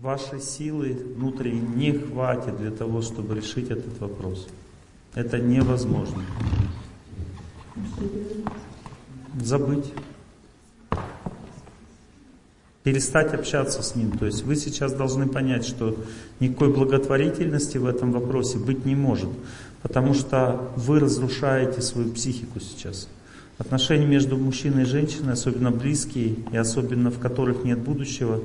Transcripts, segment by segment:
вашей силы внутренней не хватит для того, чтобы решить этот вопрос. Это невозможно. Забыть. Перестать общаться с ним. То есть вы сейчас должны понять, что никакой благотворительности в этом вопросе быть не может. Потому что вы разрушаете свою психику сейчас. Отношения между мужчиной и женщиной, особенно близкие и особенно в которых нет будущего,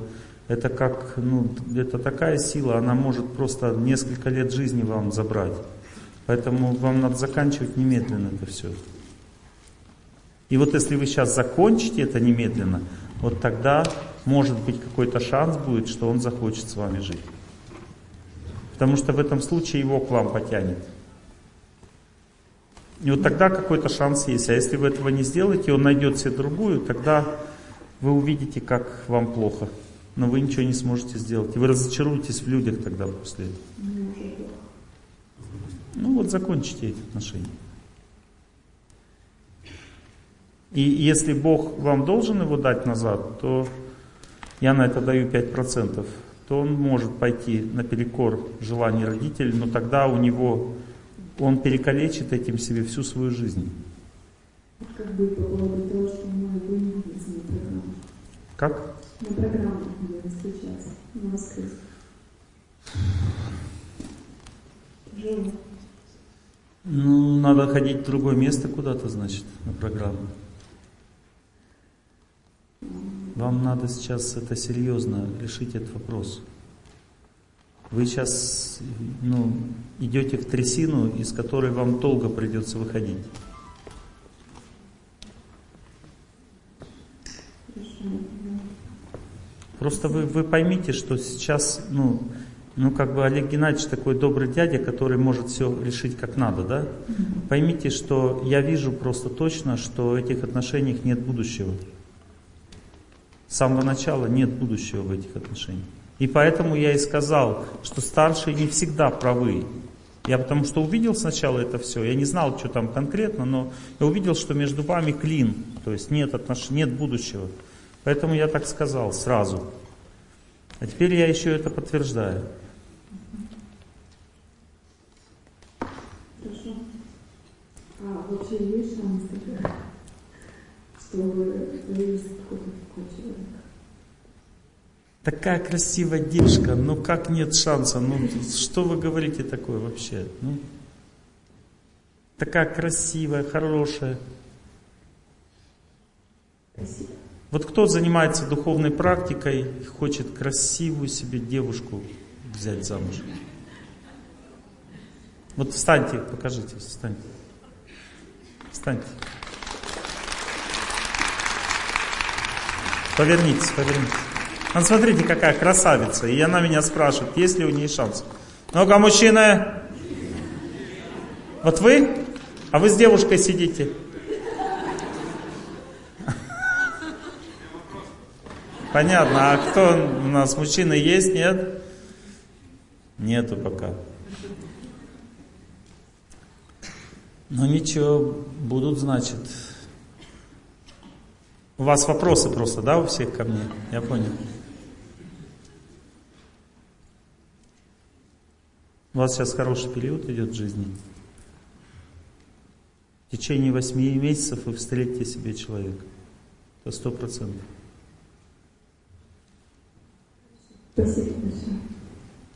это как, ну, это такая сила, она может просто несколько лет жизни вам забрать. Поэтому вам надо заканчивать немедленно это все. И вот если вы сейчас закончите это немедленно, вот тогда может быть какой-то шанс будет, что он захочет с вами жить. Потому что в этом случае его к вам потянет. И вот тогда какой-то шанс есть. А если вы этого не сделаете, он найдет себе другую, тогда вы увидите, как вам плохо. Но вы ничего не сможете сделать. И вы разочаруетесь в людях тогда после этого. Ну вот закончите эти отношения. И если Бог вам должен его дать назад, то я на это даю 5%, то он может пойти наперекор желаний родителей, но тогда у него, он перекалечит этим себе всю свою жизнь. Как того, что мы будем на программу? Как? На программу сейчас, на воскресенье. Ну, надо ходить в другое место куда-то, значит, на программу. Вам надо сейчас это серьезно решить этот вопрос. Вы сейчас ну, идете в трясину, из которой вам долго придется выходить. Просто вы, вы поймите, что сейчас, ну, ну, как бы Олег Геннадьевич такой добрый дядя, который может все решить как надо, да? Поймите, что я вижу просто точно, что в этих отношениях нет будущего. С самого начала нет будущего в этих отношениях. И поэтому я и сказал, что старшие не всегда правы. Я потому что увидел сначала это все, я не знал, что там конкретно, но я увидел, что между вами клин, то есть нет отношений, нет будущего. Поэтому я так сказал сразу. А теперь я еще это подтверждаю. Хорошо. А вообще есть шанс, чтобы появился какой-то такой человек? Такая красивая девушка, ну как нет шанса? Ну что вы говорите такое вообще? Ну, такая красивая, хорошая. Спасибо. Вот кто занимается духовной практикой и хочет красивую себе девушку взять замуж? Вот встаньте, покажите, встаньте. Встаньте. Повернитесь, повернитесь. Ну, смотрите, какая красавица. И она меня спрашивает, есть ли у нее шанс. Ну-ка, мужчина. Вот вы? А вы с девушкой сидите. Понятно. А кто у нас? Мужчина есть, нет? Нету пока. Ну ничего, будут, значит. У вас вопросы просто, да, у всех ко мне? Я понял. У вас сейчас хороший период идет в жизни. В течение восьми месяцев вы встретите себе человека. Это сто процентов.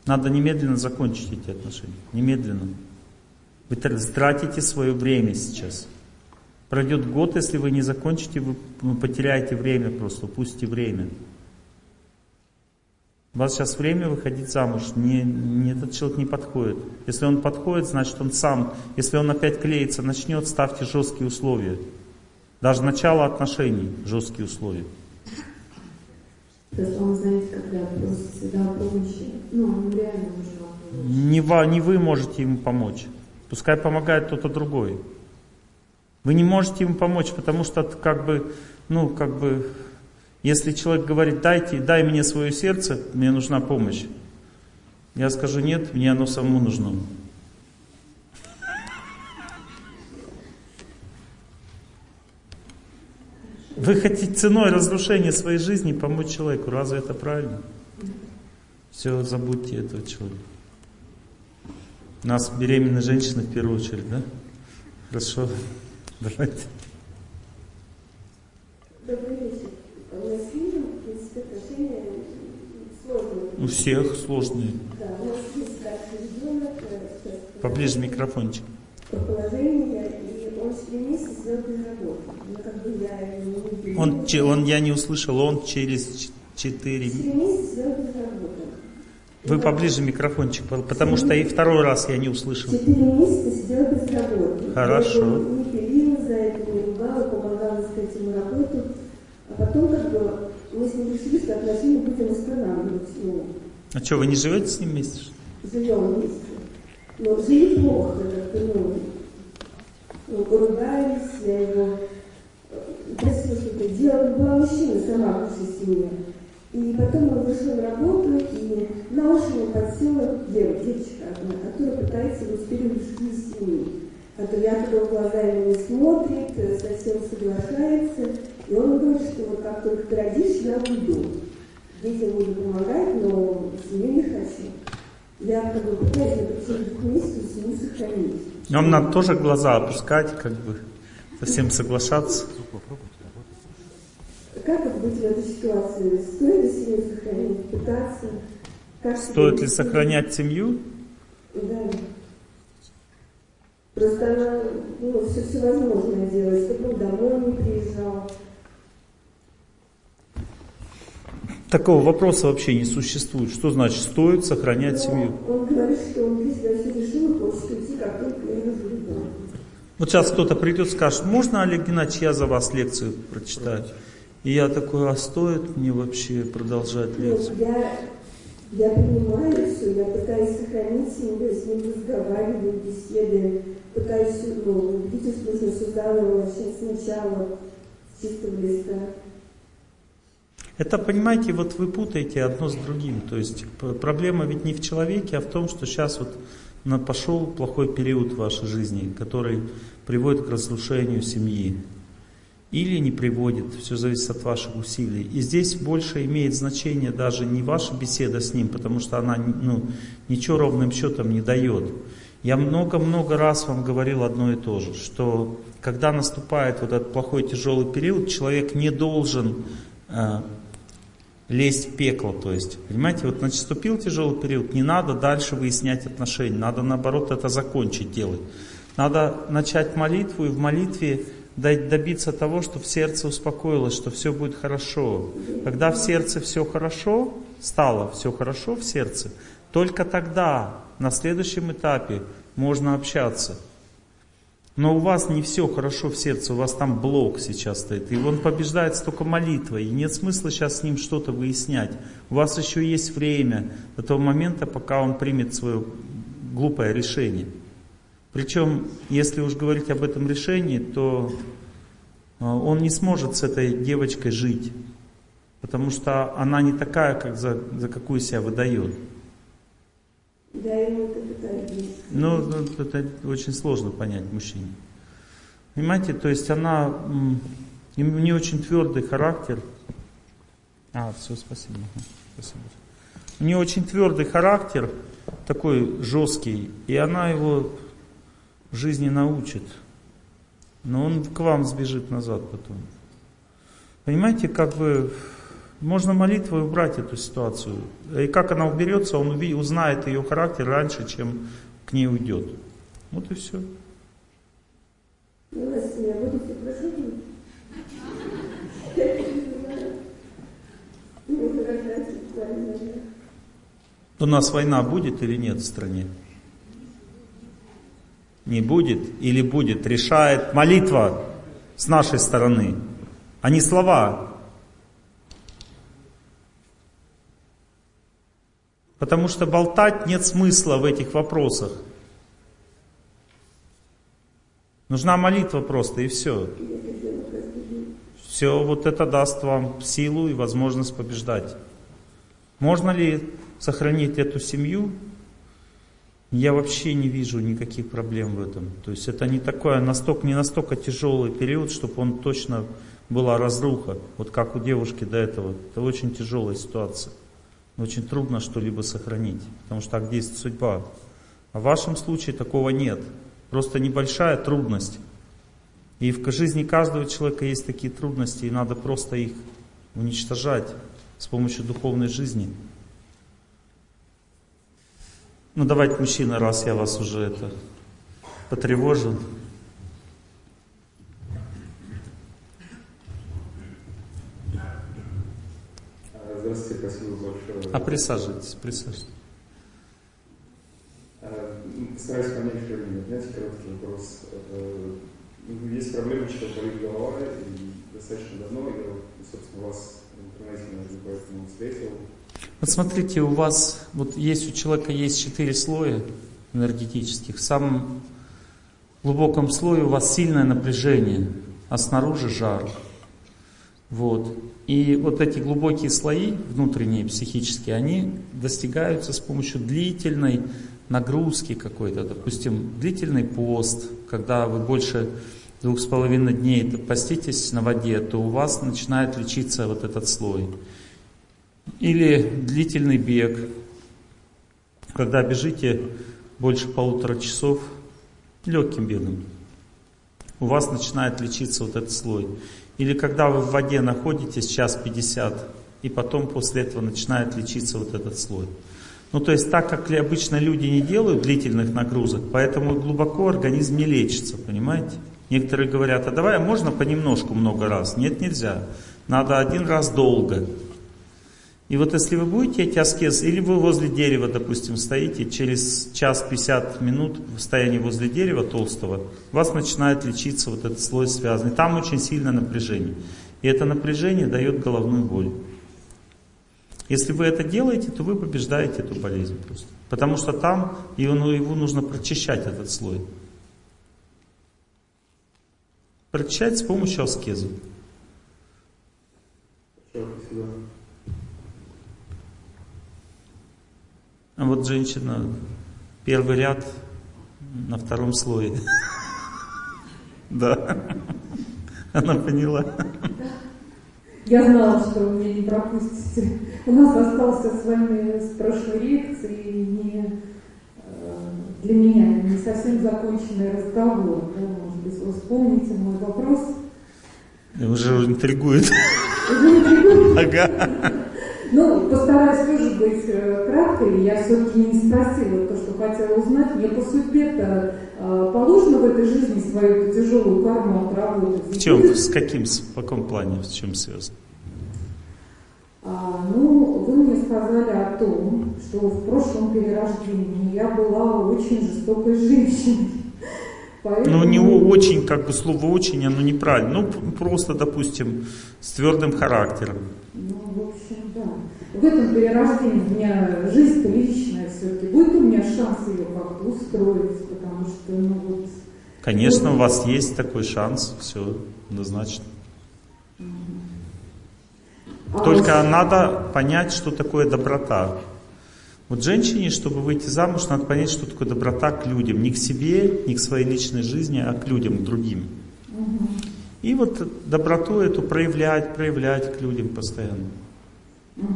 Надо немедленно закончить эти отношения. Немедленно. Вы тратите свое время сейчас. Пройдет год, если вы не закончите, вы потеряете время просто, упустите время. У вас сейчас время выходить замуж, не, не, этот человек не подходит. Если он подходит, значит он сам, если он опять клеится, начнет, ставьте жесткие условия. Даже начало отношений, жесткие условия. То есть он, знаете, когда просит всегда помощи, ну, он реально нужна. Не, вы, не вы можете ему помочь. Пускай помогает кто-то другой. Вы не можете ему помочь, потому что как бы, ну, как бы, если человек говорит, дайте, дай мне свое сердце, мне нужна помощь. Я скажу, нет, мне оно самому нужно. Вы хотите ценой разрушения своей жизни помочь человеку. Разве это правильно? Все, забудьте этого человека. У нас беременные женщины в первую очередь, да? Хорошо. Давайте. У всех сложные. Поближе микрофончик. по и он 4 месяца сидел без работы. Ну, как бы я его не убедила. Он, че- он, я не услышал, он через ч- четыре... 4 месяца сидел без работы. Вы поближе микрофончик, потому что и второй раз я не услышал. Четыре месяца сидел без работы. Хорошо. Я его не пилила за это, не ругала, помогала искать ему работу. А потом как бы мы с ним решили, что отношения будем восстанавливать. Ну, А что, вы не живете с ним вместе? живем вместе. Но жили плохо, как бы, ну, ну, поругались, я его просила что-то делать. Была мужчина сама в нашей семье. И потом он вышел на работу, и на уши ему подсела дев- девочка одна, которая пытается увести из семьи. Которая якобы в глаза ему не смотрит, э, совсем соглашается. И он говорит, что вот как только ты родишь, я уйду. Детям буду помогать, но семью не хочу. Я как бы пытаюсь сохранить. Нам надо тоже глаза опускать, как бы совсем соглашаться. Как быть в этой ситуации? Стоит ли семью сохранить, пытаться? Как Стоит ли сохранять семью? Да. Просто она ну, все всевозможное делает, чтобы он домой не приезжал. Такого вопроса вообще не существует. Что значит стоит сохранять Но семью? Он говорит, что он для себя все решил хочет уйти, как только я. Вот сейчас кто-то придет и скажет, можно, Олег Геннадьевич, я за вас лекцию прочитаю? И я такой, а стоит мне вообще продолжать лекцию? я, я понимаю все, я пытаюсь сохранить семью, с ним разговариваю, беседы, пытаюсь ну, видеть, что нужно все заново начать сначала, с чистого листа. Это, понимаете, вот вы путаете одно с другим. То есть проблема ведь не в человеке, а в том, что сейчас вот пошел плохой период в вашей жизни, который приводит к разрушению семьи. Или не приводит, все зависит от ваших усилий. И здесь больше имеет значение даже не ваша беседа с ним, потому что она ну, ничего ровным счетом не дает. Я много-много раз вам говорил одно и то же, что когда наступает вот этот плохой тяжелый период, человек не должен э, лезть в пекло, то есть, понимаете, вот наступил тяжелый период, не надо дальше выяснять отношения, надо наоборот это закончить делать. Надо начать молитву и в молитве добиться того, что в сердце успокоилось, что все будет хорошо. Когда в сердце все хорошо, стало все хорошо в сердце, только тогда, на следующем этапе, можно общаться. Но у вас не все хорошо в сердце, у вас там блок сейчас стоит. И он побеждается только молитвой. И нет смысла сейчас с ним что-то выяснять. У вас еще есть время до того момента, пока он примет свое глупое решение. Причем, если уж говорить об этом решении, то э, он не сможет с этой девочкой жить. Потому что она не такая, как за, за какую себя выдает. Ну, ну, это очень сложно понять мужчине. Понимаете, то есть она, у нее очень твердый характер. А, все, спасибо. Спасибо. У нее очень твердый характер, такой жесткий, и она его в жизни научит. Но он к вам сбежит назад потом. Понимаете, как бы можно молитвой убрать эту ситуацию. И как она уберется, он узнает ее характер раньше, чем к ней уйдет. Вот и все. Будете. У нас война будет или нет в стране? Не будет или будет, решает молитва с нашей стороны, а не слова. Потому что болтать нет смысла в этих вопросах. Нужна молитва просто и все. Все вот это даст вам силу и возможность побеждать. Можно ли сохранить эту семью? Я вообще не вижу никаких проблем в этом. То есть это не такое, настолько, не настолько тяжелый период, чтобы он точно была разруха, вот как у девушки до этого. Это очень тяжелая ситуация. Очень трудно что-либо сохранить, потому что так действует судьба. А в вашем случае такого нет. Просто небольшая трудность. И в жизни каждого человека есть такие трудности, и надо просто их уничтожать с помощью духовной жизни. Ну давайте, мужчина, раз я вас уже это потревожил. Здравствуйте, спасибо большое. А присаживайтесь, присаживайтесь. А, постараюсь понять времени. Знаете, короткий вопрос. Э, есть проблема, что болит голова, и достаточно давно я, собственно, вас в интернете, наверное, поэтому встретил. Вот смотрите, у вас, вот есть у человека есть четыре слоя энергетических. В самом глубоком слое у вас сильное напряжение, а снаружи жар. Вот. И вот эти глубокие слои, внутренние, психические, они достигаются с помощью длительной нагрузки какой-то, допустим, длительный пост, когда вы больше двух с половиной дней поститесь на воде, то у вас начинает лечиться вот этот слой. Или длительный бег, когда бежите больше полутора часов легким бегом, у вас начинает лечиться вот этот слой. Или когда вы в воде находитесь час 50, и потом после этого начинает лечиться вот этот слой. Ну то есть так как обычно люди не делают длительных нагрузок, поэтому глубоко организм не лечится, понимаете? Некоторые говорят, а давай можно понемножку много раз. Нет, нельзя. Надо один раз долго. И вот если вы будете эти аскезы, или вы возле дерева, допустим, стоите, через час 50 минут в состоянии возле дерева толстого, у вас начинает лечиться вот этот слой связанный. Там очень сильное напряжение. И это напряжение дает головную боль. Если вы это делаете, то вы побеждаете эту болезнь просто. Потому что там его, его нужно прочищать, этот слой. Прочищать с помощью аскезы. А вот женщина, первый ряд на втором слое. Да. Она поняла. Я знала, что вы меня не пропустите. У нас остался с вами с прошлой лекции не э, для меня не совсем законченный разговор. Да, может быть, вы вспомните мой вопрос. Уже интригует. Уже интригует? Ага. Ну, постараюсь тоже быть э, краткой. Я все-таки не спросила то, что хотела узнать. Мне по судьбе-то э, положено в этой жизни свою тяжелую карму отработать. В чем, с каким, в каком плане, в чем связано? А, ну, вы мне сказали о том, что в прошлом перерождении я была очень жестокой женщиной. Поэтому... Ну, не очень, как бы слово очень, оно неправильно. Ну, просто, допустим, с твердым характером. Ну, в общем, да. В этом перерождении у меня жизнь личная все-таки. Будет у меня шанс ее как-то устроить, потому что, ну вот... Конечно, у вас есть такой шанс, все однозначно. А Только вот... надо понять, что такое доброта. Вот женщине, чтобы выйти замуж, надо понять, что такое доброта к людям. Не к себе, не к своей личной жизни, а к людям, к другим. Угу. И вот доброту эту проявлять, проявлять к людям постоянно. Угу.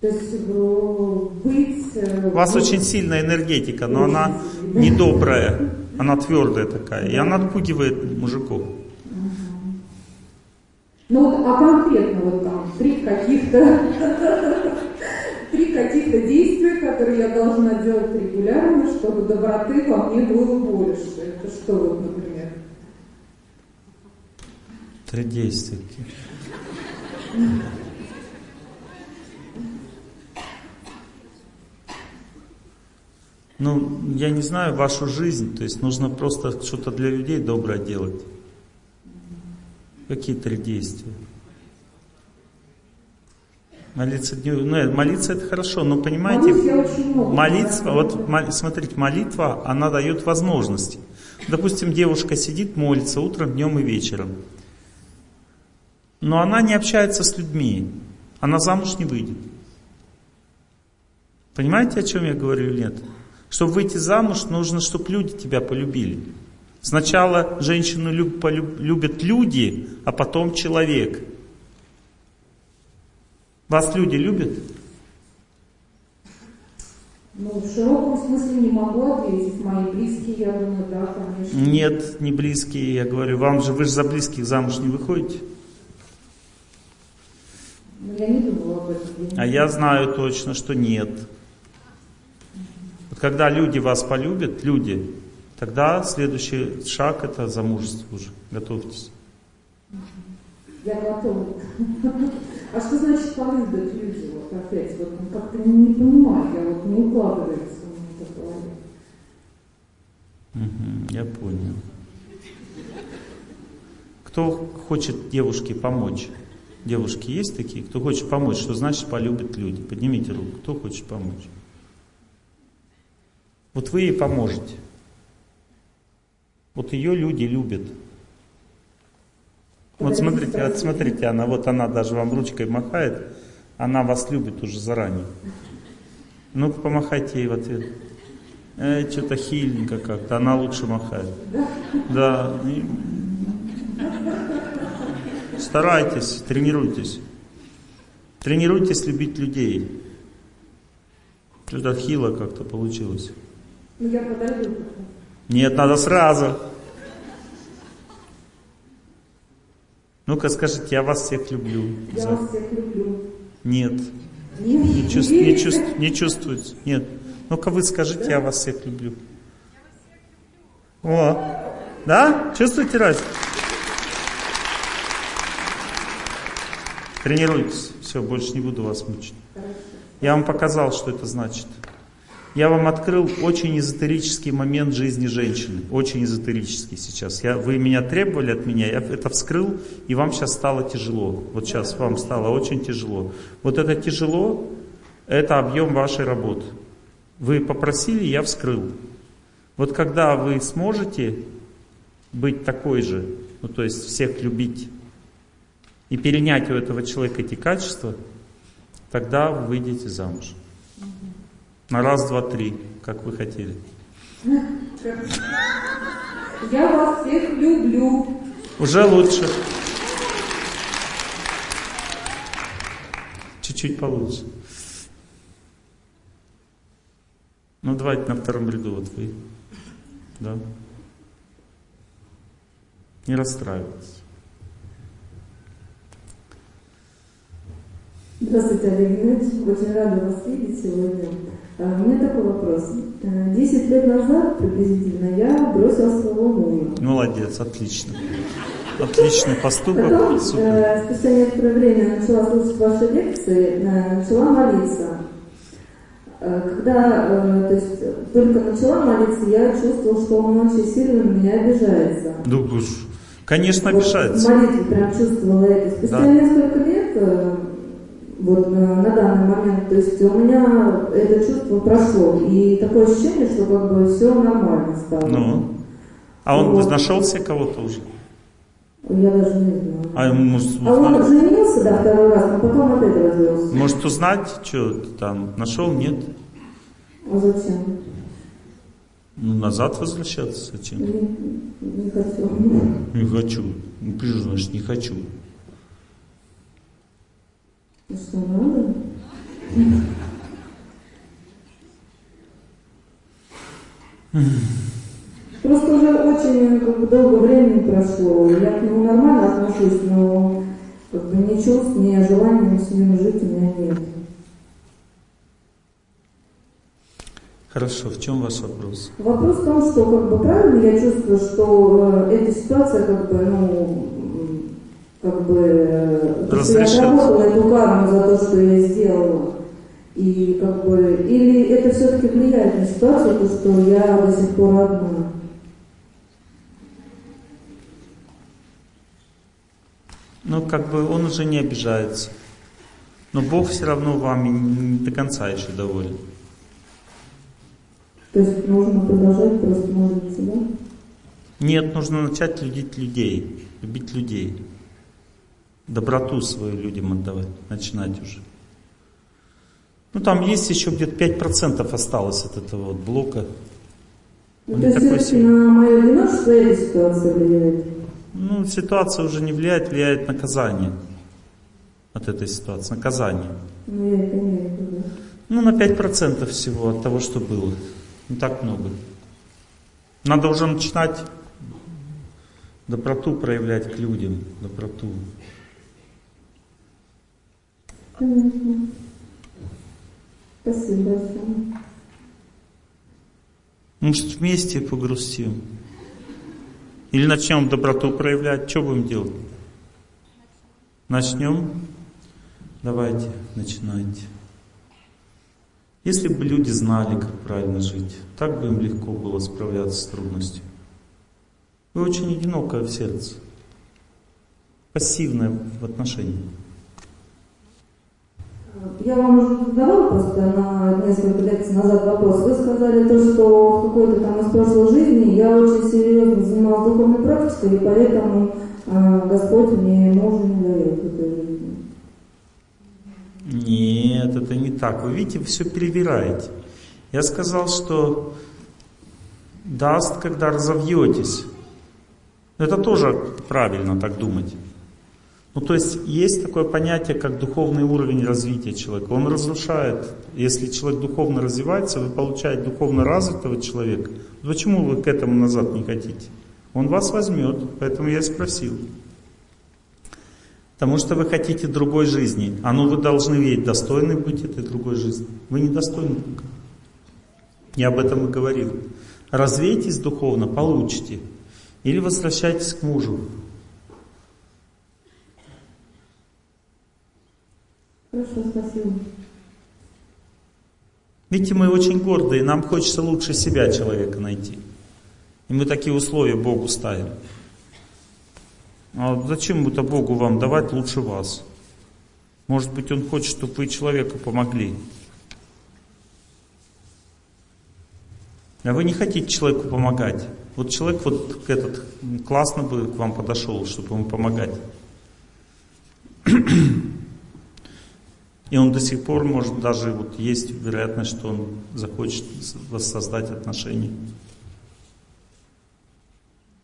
То есть быть... Э, У вас очень сильная энергетика, но она недобрая, она твердая такая, и она отпугивает мужиков. Ну вот, а конкретно вот там три каких-то три каких-то действия, которые я должна делать регулярно, чтобы доброты во мне было больше. Это что вот, например? Три действия. Ну, я не знаю вашу жизнь, то есть нужно просто что-то для людей доброе делать. Какие три действия? Молиться днем, ну, молиться это хорошо, но понимаете, молитва, вот смотрите, молитва, она дает возможности. Допустим, девушка сидит, молится утром, днем и вечером. Но она не общается с людьми, она замуж не выйдет. Понимаете, о чем я говорю или нет? Чтобы выйти замуж, нужно, чтобы люди тебя полюбили. Сначала женщину любят люди, а потом человек. Вас люди любят? Ну, в широком смысле не могу ответить. Мои близкие, я думаю, да, конечно. Нет, не близкие, я говорю. Вам же, вы же за близких замуж не выходите? Ну, я не думала об этом. А я знаю точно, что нет. Вот когда люди вас полюбят, люди, тогда следующий шаг это замужество уже. Готовьтесь. Я готова. А что значит полюбят люди? Вот опять, вот ну, как-то не понимаю, я вот не укладывается у меня это голове. Мгм, я понял. Кто хочет девушке помочь? Девушки есть такие? Кто хочет помочь? Что значит полюбят люди? Поднимите руку. Кто хочет помочь? Вот вы ей поможете. Вот ее люди любят. Вот смотрите, вот смотрите, она вот она даже вам ручкой махает, она вас любит уже заранее. Ну-ка помахайте ей в ответ. Эй, что-то хиленько как-то, она лучше махает. Да. и- Старайтесь, тренируйтесь. Тренируйтесь любить людей. Что-то хило как-то получилось. Ну, я подойду. Нет, надо сразу. Ну-ка скажите, я вас всех люблю. Я За- вас всех люблю. Нет, Не, не, чувств- не, чувств- не чувствуется. Нет. Ну-ка вы скажите, я вас всех люблю. О, да? Чувствуете разницу? Тренируйтесь. Все, больше не буду вас мучить. Я вам показал, что это значит. Я вам открыл очень эзотерический момент жизни женщины. Очень эзотерический сейчас. Я, вы меня требовали от меня, я это вскрыл, и вам сейчас стало тяжело. Вот сейчас вам стало очень тяжело. Вот это тяжело, это объем вашей работы. Вы попросили, я вскрыл. Вот когда вы сможете быть такой же, ну то есть всех любить, и перенять у этого человека эти качества, тогда вы выйдете замуж. На раз, два, три, как вы хотели. Я вас всех люблю. Уже лучше. Чуть-чуть получше. Ну, давайте на втором ряду, вот вы. Да. Не расстраивайтесь. Здравствуйте, Олег Геннадьевич. Очень рада вас видеть сегодня. А, У меня такой вопрос. А, Десять лет назад приблизительно я бросила своего мужа. Молодец, отлично. Отличный поступок, Потом, супер. э, спустя некоторое время начала слушать ваши лекции, э, начала молиться. Э, Когда, то есть, только начала молиться, я чувствовала, что он очень сильно на меня обижается. Да уж, конечно, Вот обижается. В молитве прям чувствовала это. Спустя Да. несколько лет, вот на, на данный момент, то есть у меня это чувство прошло. И такое ощущение, что как бы все нормально стало. Ну, а он Вот. нашел себе кого-то уже? Я даже не знаю. А может, А он женился, да, второй раз, но потом опять развелся. Может узнать, что там нашел, нет? А зачем? Ну, назад возвращаться зачем? Не, не хочу. Не хочу. Ну, признаешь, не хочу. Что, надо? Просто уже очень как бы, долго времени прошло. Я к нему нормально отношусь, но как бы ни чувств, ни желания с ним жить у меня нет. Хорошо, в чем ваш вопрос? Вопрос в том, что как бы правильно я чувствую, что э, эта ситуация как бы, ну, как бы, э, Разрешит. отработала эту карму за то, что я сделала. И как бы, или это все-таки влияет на ситуацию, то, что я до сих пор одна. Ну, как бы он уже не обижается. Но Бог все равно вами не до конца еще доволен. То есть нужно продолжать просто молиться, да? Нет, нужно начать любить людей. Любить людей. Доброту свою людям отдавать. Начинать уже. Ну, там есть еще где-то 5% осталось от этого вот блока. Ну, Он то не есть такой все-таки сильный. на мое одиночество эта ситуация влияет. Ну, ситуация уже не влияет, влияет наказание. от этой ситуации, наказание. Ну, я это не имею Ну, на 5% всего от того, что было. Не так много. Надо уже начинать доброту проявлять к людям, доброту. Понятно. Спасибо большое. Может, вместе погрустим? Или начнем доброту проявлять? Что будем делать? Начнем? Давайте, начинайте. Если бы люди знали, как правильно жить, так бы им легко было справляться с трудностью. Вы очень одинокое в сердце, пассивное в отношении. Я вам уже задавала просто на несколько лекций назад вопрос. Вы сказали то, что в какой-то там из прошлой жизни я очень серьезно занималась духовной практикой, и поэтому э, Господь мне мужа не дает этой жизни. Нет, это не так. Вы видите, вы все перевираете. Я сказал, что даст, когда разовьетесь. Это тоже правильно так думать. Ну, то есть есть такое понятие, как духовный уровень развития человека. Он разрушает. Если человек духовно развивается, вы получаете духовно развитого человека. Почему вы к этому назад не хотите? Он вас возьмет, поэтому я спросил. Потому что вы хотите другой жизни. А ну вы должны верить, достойны быть этой другой жизни. Вы недостойны. Я об этом и говорил. Развейтесь духовно, получите. Или возвращайтесь к мужу. Хорошо, спасибо. Видите, мы очень гордые, нам хочется лучше себя человека найти. И мы такие условия Богу ставим. А зачем это Богу вам давать лучше вас? Может быть, Он хочет, чтобы вы человеку помогли. А вы не хотите человеку помогать. Вот человек вот этот классно бы к вам подошел, чтобы ему помогать. И он до сих пор может даже, вот есть вероятность, что он захочет воссоздать отношения.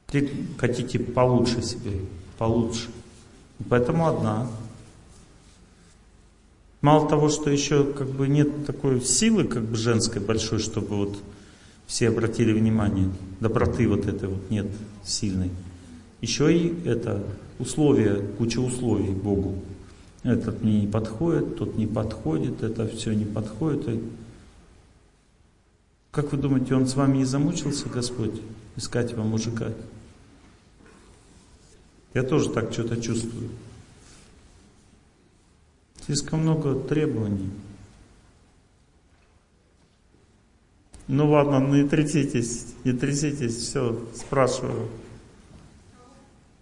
Ты хотите получше себе, получше. Поэтому одна. Мало того, что еще как бы нет такой силы как бы женской большой, чтобы вот все обратили внимание, доброты вот этой вот нет сильной. Еще и это условия, куча условий Богу этот мне не подходит, тот не подходит, это все не подходит. Как вы думаете, он с вами не замучился, Господь, искать вам мужика? Я тоже так что-то чувствую. Слишком много требований. Ну ладно, не тряситесь, не тряситесь, все, спрашиваю.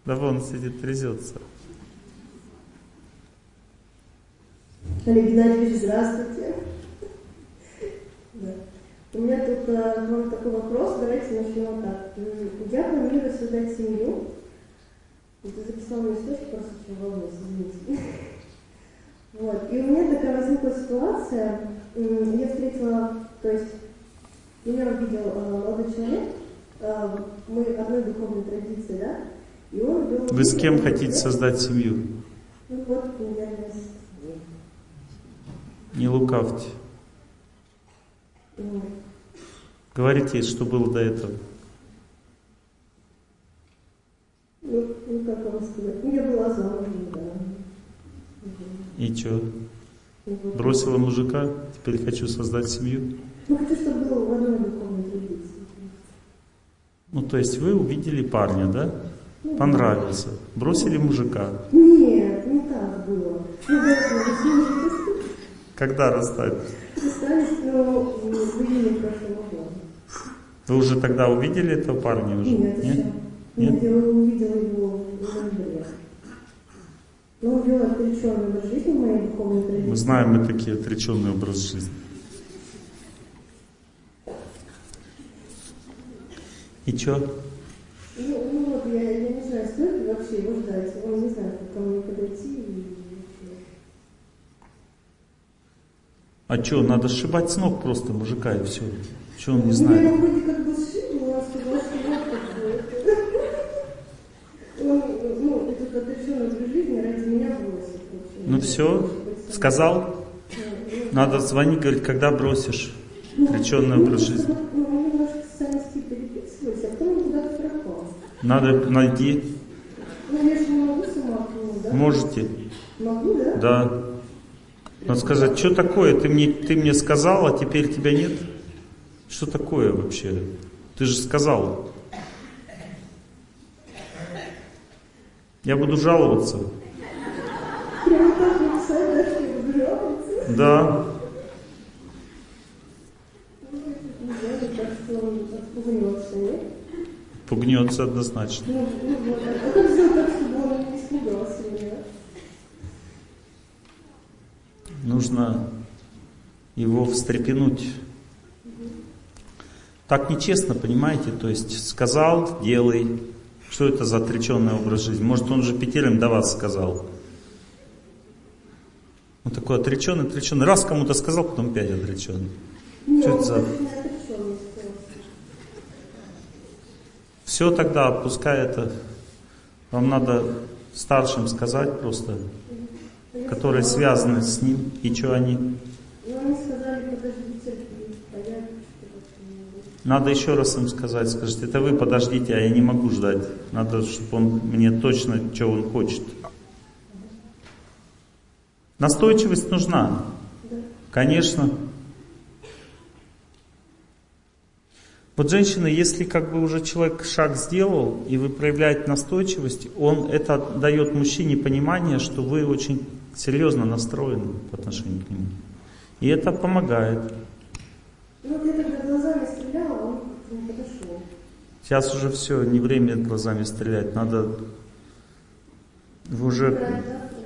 Да вон сидит, трясется. Олег Геннадьевич, здравствуйте. Да. У меня тут а, к вам такой вопрос, давайте начнем так. Я планирую создать семью. Это записал мой источник, просто очень волнуюсь, извините. Вот. И у меня такая возникла ситуация, я встретила, то есть меня увидел э, молодой человек, э, мы одной духовной традиции, да, и он был... Вы с кем хотите создать семью? Ну вот, примерно с не лукавьте. Говорите, что было до этого. Ну, ну как вам сказать? Ну, я замужем, да. И что? Бросила мужика, теперь хочу создать семью? Ну, хочу, чтобы было в одной традиции. Ну, то есть вы увидели парня, да? Понравился. Бросили мужика. Нет, не так было. Ну, когда расстались? Расстались, но в июне прошлого года. Вы уже тогда увидели этого парня уже? Нет, Нет? Нет, я увидела его в ноябре. Но он вел отреченный образ жизни в моей духовной традиции. Мы знаем, мы такие отреченный образ жизни. И что? Ну, ну вот, я, я не знаю, стоит ли вообще его ждать. Он не знает, как ко мне подойти. А что, надо сшибать с ног просто мужика и все. Что он не знает? Ну, все, сказал? Надо звонить, говорить, когда бросишь отреченный образ жизни. Надо найти. Ну? Можете. Могу, да? Да. Надо сказать, что такое? Ты мне, ты мне сказал, а теперь тебя нет? Что такое вообще? Ты же сказал. Я буду жаловаться. Да, что я буду жаловаться? Да. Не знаю, мне кажется, он отпугнется, нет? Пугнется однозначно. Ну, ну вот, а как сделать так, чтобы он не испугался меня? Нужно его встрепенуть. Так нечестно, понимаете? То есть сказал, делай. Что это за отреченный образ жизни? Может, он же пятерым до вас сказал. Он такой отреченный, отреченный. Раз кому-то сказал, потом пять отреченный. Нет, Что он это за-. Все тогда, пускай это вам надо старшим сказать просто, которые связаны с ним, и что они. Надо еще раз им сказать, скажите, это вы подождите, а я не могу ждать. Надо, чтобы он мне точно, что он хочет. Настойчивость нужна. Конечно. Вот женщины, если как бы уже человек шаг сделал, и вы проявляете настойчивость, он это дает мужчине понимание, что вы очень серьезно настроены по отношению к нему. И это помогает. Ну, я тогда глазами стреляла, он не подошел. Сейчас уже все, не время глазами стрелять, надо... Вы уже...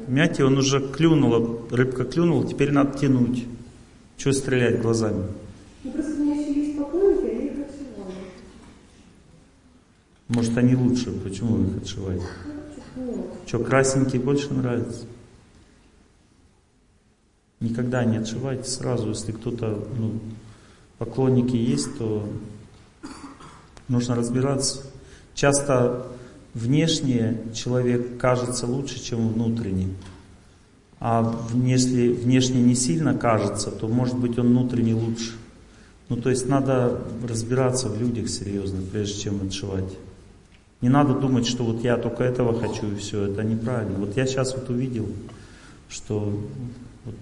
Понимаете, он уже клюнула, рыбка клюнула, теперь надо тянуть. Чего стрелять глазами? Ну, просто у меня еще есть поклонники, я их отшивала. Может, они лучше, почему вы их отшиваете? Ну, Что, красненькие больше нравятся? Никогда не отшивайте сразу, если кто-то, ну, поклонники есть, то нужно разбираться. Часто внешне человек кажется лучше, чем внутренне. А если внешне не сильно кажется, то может быть он внутренне лучше. Ну то есть надо разбираться в людях серьезно, прежде чем отшивать. Не надо думать, что вот я только этого хочу и все, это неправильно. Вот я сейчас вот увидел, что вот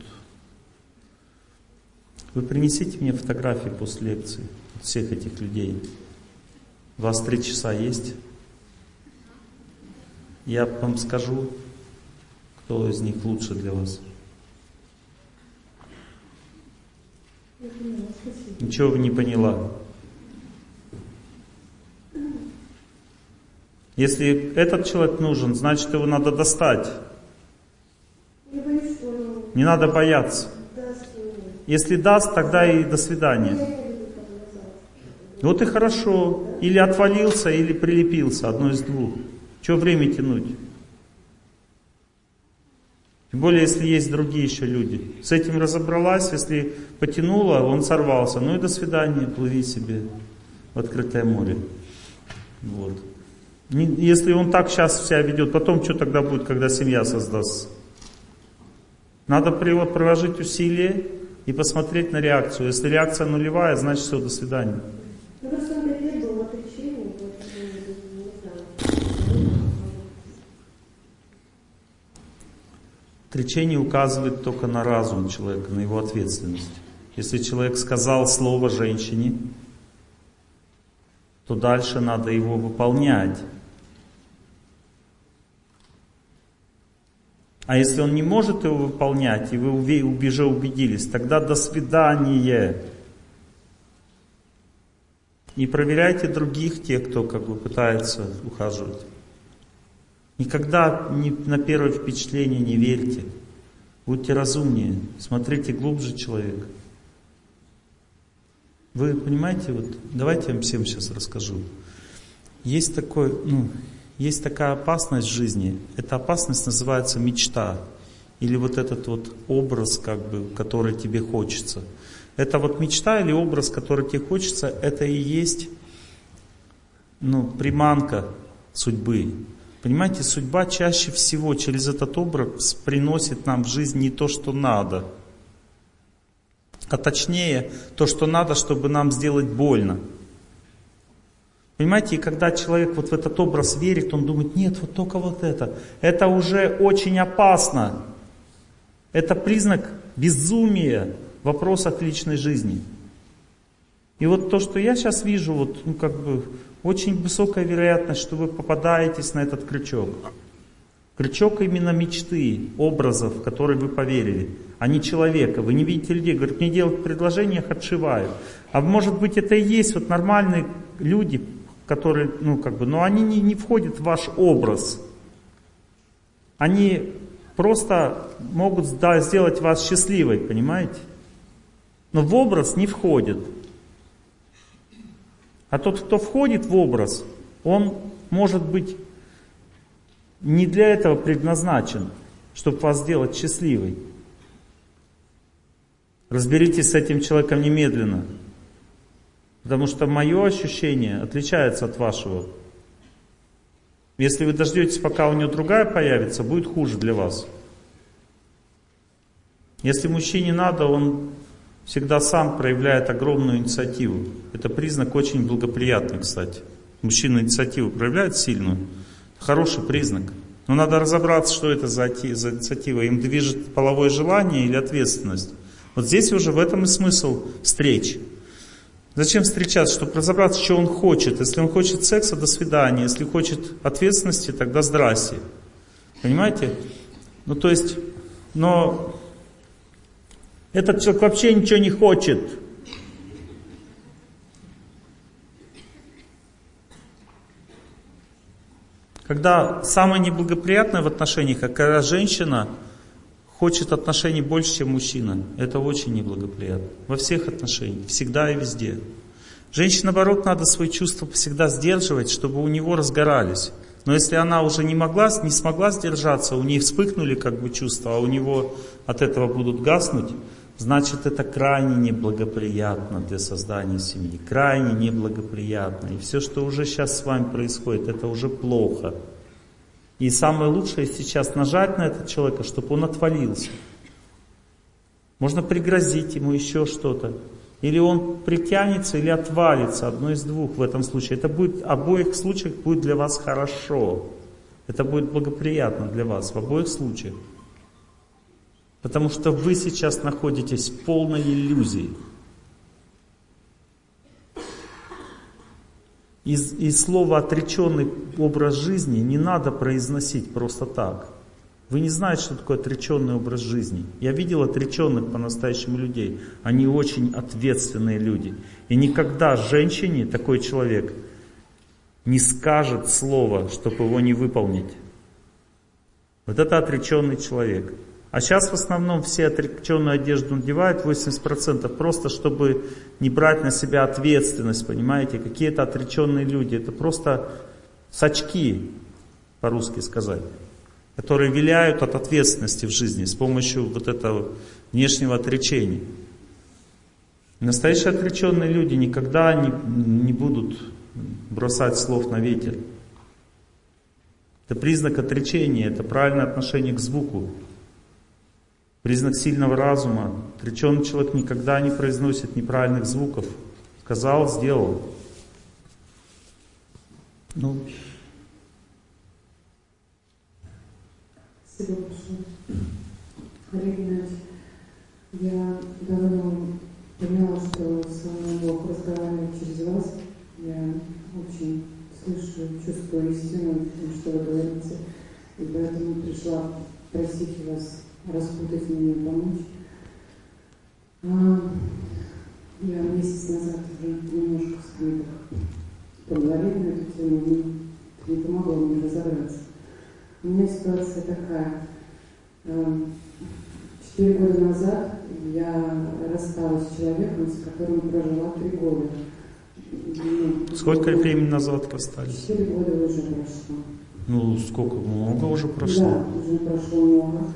вы принесите мне фотографии после лекции всех этих людей. У вас три часа есть? Я вам скажу, кто из них лучше для вас. Ничего вы не поняла. Если этот человек нужен, значит его надо достать. Не надо бояться. Если даст, тогда и до свидания. Вот и хорошо. Или отвалился, или прилепился. Одно из двух. Чего время тянуть? Тем более, если есть другие еще люди. С этим разобралась, если потянула, он сорвался. Ну и до свидания, плыви себе в открытое море. Вот. Если он так сейчас себя ведет, потом что тогда будет, когда семья создастся? Надо при- приложить усилия и посмотреть на реакцию. Если реакция нулевая, значит все, до свидания. Ну. Отречение указывает только на разум человека, на его ответственность. Если человек сказал слово женщине, то дальше надо его выполнять. А если он не может его выполнять, и вы уже убедились, тогда до свидания. Не проверяйте других, тех, кто как бы пытается ухаживать. Никогда не, на первое впечатление не верьте. Будьте разумнее, смотрите глубже человека. Вы понимаете, вот давайте я вам всем сейчас расскажу. Есть такой, ну, есть такая опасность в жизни. Эта опасность называется мечта. Или вот этот вот образ, как бы, который тебе хочется. Это вот мечта или образ, который тебе хочется, это и есть ну, приманка судьбы. Понимаете, судьба чаще всего через этот образ приносит нам в жизнь не то, что надо, а точнее то, что надо, чтобы нам сделать больно. Понимаете, и когда человек вот в этот образ верит, он думает, нет, вот только вот это. Это уже очень опасно. Это признак безумия в вопросах личной жизни. И вот то, что я сейчас вижу, вот, ну, как бы, очень высокая вероятность, что вы попадаетесь на этот крючок. Крючок именно мечты, образов, в которые вы поверили, а не человека. Вы не видите людей, говорят, мне делают предложение, их отшиваю. А может быть это и есть вот нормальные люди, которые, ну как бы, но они не, не входят в ваш образ. Они просто могут сделать вас счастливой, понимаете? Но в образ не входят. А тот, кто входит в образ, он может быть не для этого предназначен, чтобы вас сделать счастливой. Разберитесь с этим человеком немедленно. Потому что мое ощущение отличается от вашего. Если вы дождетесь, пока у него другая появится, будет хуже для вас. Если мужчине надо, он всегда сам проявляет огромную инициативу. Это признак очень благоприятный, кстати. Мужчина инициативу проявляет сильную. Хороший признак. Но надо разобраться, что это за, за инициатива. Им движет половое желание или ответственность. Вот здесь уже в этом и смысл встреч. Зачем встречаться? Чтобы разобраться, что он хочет. Если он хочет секса, до свидания. Если хочет ответственности, тогда здрасте. Понимаете? Ну то есть, но этот человек вообще ничего не хочет. Когда самое неблагоприятное в отношениях, а когда женщина хочет отношений больше, чем мужчина, это очень неблагоприятно. Во всех отношениях, всегда и везде. Женщине, наоборот, надо свои чувства всегда сдерживать, чтобы у него разгорались. Но если она уже не могла, не смогла сдержаться, у нее вспыхнули как бы чувства, а у него от этого будут гаснуть, значит это крайне неблагоприятно для создания семьи, крайне неблагоприятно. И все, что уже сейчас с вами происходит, это уже плохо. И самое лучшее сейчас нажать на этого человека, чтобы он отвалился. Можно пригрозить ему еще что-то. Или он притянется, или отвалится, одно из двух в этом случае. Это будет, в обоих случаях будет для вас хорошо. Это будет благоприятно для вас в обоих случаях. Потому что вы сейчас находитесь в полной иллюзии. И, и слово отреченный образ жизни не надо произносить просто так. Вы не знаете, что такое отреченный образ жизни. Я видел отреченных по-настоящему людей. Они очень ответственные люди. И никогда женщине такой человек не скажет слово, чтобы его не выполнить. Вот это отреченный человек. А сейчас в основном все отреченную одежду надевают, 80%, просто чтобы не брать на себя ответственность, понимаете, какие-то отреченные люди. Это просто сачки, по-русски сказать, которые виляют от ответственности в жизни с помощью вот этого внешнего отречения. Настоящие отреченные люди никогда не, не будут бросать слов на ветер. Это признак отречения, это правильное отношение к звуку. Признак сильного разума. Отреченный человек никогда не произносит неправильных звуков. Сказал, сделал. Ну. Я давно поняла, что с вами Бог разговаривает через вас. Я очень слышу, чувствую истину, что вы говорите. И поэтому пришла просить вас распутать мне помочь. А, я месяц назад уже немножко с вами поговорили на эту тему, но не помогло мне разобраться. У меня ситуация такая. А, четыре года назад я рассталась с человеком, с которым прожила три года. Сколько времени назад расстались? Четыре года уже прошло. Ну, сколько? Много уже прошло? Да, уже прошло много.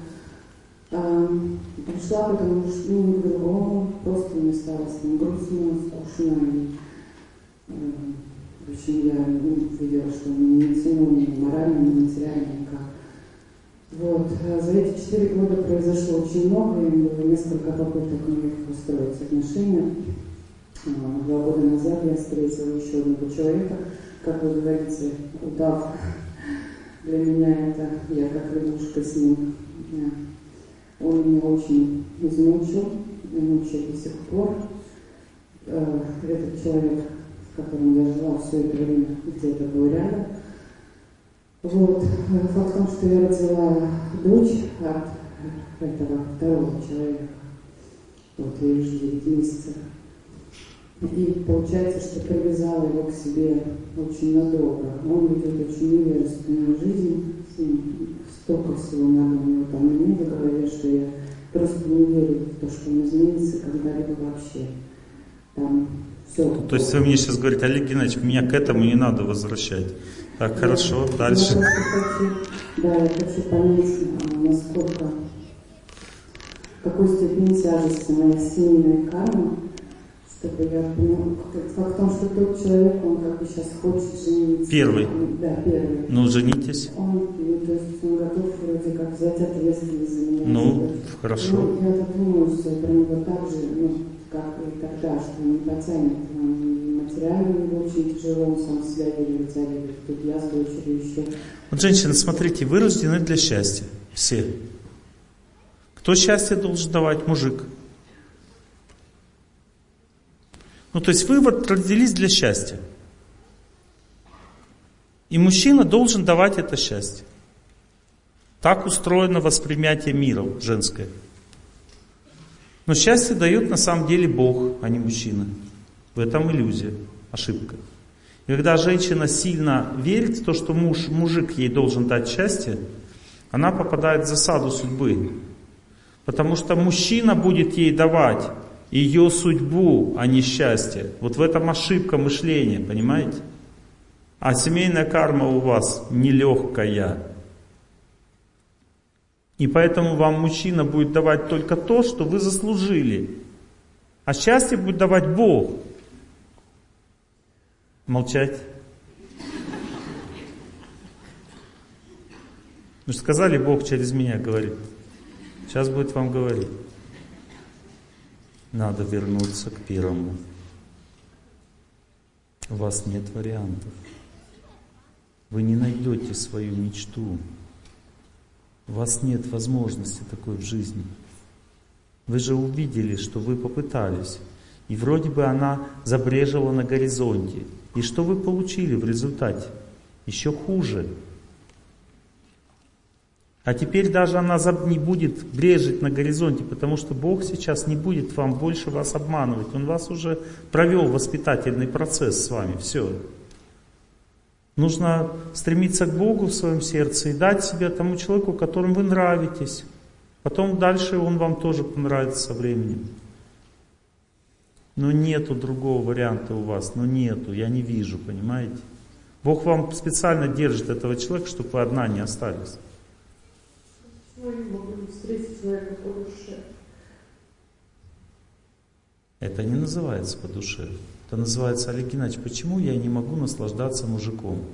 Пришла, потому что ну, не другому, просто мне стало с ним грустно, скучно. И, В общем, я ну, видела, что он не цену ни морально, ни материально никак. Вот. А за эти четыре года произошло очень много, и было несколько попыток у них устроить отношения. А, два года назад я встретила еще одного человека, как вы говорите, удав. Для меня это я как лягушка с ним. Он меня очень измучил, мучает до сих пор. Э, этот человек, с которым я жила все это время, где-то был рядом. Вот. Факт в том, что я родила дочь от этого второго человека. Вот, ей уже 9 месяцев. И получается, что привязала его к себе очень надолго. Он ведет очень невежественную жизнь, столько всего него там в голове, что я просто не верю в то, что он изменится когда-либо вообще. Там все. То есть вы мне сейчас говорите, Олег Геннадьевич, меня к этому не надо возвращать. Так, да. хорошо, дальше. Я хочу, да, я хочу понять, а, насколько, в какой степени тяжести моя семейная карма, чтобы я поняла, факт в том, что тот человек, он как бы сейчас хочет жениться. Первый? Да, первый. Ну, женитесь. Он, ну, то есть он готов вроде как взять ответственность за меня. Ну, хорошо. Ну, я так думаю, что про него так же, ну, как и тогда, что он не потянет. Он материально ему очень тяжело, он сам себя еле вытягивает. Тут я с дочерью еще. Вот, женщины, смотрите, вы рождены для счастья. Все. Кто счастье должен давать? Мужик. Ну, то есть вы вот родились для счастья. И мужчина должен давать это счастье. Так устроено восприятие мира женское. Но счастье дает на самом деле Бог, а не мужчина. В этом иллюзия, ошибка. И когда женщина сильно верит в то, что муж, мужик ей должен дать счастье, она попадает в засаду судьбы. Потому что мужчина будет ей давать ее судьбу, а не счастье. Вот в этом ошибка мышления, понимаете? А семейная карма у вас нелегкая. И поэтому вам мужчина будет давать только то, что вы заслужили. А счастье будет давать Бог. Молчать. Же сказали, Бог через меня говорит. Сейчас будет вам говорить. Надо вернуться к первому. У вас нет вариантов. Вы не найдете свою мечту. У вас нет возможности такой в жизни. Вы же увидели, что вы попытались. И вроде бы она забрежила на горизонте. И что вы получили в результате? Еще хуже. А теперь даже она не будет брежить на горизонте, потому что Бог сейчас не будет вам больше вас обманывать. Он вас уже провел воспитательный процесс с вами. Все. Нужно стремиться к Богу в своем сердце и дать себя тому человеку, которому вы нравитесь. Потом дальше он вам тоже понравится со временем. Но нету другого варианта у вас, но нету, я не вижу, понимаете? Бог вам специально держит этого человека, чтобы вы одна не остались. Это не называется по душе. Это называется, Олег Геннадьевич, почему я не могу наслаждаться мужиком?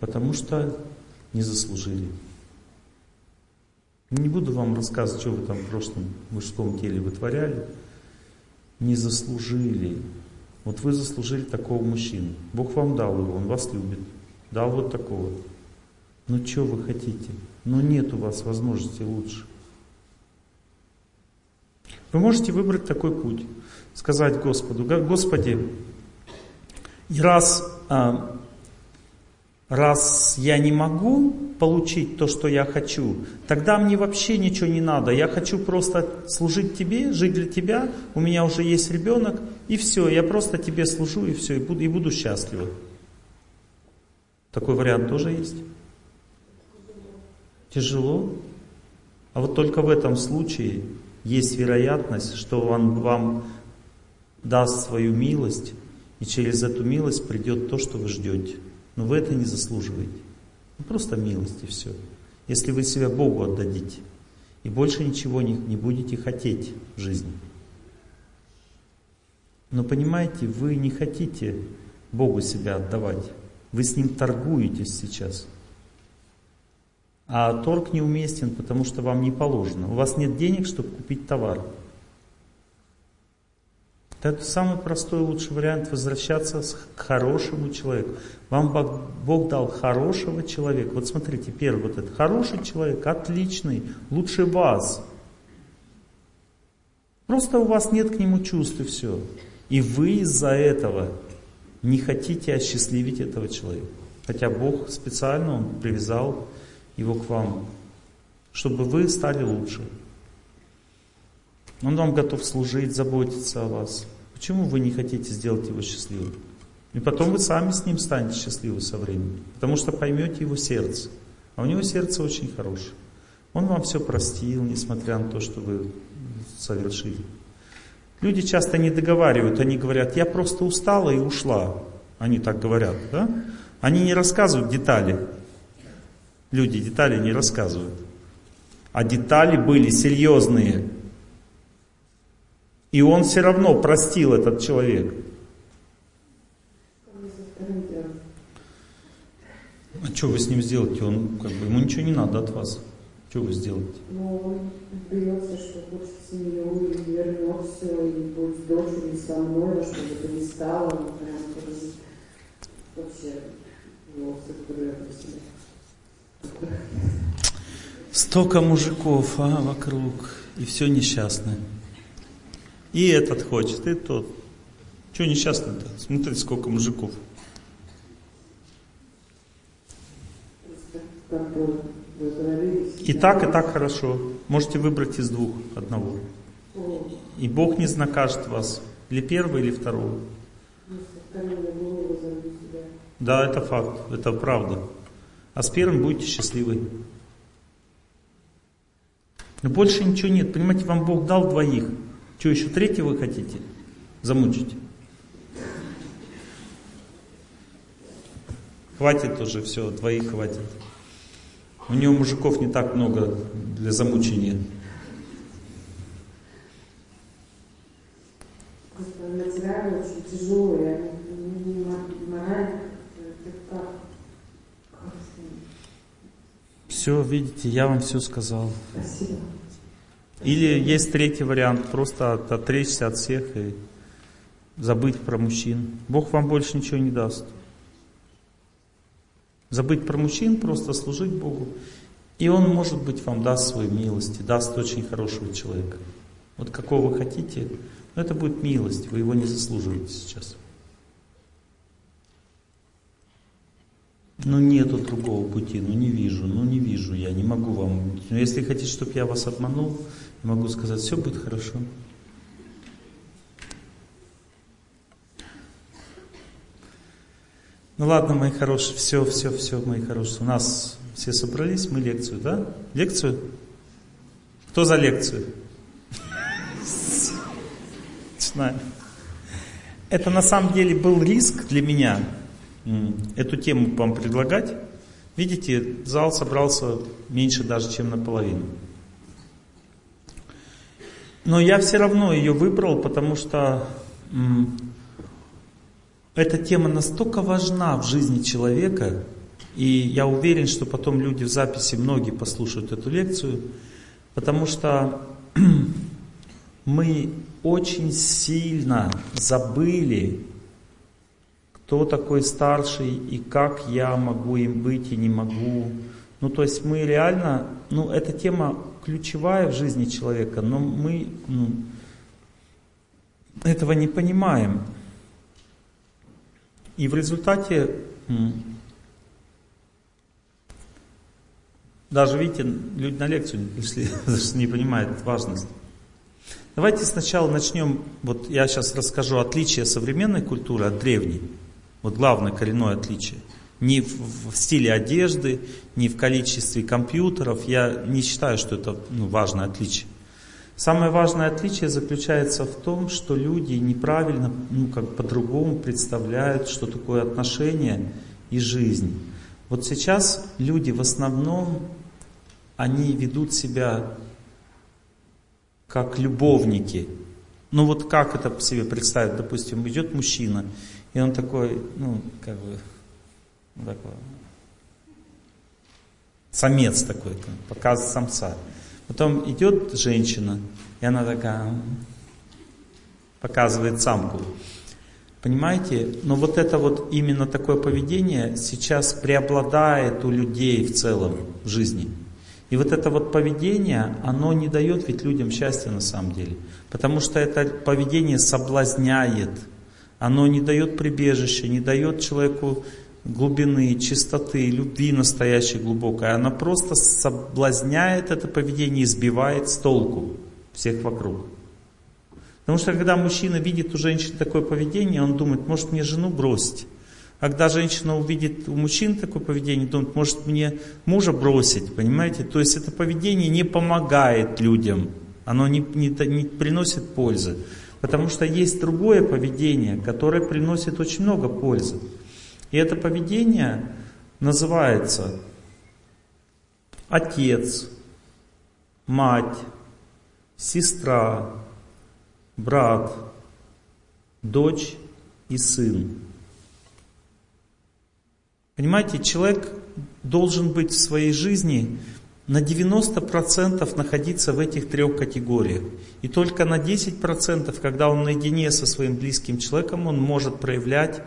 Потому что не заслужили. Не буду вам рассказывать, что вы там в прошлом мужском теле вытворяли. Не заслужили. Вот вы заслужили такого мужчину. Бог вам дал его, он вас любит. Дал вот такого. Ну что вы хотите? Но нет у вас возможности лучше. Вы можете выбрать такой путь. Сказать Господу, Господи, раз, а, раз я не могу получить то, что я хочу, тогда мне вообще ничего не надо. Я хочу просто служить Тебе, жить для Тебя, у меня уже есть ребенок, и все, я просто Тебе служу, и все, и буду, и буду счастлива. Такой вариант тоже есть. Тяжело. А вот только в этом случае есть вероятность, что он вам даст свою милость, и через эту милость придет то, что вы ждете. Но вы это не заслуживаете. Ну, просто милость и все. Если вы себя Богу отдадите, и больше ничего не, не будете хотеть в жизни. Но понимаете, вы не хотите Богу себя отдавать. Вы с Ним торгуетесь сейчас. А торг неуместен, потому что вам не положено. У вас нет денег, чтобы купить товар. Это самый простой лучший вариант возвращаться к хорошему человеку. Вам Бог дал хорошего человека. Вот смотрите, первый вот этот хороший человек, отличный, лучше вас. Просто у вас нет к нему чувств и все. И вы из-за этого не хотите осчастливить этого человека. Хотя Бог специально Он привязал его к вам, чтобы вы стали лучше. Он вам готов служить, заботиться о вас. Почему вы не хотите сделать его счастливым? И потом вы сами с ним станете счастливы со временем. Потому что поймете его сердце. А у него сердце очень хорошее. Он вам все простил, несмотря на то, что вы совершили. Люди часто не договаривают, они говорят, я просто устала и ушла. Они так говорят, да? Они не рассказывают детали. Люди детали не рассказывают. А детали были серьезные. И он все равно простил этот человек. А что вы с ним сделаете? Он, как бы, ему ничего не надо от вас. Что вы сделаете? Ну, он берется, что хочет семью, и вернется, и будет с дочерью, со мной, чтобы это не стало, прям вообще его Столько мужиков а, вокруг, и все несчастное. И этот хочет, и тот. Чего несчастный-то? Смотрите, сколько мужиков. И так, и так хорошо. Можете выбрать из двух одного. И Бог не накажет вас. Или первого, или второго. Да, это факт, это правда. А с первым будете счастливы. Но больше ничего нет. Понимаете, вам Бог дал двоих. Что еще третьего вы хотите? Замучить? Хватит уже, все, двоих хватит. У него мужиков не так много для замучения. Материально очень тяжело, морально все, видите, я вам все сказал. Спасибо. Или есть третий вариант, просто от, отречься от всех и забыть про мужчин. Бог вам больше ничего не даст. Забыть про мужчин, просто служить Богу. И Он, может быть, вам даст свои милости, даст очень хорошего человека. Вот какого вы хотите, но это будет милость, вы его не заслуживаете сейчас. Ну нету другого пути, ну не вижу, ну не вижу я, не могу вам. Но если хотите, чтобы я вас обманул, могу сказать, все будет хорошо. Ну ладно, мои хорошие, все, все, все, мои хорошие. У нас все собрались, мы лекцию, да? Лекцию? Кто за лекцию? Начинаем. Это на самом деле был риск для меня, эту тему вам предлагать. Видите, зал собрался меньше даже, чем наполовину. Но я все равно ее выбрал, потому что эта тема настолько важна в жизни человека, и я уверен, что потом люди в записи, многие послушают эту лекцию, потому что мы очень сильно забыли кто такой старший и как я могу им быть и не могу. Ну, то есть мы реально, ну, эта тема ключевая в жизни человека, но мы ну, этого не понимаем. И в результате, даже видите, люди на лекцию не пришли, не понимают важность. Давайте сначала начнем, вот я сейчас расскажу отличие современной культуры от древней. Вот главное коренное отличие. Не в, стиле одежды, не в количестве компьютеров. Я не считаю, что это ну, важное отличие. Самое важное отличие заключается в том, что люди неправильно, ну как по-другому представляют, что такое отношения и жизнь. Вот сейчас люди в основном, они ведут себя как любовники. Ну вот как это себе представить? Допустим, идет мужчина И он такой, ну, как бы, ну, такой, самец такой, показывает самца. Потом идет женщина, и она такая, показывает самку. Понимаете? Но вот это вот именно такое поведение сейчас преобладает у людей в целом в жизни. И вот это вот поведение, оно не дает ведь людям счастья на самом деле. Потому что это поведение соблазняет. Оно не дает прибежища, не дает человеку глубины, чистоты, любви настоящей глубокой. Оно просто соблазняет это поведение сбивает с толку всех вокруг. Потому что когда мужчина видит у женщины такое поведение, он думает, может мне жену бросить. А когда женщина увидит у мужчин такое поведение, думает, может мне мужа бросить, понимаете? То есть это поведение не помогает людям, оно не, не, не приносит пользы. Потому что есть другое поведение, которое приносит очень много пользы. И это поведение называется отец, мать, сестра, брат, дочь и сын. Понимаете, человек должен быть в своей жизни на 90% находиться в этих трех категориях. И только на 10%, когда он наедине со своим близким человеком, он может проявлять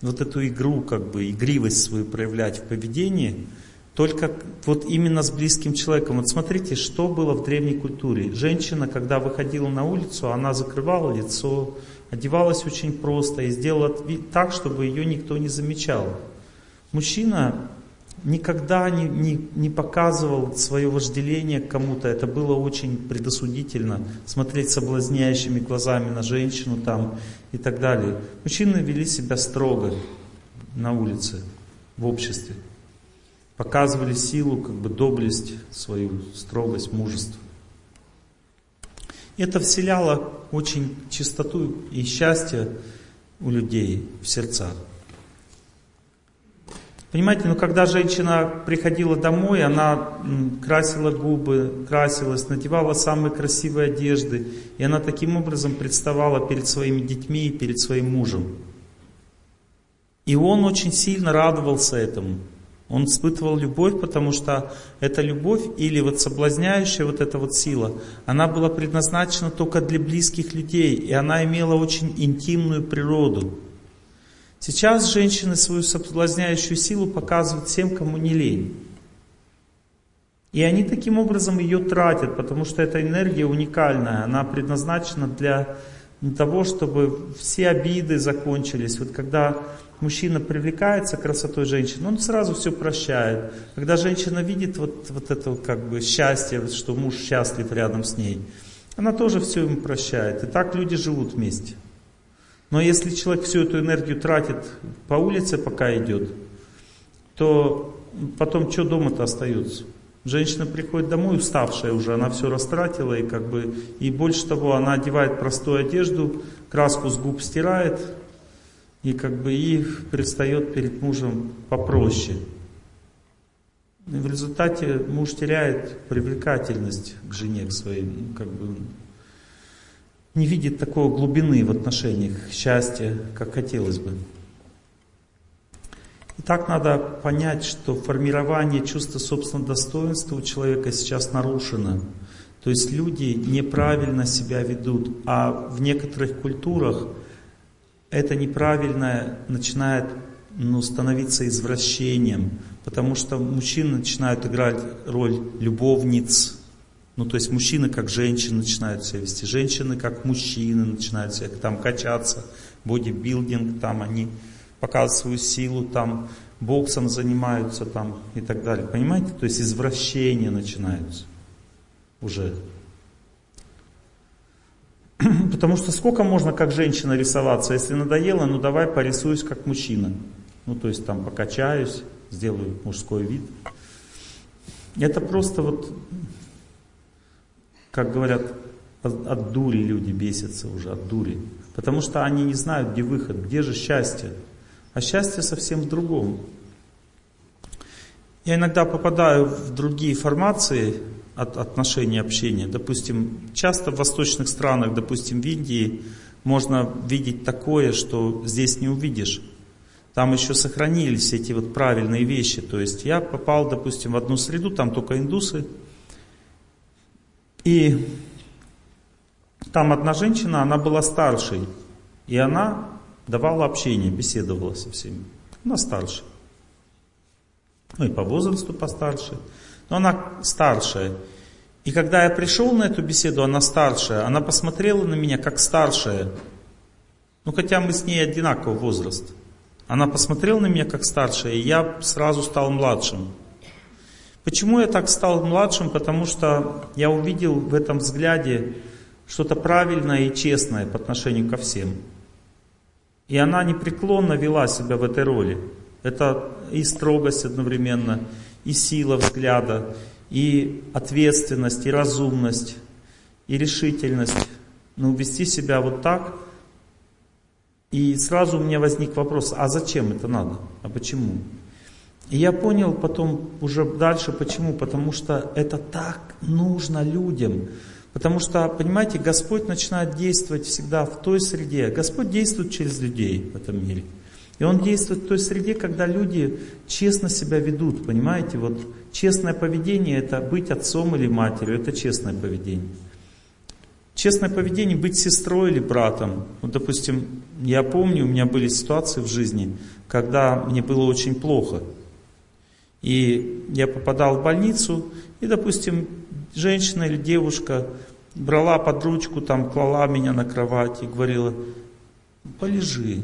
вот эту игру, как бы игривость свою проявлять в поведении, только вот именно с близким человеком. Вот смотрите, что было в древней культуре. Женщина, когда выходила на улицу, она закрывала лицо, одевалась очень просто и сделала так, чтобы ее никто не замечал. Мужчина никогда не, не, не показывал свое вожделение к кому-то. Это было очень предосудительно. Смотреть соблазняющими глазами на женщину там и так далее. Мужчины вели себя строго на улице, в обществе показывали силу, как бы доблесть свою, строгость, мужество. Это вселяло очень чистоту и счастье у людей в сердцах. Понимаете, ну когда женщина приходила домой, она красила губы, красилась, надевала самые красивые одежды, и она таким образом представала перед своими детьми и перед своим мужем. И он очень сильно радовался этому. Он испытывал любовь, потому что эта любовь или вот соблазняющая вот эта вот сила, она была предназначена только для близких людей, и она имела очень интимную природу. Сейчас женщины свою соблазняющую силу показывают всем, кому не лень. И они таким образом ее тратят, потому что эта энергия уникальная, она предназначена для того, чтобы все обиды закончились. Вот когда мужчина привлекается красотой женщины, он сразу все прощает. Когда женщина видит вот, вот это как бы счастье, что муж счастлив рядом с ней, она тоже все ему прощает. И так люди живут вместе. Но если человек всю эту энергию тратит по улице, пока идет, то потом что дома-то остается? Женщина приходит домой уставшая уже, она все растратила и как бы и больше того, она одевает простую одежду, краску с губ стирает, и как бы и предстает перед мужем попроще. И в результате муж теряет привлекательность к жене, к своей, ну, как бы не видит такой глубины в отношениях, счастья, как хотелось бы. И так надо понять, что формирование чувства собственного достоинства у человека сейчас нарушено. То есть люди неправильно себя ведут, а в некоторых культурах это неправильное начинает ну, становиться извращением, потому что мужчины начинают играть роль любовниц, ну, то есть мужчины как женщины начинают себя вести, женщины как мужчины начинают себя там качаться, бодибилдинг, там они показывают свою силу, там боксом занимаются там и так далее. Понимаете? То есть извращения начинаются уже. Потому что сколько можно как женщина рисоваться? Если надоело, ну давай порисуюсь как мужчина. Ну то есть там покачаюсь, сделаю мужской вид. Это просто вот, как говорят, от дури люди бесятся уже, от дури. Потому что они не знают, где выход, где же счастье. А счастье совсем в другом. Я иногда попадаю в другие формации, от отношений общения. Допустим, часто в восточных странах, допустим, в Индии, можно видеть такое, что здесь не увидишь. Там еще сохранились эти вот правильные вещи. То есть я попал, допустим, в одну среду, там только индусы. И там одна женщина, она была старшей. И она давала общение, беседовала со всеми. Она старше. Ну и по возрасту постарше. Но она старшая. И когда я пришел на эту беседу, она старшая, она посмотрела на меня как старшая. Ну хотя мы с ней одинаковый возраст. Она посмотрела на меня как старшая, и я сразу стал младшим. Почему я так стал младшим? Потому что я увидел в этом взгляде что-то правильное и честное по отношению ко всем. И она непреклонно вела себя в этой роли. Это и строгость одновременно, и сила взгляда, и ответственность, и разумность, и решительность. Но вести себя вот так. И сразу у меня возник вопрос, а зачем это надо? А почему? И я понял потом уже дальше, почему. Потому что это так нужно людям. Потому что, понимаете, Господь начинает действовать всегда в той среде. Господь действует через людей в этом мире. И Он действует в той среде, когда люди честно себя ведут, понимаете? Вот честное поведение это быть отцом или матерью, это честное поведение. Честное поведение быть сестрой или братом. Вот, допустим, я помню, у меня были ситуации в жизни, когда мне было очень плохо. И я попадал в больницу, и, допустим, женщина или девушка брала под ручку, там, клала меня на кровать и говорила, полежи,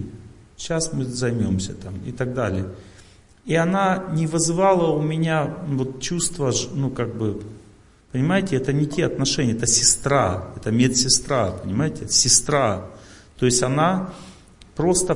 сейчас мы займемся там и так далее. И она не вызывала у меня вот чувство, ну как бы, понимаете, это не те отношения, это сестра, это медсестра, понимаете, сестра. То есть она просто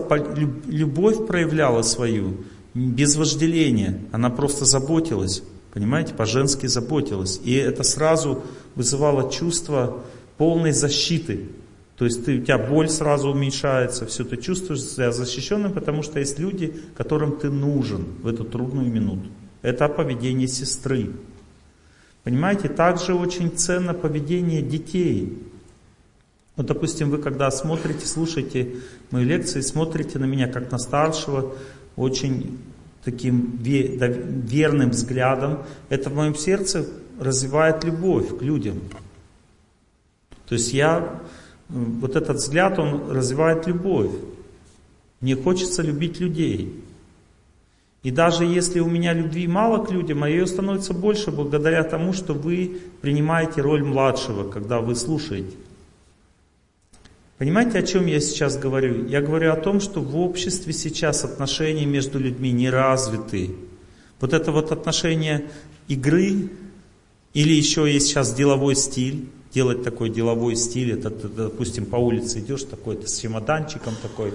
любовь проявляла свою, без вожделения, она просто заботилась, понимаете, по-женски заботилась. И это сразу вызывало чувство полной защиты. То есть ты, у тебя боль сразу уменьшается, все, ты чувствуешь себя защищенным, потому что есть люди, которым ты нужен в эту трудную минуту. Это поведение сестры. Понимаете, также очень ценно поведение детей. Вот, допустим, вы когда смотрите, слушаете мои лекции, смотрите на меня как на старшего, очень таким верным взглядом, это в моем сердце развивает любовь к людям. То есть я вот этот взгляд, он развивает любовь. Мне хочется любить людей. И даже если у меня любви мало к людям, а ее становится больше благодаря тому, что вы принимаете роль младшего, когда вы слушаете. Понимаете, о чем я сейчас говорю? Я говорю о том, что в обществе сейчас отношения между людьми не развиты. Вот это вот отношение игры, или еще есть сейчас деловой стиль, делать такой деловой стиль, это, допустим, по улице идешь такой, с чемоданчиком такой,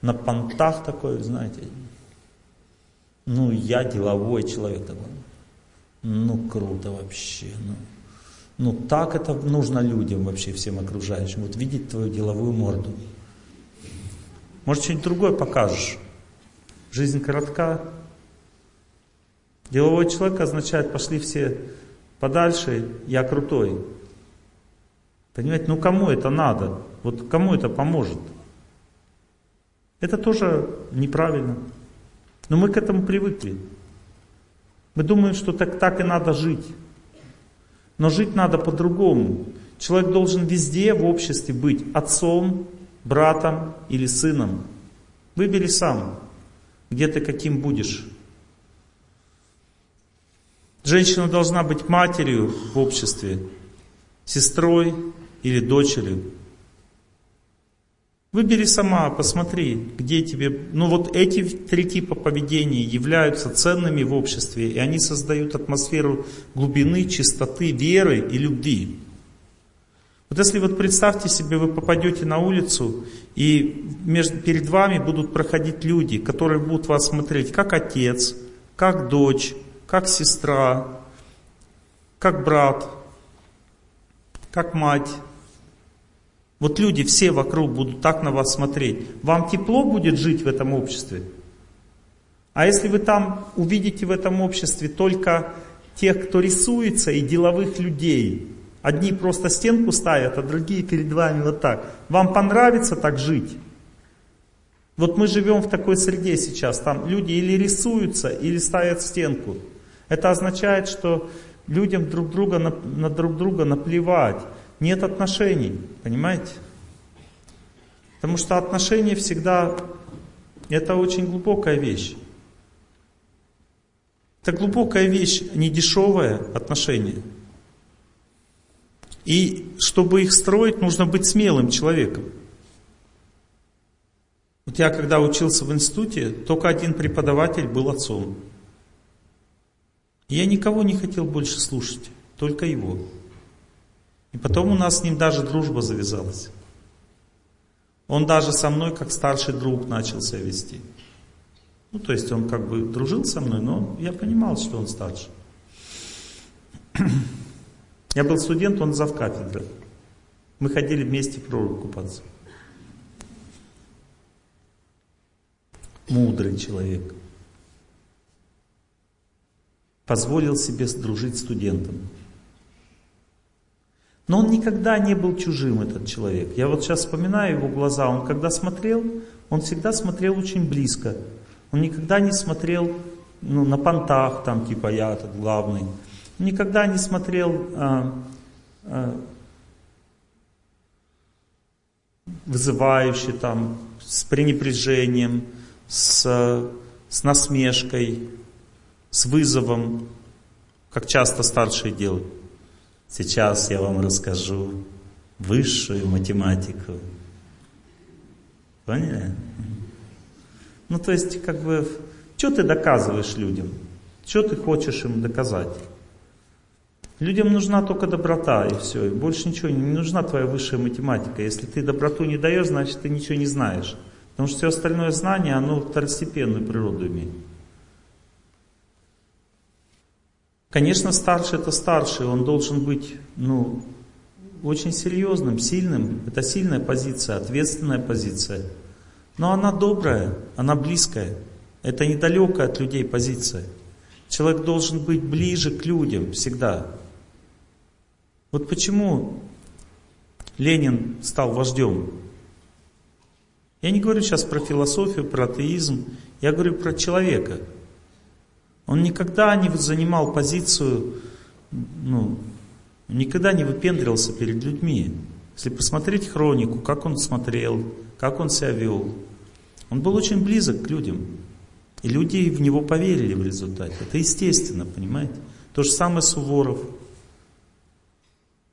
на понтах такой, знаете. Ну, я деловой человек такой. Ну, круто вообще. Ну, ну, так это нужно людям вообще, всем окружающим. Вот видеть твою деловую морду. Может, что-нибудь другое покажешь. Жизнь коротка. Деловой человек означает, пошли все подальше, я крутой. Понимаете, ну кому это надо? Вот кому это поможет? Это тоже неправильно. Но мы к этому привыкли. Мы думаем, что так, так и надо жить. Но жить надо по-другому. Человек должен везде в обществе быть отцом, братом или сыном. Выбери сам, где ты каким будешь. Женщина должна быть матерью в обществе, сестрой, или дочерью. Выбери сама, посмотри, где тебе... Ну вот эти три типа поведения являются ценными в обществе, и они создают атмосферу глубины, чистоты, веры и любви. Вот если вот представьте себе, вы попадете на улицу, и между, перед вами будут проходить люди, которые будут вас смотреть как отец, как дочь, как сестра, как брат, как мать, вот люди все вокруг будут так на вас смотреть. Вам тепло будет жить в этом обществе? А если вы там увидите в этом обществе только тех, кто рисуется, и деловых людей, Одни просто стенку ставят, а другие перед вами вот так. Вам понравится так жить? Вот мы живем в такой среде сейчас. Там люди или рисуются, или ставят стенку. Это означает, что людям друг друга на, друг друга наплевать. Нет отношений, понимаете? Потому что отношения всегда, это очень глубокая вещь. Это глубокая вещь, не дешевая отношения. И чтобы их строить, нужно быть смелым человеком. Вот я когда учился в институте, только один преподаватель был отцом. я никого не хотел больше слушать, только его. И потом у нас с ним даже дружба завязалась. Он даже со мной, как старший друг, начал себя вести. Ну, то есть он как бы дружил со мной, но я понимал, что он старше. Я был студент, он зав кафедры. Мы ходили вместе в прорубь купаться. Мудрый человек. Позволил себе дружить с студентом. Но он никогда не был чужим, этот человек. Я вот сейчас вспоминаю его глаза. Он когда смотрел, он всегда смотрел очень близко. Он никогда не смотрел ну, на понтах, там типа я этот главный. Он никогда не смотрел а, а, вызывающе, там, с пренебрежением, с, с насмешкой, с вызовом, как часто старшие делают. Сейчас я вам расскажу высшую математику. Поняли? Ну, то есть, как бы, что ты доказываешь людям? Что ты хочешь им доказать? Людям нужна только доброта, и все. И больше ничего, не нужна твоя высшая математика. Если ты доброту не даешь, значит, ты ничего не знаешь. Потому что все остальное знание, оно второстепенную природу имеет. Конечно, старший это старший, он должен быть, ну, очень серьезным, сильным. Это сильная позиция, ответственная позиция. Но она добрая, она близкая. Это недалекая от людей позиция. Человек должен быть ближе к людям всегда. Вот почему Ленин стал вождем. Я не говорю сейчас про философию, про атеизм, я говорю про человека – он никогда не занимал позицию, ну, никогда не выпендривался перед людьми. Если посмотреть хронику, как он смотрел, как он себя вел, он был очень близок к людям. И люди в него поверили в результате. Это естественно, понимаете? То же самое Суворов –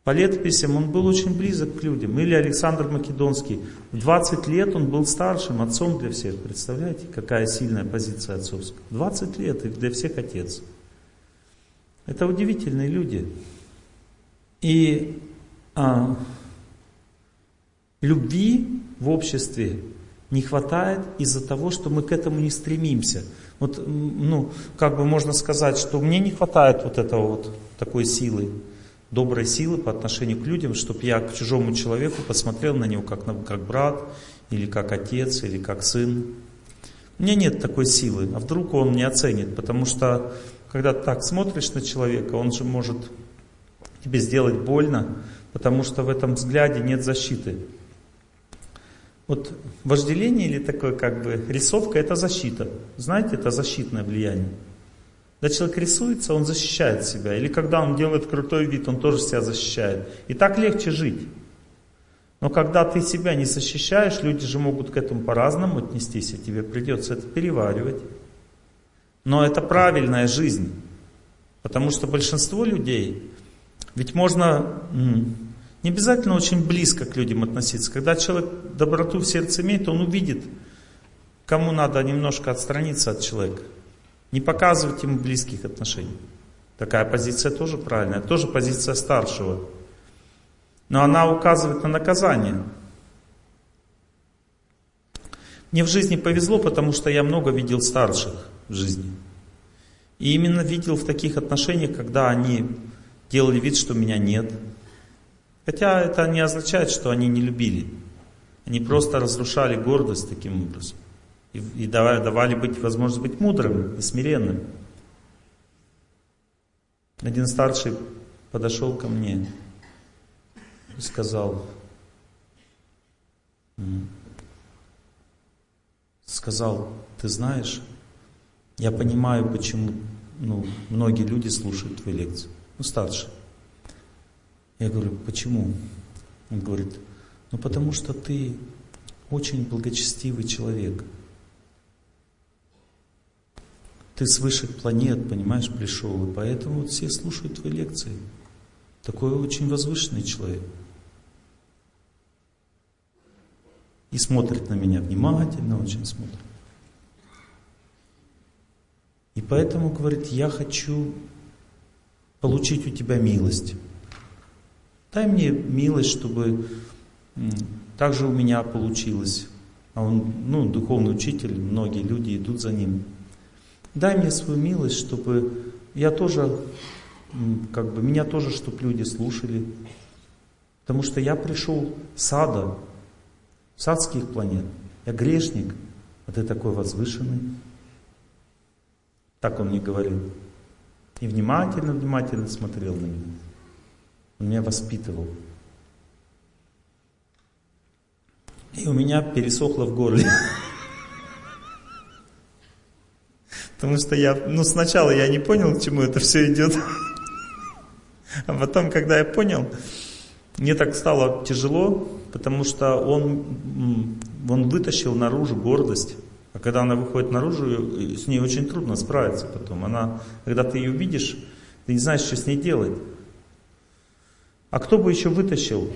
по летописям он был очень близок к людям. Или Александр Македонский. В 20 лет он был старшим отцом для всех. Представляете, какая сильная позиция отцовская. 20 лет и для всех отец. Это удивительные люди. И а, любви в обществе не хватает из-за того, что мы к этому не стремимся. Вот, ну, как бы можно сказать, что мне не хватает вот этого вот такой силы доброй силы по отношению к людям, чтобы я к чужому человеку посмотрел на него как, на, как брат, или как отец, или как сын. У меня нет такой силы, а вдруг он не оценит, потому что когда ты так смотришь на человека, он же может тебе сделать больно, потому что в этом взгляде нет защиты. Вот вожделение или такое как бы рисовка это защита. Знаете, это защитное влияние. Когда человек рисуется, он защищает себя. Или когда он делает крутой вид, он тоже себя защищает. И так легче жить. Но когда ты себя не защищаешь, люди же могут к этому по-разному отнестись, и тебе придется это переваривать. Но это правильная жизнь. Потому что большинство людей, ведь можно не обязательно очень близко к людям относиться. Когда человек доброту в сердце имеет, он увидит, кому надо немножко отстраниться от человека. Не показывать ему близких отношений. Такая позиция тоже правильная, тоже позиция старшего. Но она указывает на наказание. Мне в жизни повезло, потому что я много видел старших в жизни. И именно видел в таких отношениях, когда они делали вид, что меня нет. Хотя это не означает, что они не любили. Они просто разрушали гордость таким образом и, давали, давали быть, возможность быть мудрым и смиренным. Один старший подошел ко мне и сказал, сказал, ты знаешь, я понимаю, почему ну, многие люди слушают твои лекции. Ну, старше. Я говорю, почему? Он говорит, ну потому что ты очень благочестивый человек. Ты с высших планет, понимаешь, пришел, и поэтому вот все слушают твои лекции. Такой очень возвышенный человек. И смотрит на меня внимательно, очень смотрит. И поэтому говорит, я хочу получить у тебя милость. Дай мне милость, чтобы так же у меня получилось. А он, ну, духовный учитель, многие люди идут за ним. Дай мне свою милость, чтобы я тоже, как бы, меня тоже, чтобы люди слушали. Потому что я пришел с ада, с адских планет. Я грешник, а ты такой возвышенный. Так он мне говорил. И внимательно, внимательно смотрел на меня. Он меня воспитывал. И у меня пересохло в горле. Потому что я, ну сначала я не понял, к чему это все идет. А потом, когда я понял, мне так стало тяжело, потому что он, он вытащил наружу гордость. А когда она выходит наружу, с ней очень трудно справиться потом. Она, когда ты ее видишь, ты не знаешь, что с ней делать. А кто бы еще вытащил?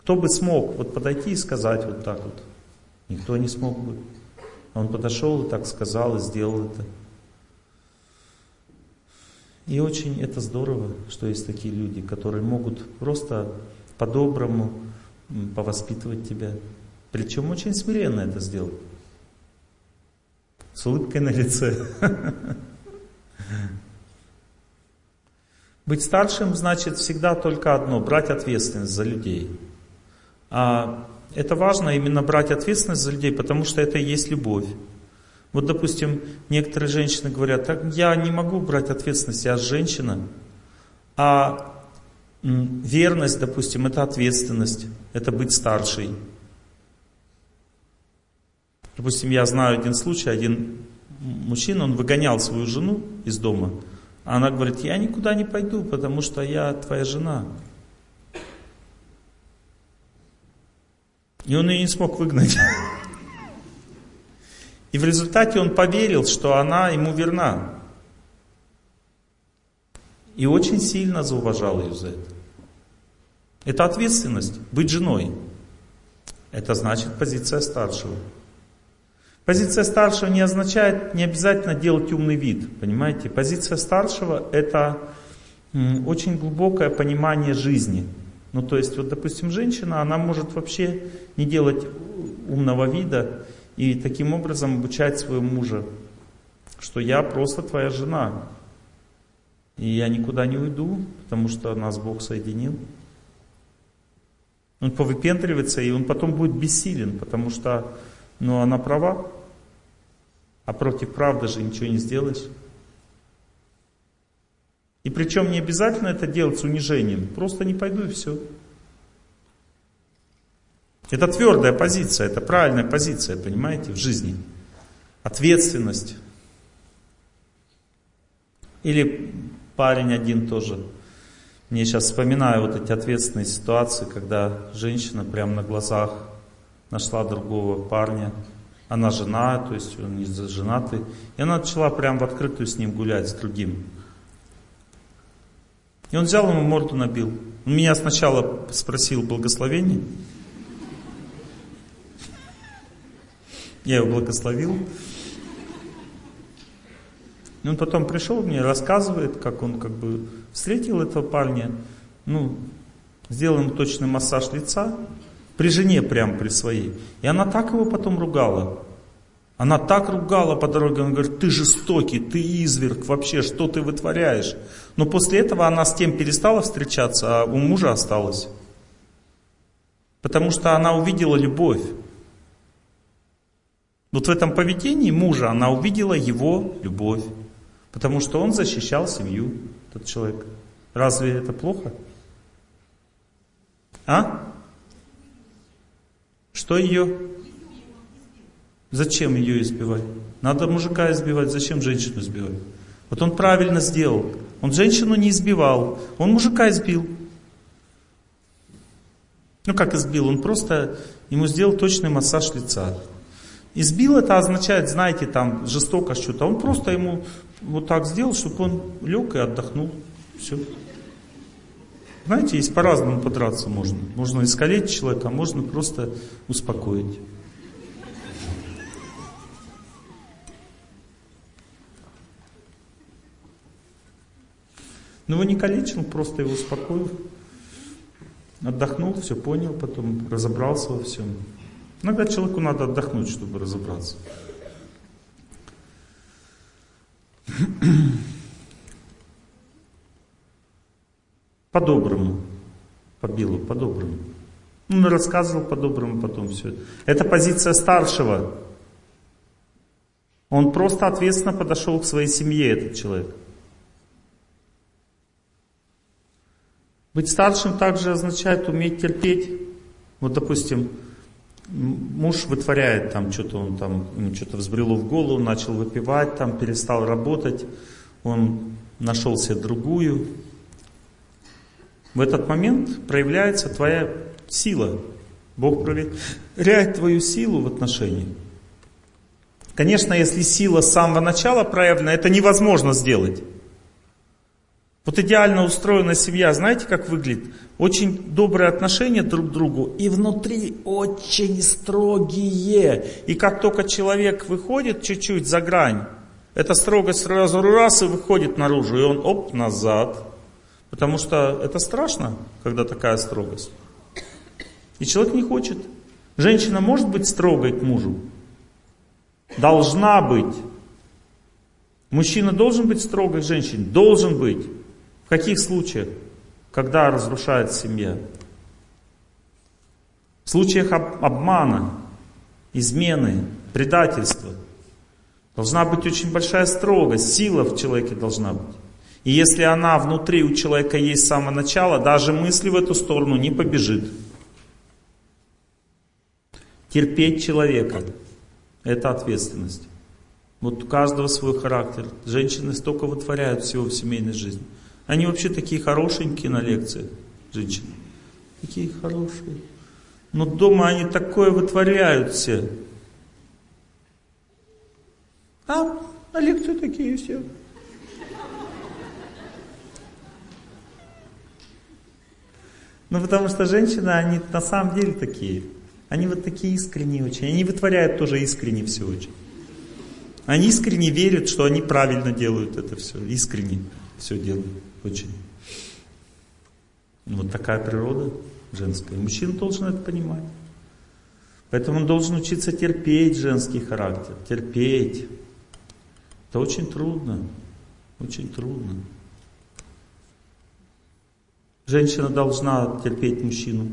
Кто бы смог вот подойти и сказать вот так вот? Никто не смог бы. Он подошел и так сказал и сделал это. И очень это здорово, что есть такие люди, которые могут просто по-доброму повоспитывать тебя. Причем очень смиренно это сделать. С улыбкой на лице. Быть старшим значит всегда только одно, брать ответственность за людей. А это важно именно брать ответственность за людей, потому что это и есть любовь. Вот, допустим, некоторые женщины говорят, так я не могу брать ответственность, я женщина. А верность, допустим, это ответственность, это быть старшей. Допустим, я знаю один случай, один мужчина, он выгонял свою жену из дома, а она говорит, я никуда не пойду, потому что я твоя жена. И он ее не смог выгнать. И в результате он поверил, что она ему верна. И очень сильно зауважал ее за это. Это ответственность, быть женой. Это значит позиция старшего. Позиция старшего не означает не обязательно делать умный вид, понимаете? Позиция старшего это очень глубокое понимание жизни. Ну, то есть, вот, допустим, женщина, она может вообще не делать умного вида и таким образом обучать своего мужа, что я просто твоя жена, и я никуда не уйду, потому что нас Бог соединил. Он повыпендривается, и он потом будет бессилен, потому что ну, она права, а против правды же ничего не сделаешь. И причем не обязательно это делать с унижением. Просто не пойду и все. Это твердая позиция, это правильная позиция, понимаете, в жизни. Ответственность. Или парень один тоже. Мне сейчас вспоминаю вот эти ответственные ситуации, когда женщина прямо на глазах нашла другого парня. Она жена, то есть он не женатый. И она начала прямо в открытую с ним гулять, с другим. И он взял ему морду набил. Он меня сначала спросил благословение. Я его благословил. И он потом пришел мне, рассказывает, как он как бы встретил этого парня, ну, сделал ему точный массаж лица, при жене прям при своей. И она так его потом ругала. Она так ругала по дороге, он говорит, ты жестокий, ты изверг, вообще, что ты вытворяешь? Но после этого она с тем перестала встречаться, а у мужа осталась. Потому что она увидела любовь. Вот в этом поведении мужа она увидела его любовь. Потому что он защищал семью, этот человек. Разве это плохо? А? Что ее? Зачем ее избивать? Надо мужика избивать, зачем женщину избивать? Вот он правильно сделал. Он женщину не избивал, он мужика избил. Ну как избил? Он просто ему сделал точный массаж лица. Избил это означает, знаете, там жестоко что-то. Он просто ему вот так сделал, чтобы он лег и отдохнул. Все. Знаете, есть по-разному подраться можно. Можно искалечить человека, а можно просто успокоить. Но ну, его не калечил, просто его успокоил. Отдохнул, все понял, потом разобрался во всем. Иногда человеку надо отдохнуть, чтобы разобраться. По-доброму. По Биллу, по-доброму. Он рассказывал по-доброму потом все. Это позиция старшего. Он просто ответственно подошел к своей семье, этот человек. Быть старшим также означает уметь терпеть. Вот, допустим, муж вытворяет там что-то, он там, ему что-то взбрело в голову, начал выпивать, там перестал работать, он нашел себе другую. В этот момент проявляется твоя сила. Бог проверяет твою силу в отношении. Конечно, если сила с самого начала проявлена, это невозможно сделать. Вот идеально устроена семья, знаете, как выглядит? Очень добрые отношения друг к другу и внутри очень строгие. И как только человек выходит чуть-чуть за грань, эта строгость сразу раз и выходит наружу, и он оп, назад. Потому что это страшно, когда такая строгость. И человек не хочет. Женщина может быть строгой к мужу? Должна быть. Мужчина должен быть строгой к женщине? Должен быть. В каких случаях? Когда разрушается семья? В случаях обмана, измены, предательства. Должна быть очень большая строгость, сила в человеке должна быть. И если она внутри у человека есть с самого начала, даже мысли в эту сторону не побежит. Терпеть человека – это ответственность. Вот у каждого свой характер. Женщины столько вытворяют всего в семейной жизни. Они вообще такие хорошенькие на лекциях, женщины. Такие хорошие. Но дома они такое вытворяют все. А на лекции такие все. Ну, потому что женщины, они на самом деле такие. Они вот такие искренние очень. Они вытворяют тоже искренне все очень. Они искренне верят, что они правильно делают это все. Искренне все делают. Очень. Вот такая природа женская. мужчина должен это понимать. Поэтому он должен учиться терпеть женский характер. Терпеть. Это очень трудно. Очень трудно. Женщина должна терпеть мужчину.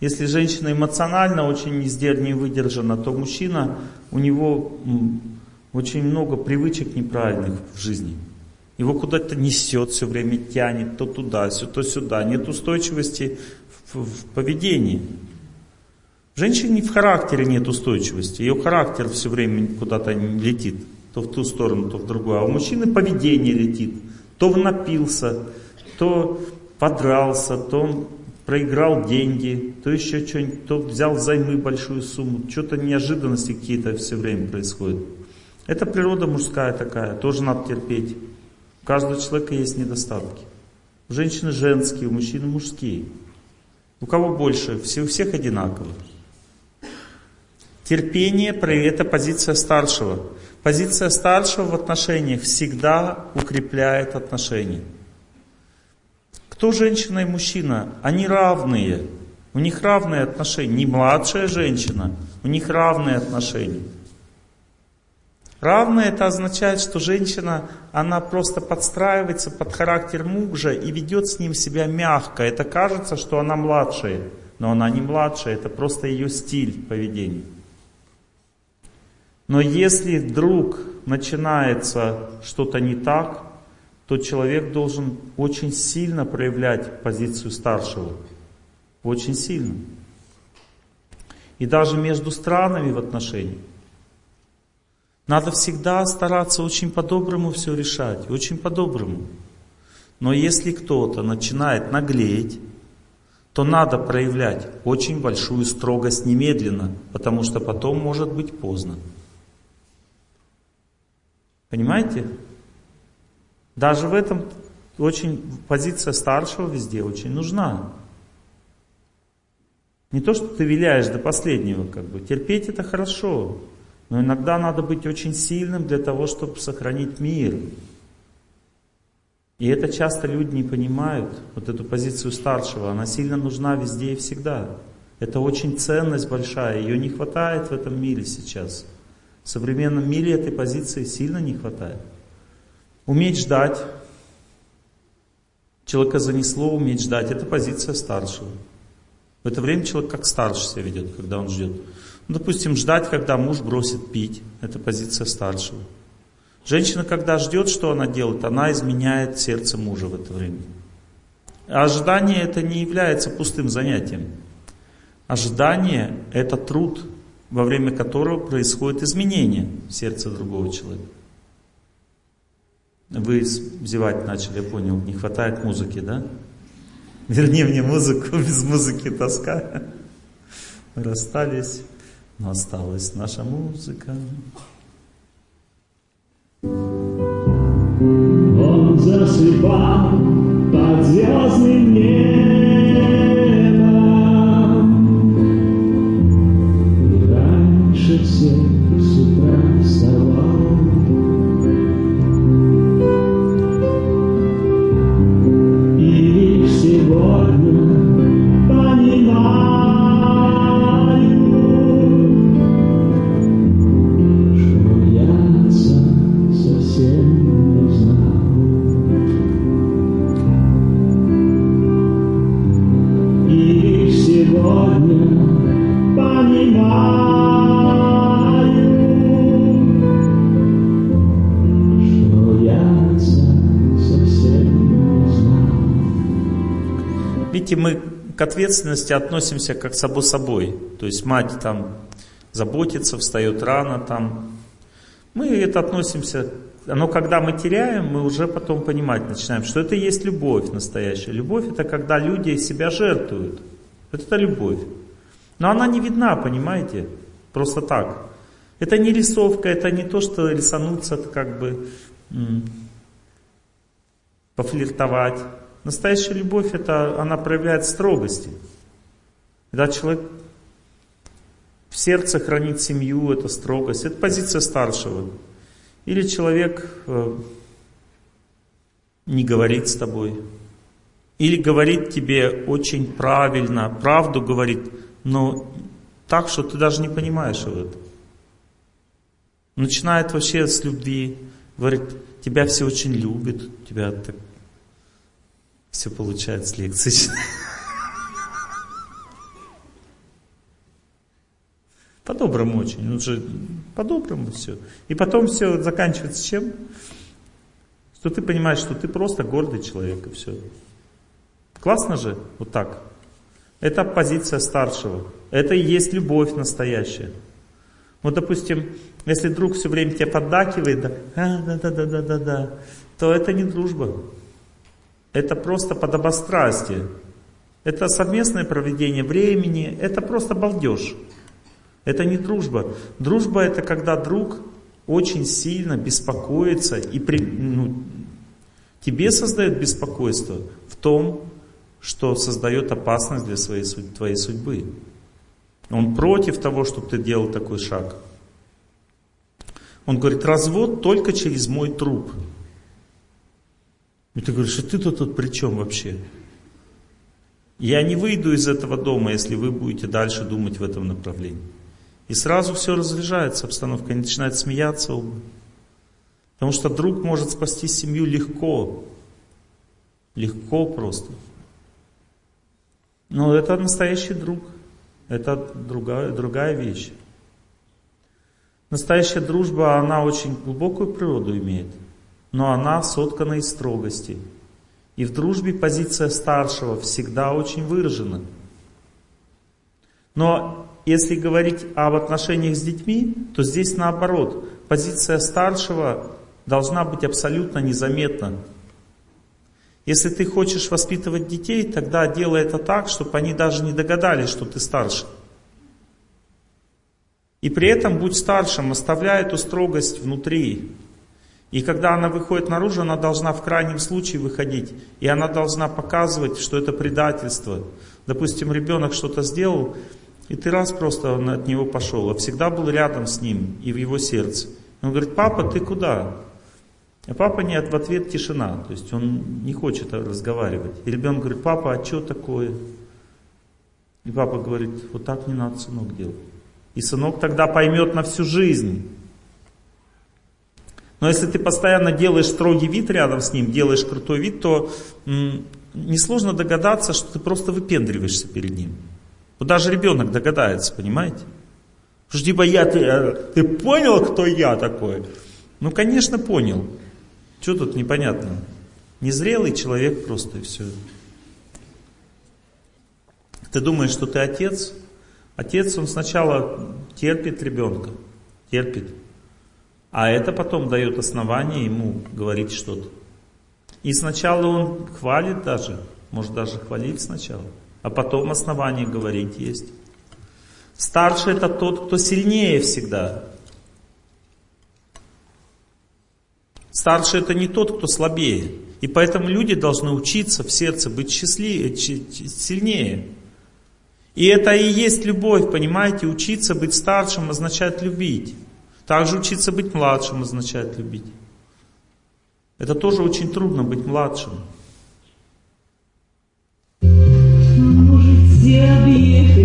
Если женщина эмоционально очень не выдержана, то мужчина, у него очень много привычек неправильных в жизни. Его куда-то несет все время, тянет то туда, то сюда. Нет устойчивости в, в поведении. В женщине в характере нет устойчивости. Ее характер все время куда-то летит. То в ту сторону, то в другую. А у мужчины поведение летит. То напился, то подрался, то он проиграл деньги, то еще что-нибудь, то взял займы большую сумму. Что-то неожиданности какие-то все время происходят. Это природа мужская такая, тоже надо терпеть. У каждого человека есть недостатки. У женщины женские, у мужчины мужские. У кого больше? Все, у всех одинаково. Терпение – это позиция старшего. Позиция старшего в отношениях всегда укрепляет отношения. Кто женщина и мужчина? Они равные. У них равные отношения. Не младшая женщина, у них равные отношения. Равно это означает, что женщина, она просто подстраивается под характер мужа и ведет с ним себя мягко. Это кажется, что она младшая, но она не младшая, это просто ее стиль поведения. Но если вдруг начинается что-то не так, то человек должен очень сильно проявлять позицию старшего. Очень сильно. И даже между странами в отношениях. Надо всегда стараться очень по-доброму все решать, очень по-доброму. Но если кто-то начинает наглеть, то надо проявлять очень большую строгость немедленно, потому что потом может быть поздно. Понимаете? Даже в этом очень позиция старшего везде очень нужна. Не то, что ты виляешь до последнего, как бы. Терпеть это хорошо. Но иногда надо быть очень сильным для того, чтобы сохранить мир. И это часто люди не понимают, вот эту позицию старшего. Она сильно нужна везде и всегда. Это очень ценность большая, ее не хватает в этом мире сейчас. В современном мире этой позиции сильно не хватает. Уметь ждать. Человека занесло уметь ждать. Это позиция старшего. В это время человек как старше себя ведет, когда он ждет. Ну, допустим, ждать, когда муж бросит пить. Это позиция старшего. Женщина, когда ждет, что она делает, она изменяет сердце мужа в это время. А ожидание это не является пустым занятием. Ожидание это труд, во время которого происходит изменение в сердце другого человека. Вы зевать начали, я понял, не хватает музыки, да? Верни мне музыку, без музыки тоска. Расстались, осталась наша музыка. Он засыпал под звездным небом к ответственности относимся как само собой. То есть мать там заботится, встает рано там. Мы это относимся, но когда мы теряем, мы уже потом понимать начинаем, что это есть любовь настоящая. Любовь это когда люди себя жертвуют. Это любовь. Но она не видна, понимаете, просто так. Это не рисовка, это не то, что рисануться, как бы пофлиртовать. Настоящая любовь, это она проявляет строгости. Когда человек в сердце хранит семью, это строгость, это позиция старшего. Или человек э, не говорит с тобой, или говорит тебе очень правильно, правду говорит, но так, что ты даже не понимаешь этом. Начинает вообще с любви, говорит, тебя все очень любят, тебя так все получает с лекции. По-доброму очень, ну же по-доброму все. И потом все заканчивается чем? Что ты понимаешь, что ты просто гордый человек и все. Классно же, вот так. Это позиция старшего. Это и есть любовь настоящая. Вот, допустим, если друг все время тебя поддакивает, да, да, да, да, да, да, да, то это не дружба. Это просто подобострастие. Это совместное проведение времени, это просто балдеж. Это не дружба. Дружба это когда друг очень сильно беспокоится и при, ну, тебе создает беспокойство в том, что создает опасность для своей, твоей судьбы. Он против того, чтобы ты делал такой шаг. Он говорит, развод только через мой труп. И ты говоришь, а ты-то тут при чем вообще? Я не выйду из этого дома, если вы будете дальше думать в этом направлении. И сразу все разряжается, обстановка, они начинают смеяться оба. Потому что друг может спасти семью легко. Легко просто. Но это настоящий друг. Это другая, другая вещь. Настоящая дружба, она очень глубокую природу имеет но она соткана из строгости. И в дружбе позиция старшего всегда очень выражена. Но если говорить об отношениях с детьми, то здесь наоборот. Позиция старшего должна быть абсолютно незаметна. Если ты хочешь воспитывать детей, тогда делай это так, чтобы они даже не догадались, что ты старше. И при этом будь старшим, оставляй эту строгость внутри. И когда она выходит наружу, она должна в крайнем случае выходить. И она должна показывать, что это предательство. Допустим, ребенок что-то сделал, и ты раз просто от него пошел, а всегда был рядом с ним и в его сердце. Он говорит, папа, ты куда? А папа нет, в ответ тишина, то есть он не хочет разговаривать. И ребенок говорит, папа, а что такое? И папа говорит, вот так не надо, сынок, делать. И сынок тогда поймет на всю жизнь. Но если ты постоянно делаешь строгий вид рядом с ним, делаешь крутой вид, то несложно догадаться, что ты просто выпендриваешься перед ним. Вот даже ребенок догадается, понимаете? Что типа я, ты, э, ты понял, кто я такой? Ну, конечно, понял. Что тут непонятно? Незрелый человек просто и все. Ты думаешь, что ты отец? Отец, он сначала терпит ребенка, терпит. А это потом дает основание ему говорить что-то. И сначала он хвалит даже, может даже хвалить сначала, а потом основание говорить есть. Старший это тот, кто сильнее всегда. Старший это не тот, кто слабее. И поэтому люди должны учиться в сердце быть счастливее, сильнее. И это и есть любовь, понимаете? Учиться быть старшим означает любить. Также учиться быть младшим означает любить. Это тоже очень трудно быть младшим. Можете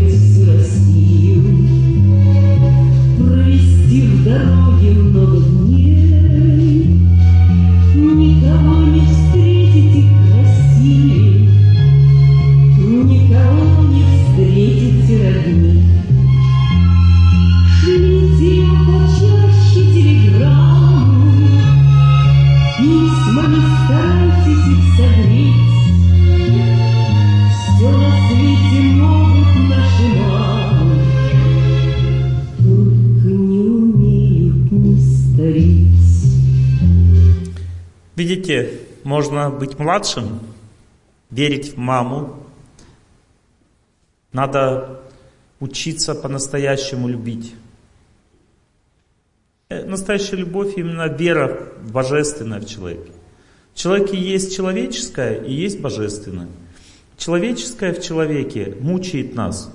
Видите, можно быть младшим, верить в маму, надо учиться по-настоящему любить. Э, настоящая любовь именно вера божественная в человеке. В человеке есть человеческое и есть божественное. Человеческое в человеке мучает нас.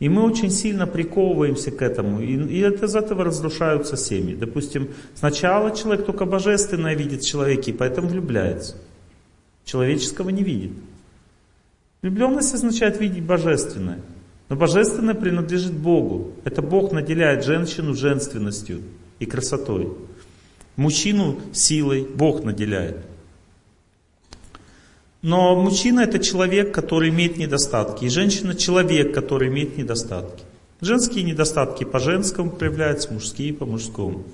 И мы очень сильно приковываемся к этому. И, и из этого разрушаются семьи. Допустим, сначала человек только божественное видит в человеке, и поэтому влюбляется. Человеческого не видит. Влюбленность означает видеть божественное. Но божественное принадлежит Богу. Это Бог наделяет женщину женственностью и красотой. Мужчину силой Бог наделяет. Но мужчина это человек, который имеет недостатки, и женщина человек, который имеет недостатки. Женские недостатки по женскому проявляются, мужские по мужскому.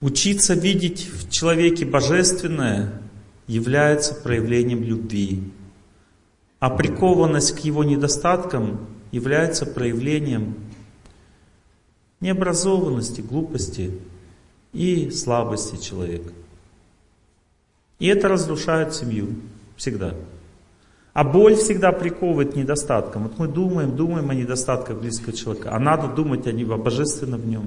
Учиться видеть в человеке божественное является проявлением любви. А прикованность к его недостаткам является проявлением необразованности, глупости и слабости человека. И это разрушает семью всегда. А боль всегда приковывает к недостаткам. Вот мы думаем, думаем о недостатках близкого человека, а надо думать о, нем, о божественном в нем.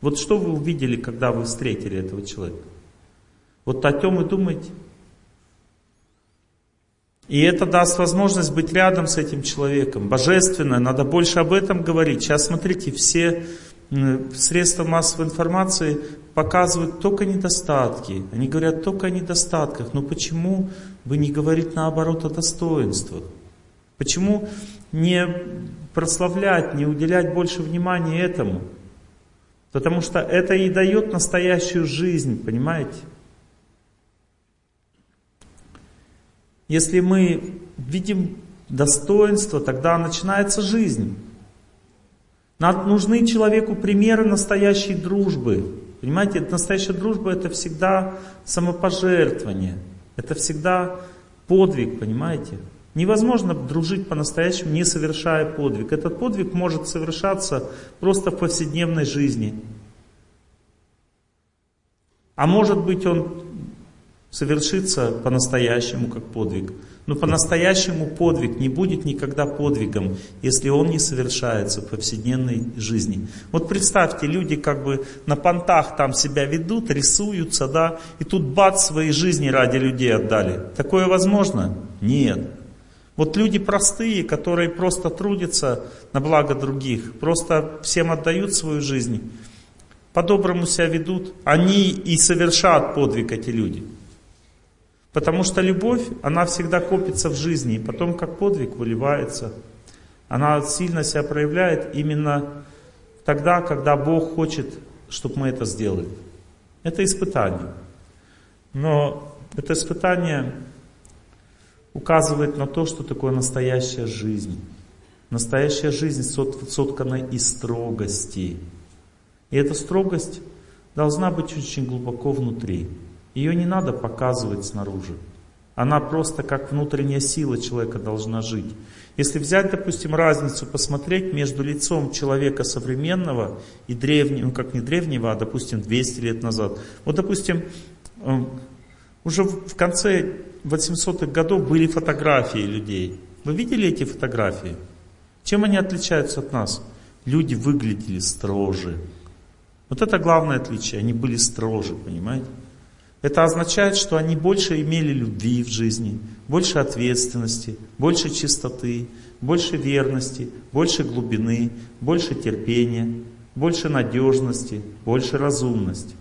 Вот что вы увидели, когда вы встретили этого человека? Вот о том и думайте. И это даст возможность быть рядом с этим человеком. Божественное, надо больше об этом говорить. Сейчас смотрите, все средства массовой информации показывают только недостатки. Они говорят только о недостатках. Но почему бы не говорить наоборот о достоинствах? Почему не прославлять, не уделять больше внимания этому? Потому что это и дает настоящую жизнь, понимаете? Если мы видим достоинство, тогда начинается жизнь. Нам нужны человеку примеры настоящей дружбы. Понимаете, настоящая дружба это всегда самопожертвование. Это всегда подвиг, понимаете? Невозможно дружить по-настоящему, не совершая подвиг. Этот подвиг может совершаться просто в повседневной жизни. А может быть он совершится по-настоящему как подвиг. Но по-настоящему подвиг не будет никогда подвигом, если он не совершается в повседневной жизни. Вот представьте, люди как бы на понтах там себя ведут, рисуются, да, и тут бац, свои жизни ради людей отдали. Такое возможно? Нет. Вот люди простые, которые просто трудятся на благо других, просто всем отдают свою жизнь, по-доброму себя ведут, они и совершат подвиг эти люди. Потому что любовь, она всегда копится в жизни, и потом как подвиг выливается. Она сильно себя проявляет именно тогда, когда Бог хочет, чтобы мы это сделали. Это испытание. Но это испытание указывает на то, что такое настоящая жизнь. Настоящая жизнь соткана из строгости. И эта строгость должна быть очень глубоко внутри. Ее не надо показывать снаружи. Она просто как внутренняя сила человека должна жить. Если взять, допустим, разницу, посмотреть между лицом человека современного и древнего, ну как не древнего, а допустим 200 лет назад. Вот допустим, эм, уже в конце 800-х годов были фотографии людей. Вы видели эти фотографии? Чем они отличаются от нас? Люди выглядели строже. Вот это главное отличие, они были строже, понимаете? Это означает, что они больше имели любви в жизни, больше ответственности, больше чистоты, больше верности, больше глубины, больше терпения, больше надежности, больше разумности.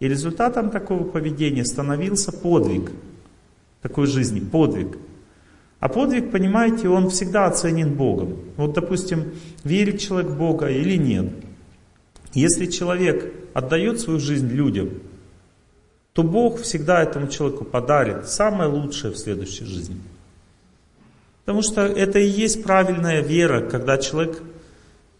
И результатом такого поведения становился подвиг такой жизни, подвиг. А подвиг, понимаете, он всегда оценен Богом. Вот, допустим, верит человек в Бога или нет. Если человек отдает свою жизнь людям, то Бог всегда этому человеку подарит самое лучшее в следующей жизни. Потому что это и есть правильная вера, когда человек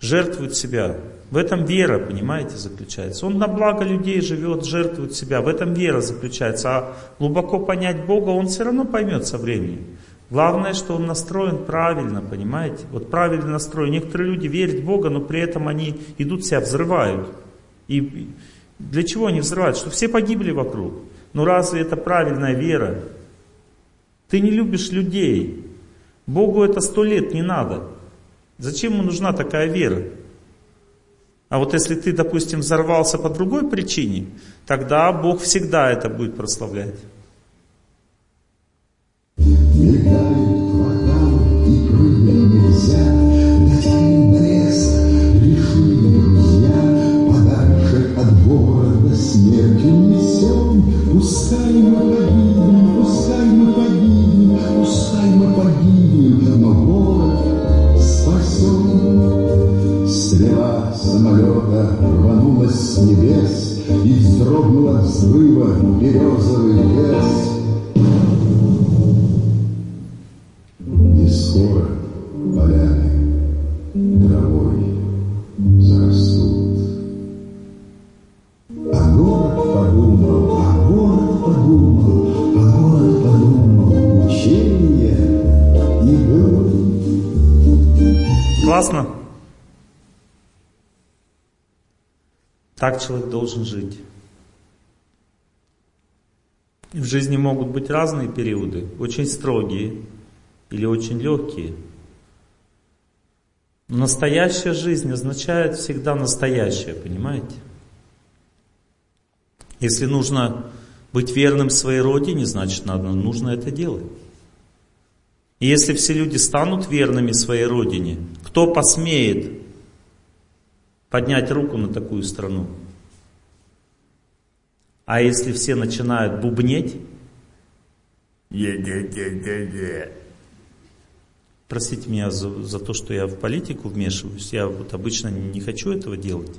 жертвует себя. В этом вера, понимаете, заключается. Он на благо людей живет, жертвует себя. В этом вера заключается. А глубоко понять Бога он все равно поймет со временем. Главное, что он настроен правильно, понимаете? Вот правильный настрой. Некоторые люди верят в Бога, но при этом они идут себя взрывают. И для чего они взрывают? Что все погибли вокруг. Но разве это правильная вера? Ты не любишь людей. Богу это сто лет не надо. Зачем ему нужна такая вера? А вот если ты, допустим, взорвался по другой причине, тогда Бог всегда это будет прославлять. Классно? Так человек должен жить. В жизни могут быть разные периоды, очень строгие или очень легкие. Настоящая жизнь означает всегда настоящее, понимаете? Если нужно быть верным своей родине, значит надо, нужно это делать. И если все люди станут верными своей родине, кто посмеет поднять руку на такую страну? А если все начинают бубнеть, простите меня за, за то, что я в политику вмешиваюсь, я вот обычно не хочу этого делать.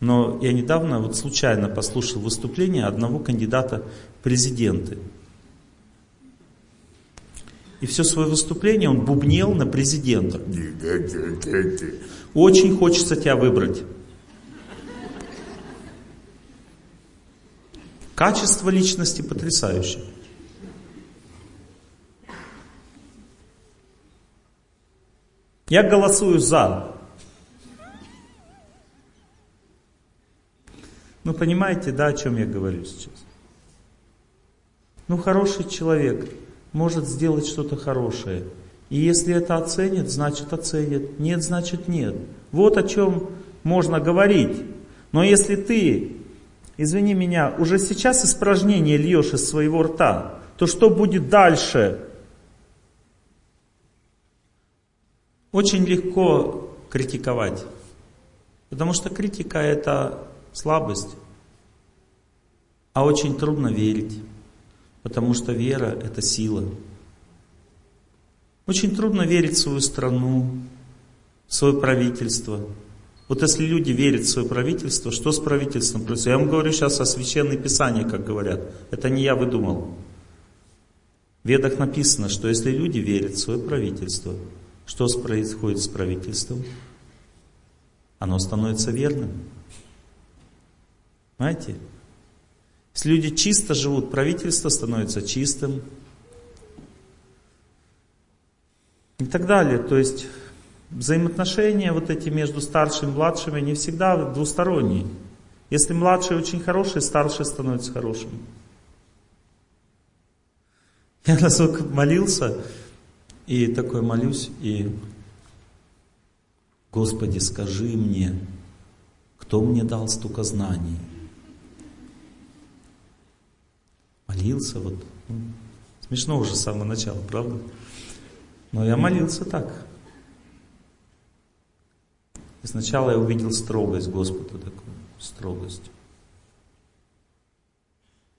Но я недавно вот случайно послушал выступление одного кандидата в президенты. И все свое выступление он бубнел на президента. Очень хочется тебя выбрать. Качество личности потрясающее. Я голосую за. Ну, понимаете, да, о чем я говорю сейчас? Ну, хороший человек может сделать что-то хорошее. И если это оценит, значит оценит. Нет, значит нет. Вот о чем можно говорить. Но если ты, извини меня, уже сейчас испражнение льешь из своего рта, то что будет дальше? Очень легко критиковать. Потому что критика это слабость. А очень трудно верить. Потому что вера это сила. Очень трудно верить в свою страну, в свое правительство. Вот если люди верят в свое правительство, что с правительством происходит? Я вам говорю сейчас о священной писании, как говорят. Это не я выдумал. В ведах написано, что если люди верят в свое правительство, что происходит с правительством? Оно становится верным. Знаете? Если люди чисто живут, правительство становится чистым. И так далее. То есть взаимоотношения вот эти между старшими и младшими не всегда двусторонние. Если младший очень хороший, старший становится хорошим. Я насколько молился, и такой молюсь, и Господи, скажи мне, кто мне дал столько знаний? Молился вот. Ну, смешно уже с самого начала, правда? Но я молился так. И сначала я увидел строгость Господа такую, строгость.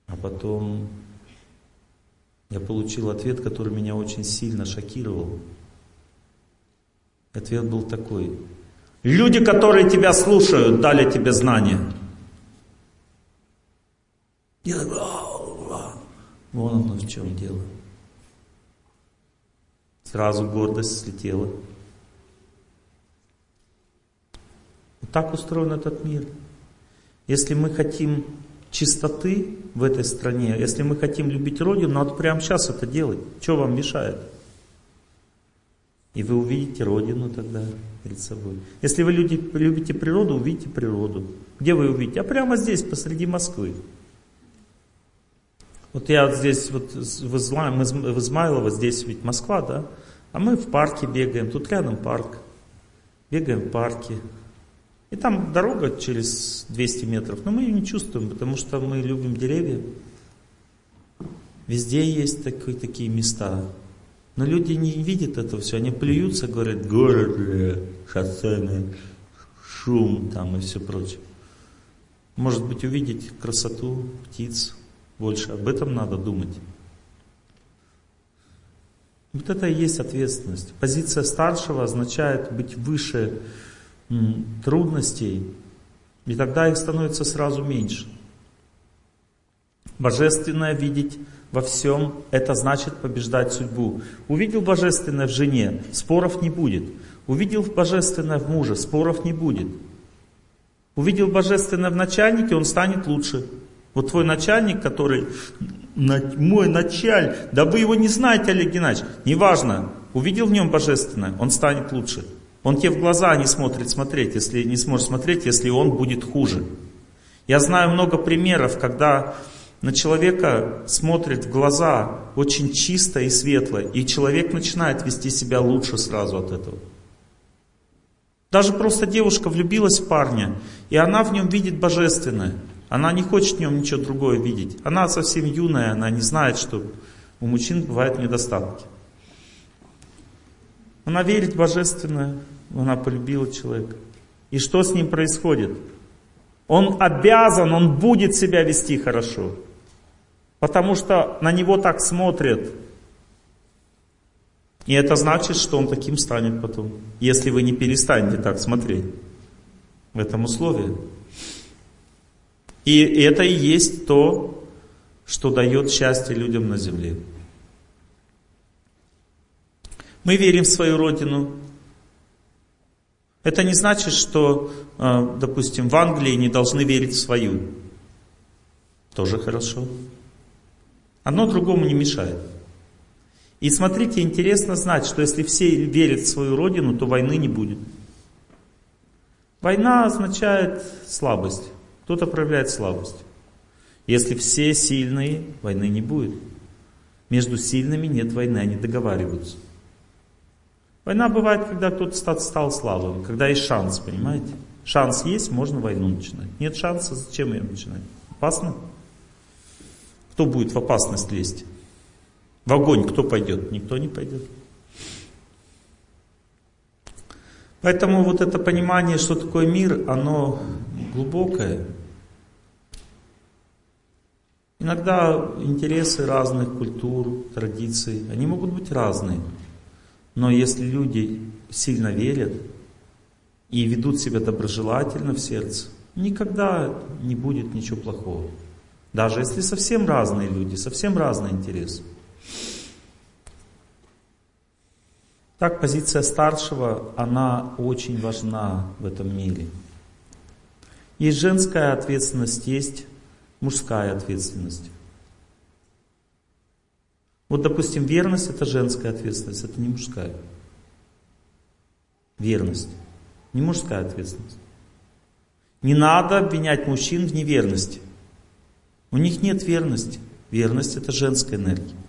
А потом я получил ответ, который меня очень сильно шокировал. Ответ был такой. Люди, которые тебя слушают, дали тебе знания. Я такой, вон оно в чем дело. Сразу гордость слетела. Вот так устроен этот мир. Если мы хотим чистоты в этой стране, если мы хотим любить Родину, надо прямо сейчас это делать. Что вам мешает? И вы увидите Родину тогда перед собой. Если вы любите природу, увидите природу. Где вы увидите? А прямо здесь, посреди Москвы. Вот я вот здесь, вот в, Измайлово, здесь ведь Москва, да? А мы в парке бегаем, тут рядом парк. Бегаем в парке. И там дорога через 200 метров, но мы ее не чувствуем, потому что мы любим деревья. Везде есть такие, такие места. Но люди не видят этого все, они плюются, говорят, город, шоссейный, шум там и все прочее. Может быть, увидеть красоту птиц, больше об этом надо думать. Вот это и есть ответственность. Позиция старшего означает быть выше трудностей, и тогда их становится сразу меньше. Божественное видеть во всем, это значит побеждать судьбу. Увидел божественное в жене, споров не будет. Увидел божественное в муже, споров не будет. Увидел божественное в начальнике, он станет лучше. Вот твой начальник, который, мой началь, да вы его не знаете, Олег Геннадьевич, неважно, увидел в нем божественное, он станет лучше. Он тебе в глаза не смотрит смотреть, если не сможет смотреть, если он будет хуже. Я знаю много примеров, когда на человека смотрит в глаза очень чисто и светло, и человек начинает вести себя лучше сразу от этого. Даже просто девушка влюбилась в парня, и она в нем видит божественное. Она не хочет в нем ничего другое видеть. Она совсем юная, она не знает, что у мужчин бывают недостатки. Она верит в божественное, она полюбила человека. И что с ним происходит? Он обязан, он будет себя вести хорошо. Потому что на него так смотрят. И это значит, что он таким станет потом. Если вы не перестанете так смотреть в этом условии. И это и есть то, что дает счастье людям на земле. Мы верим в свою Родину. Это не значит, что, э, допустим, в Англии не должны верить в свою. Тоже хорошо. Одно другому не мешает. И смотрите, интересно знать, что если все верят в свою родину, то войны не будет. Война означает слабость. Кто-то проявляет слабость. Если все сильные, войны не будет. Между сильными нет войны, они договариваются. Война бывает, когда кто-то стал слабым, когда есть шанс, понимаете? Шанс есть, можно войну начинать. Нет шанса, зачем ее начинать? Опасно? Кто будет в опасность лезть? В огонь кто пойдет? Никто не пойдет. Поэтому вот это понимание, что такое мир, оно глубокое. Иногда интересы разных культур, традиций, они могут быть разные. Но если люди сильно верят и ведут себя доброжелательно в сердце, никогда не будет ничего плохого. Даже если совсем разные люди, совсем разные интересы. Так позиция старшего, она очень важна в этом мире. Есть женская ответственность, есть мужская ответственность. Вот, допустим, верность это женская ответственность, это не мужская. Верность. Не мужская ответственность. Не надо обвинять мужчин в неверности. У них нет верности. Верность это женская энергия.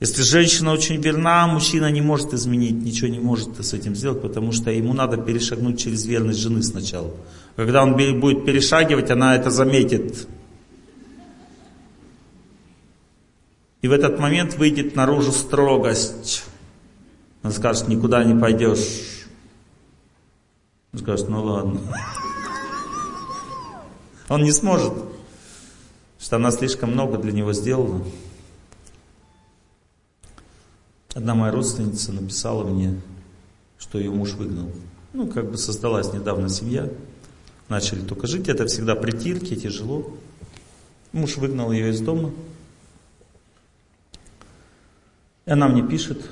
Если женщина очень верна, мужчина не может изменить, ничего не может с этим сделать, потому что ему надо перешагнуть через верность жены сначала. Когда он будет перешагивать, она это заметит. И в этот момент выйдет наружу строгость. Он скажет, никуда не пойдешь. Он скажет, ну ладно. Он не сможет, что она слишком много для него сделала. Одна моя родственница написала мне, что ее муж выгнал. Ну, как бы создалась недавно семья. Начали только жить. Это всегда притирки, тяжело. Муж выгнал ее из дома. И она мне пишет,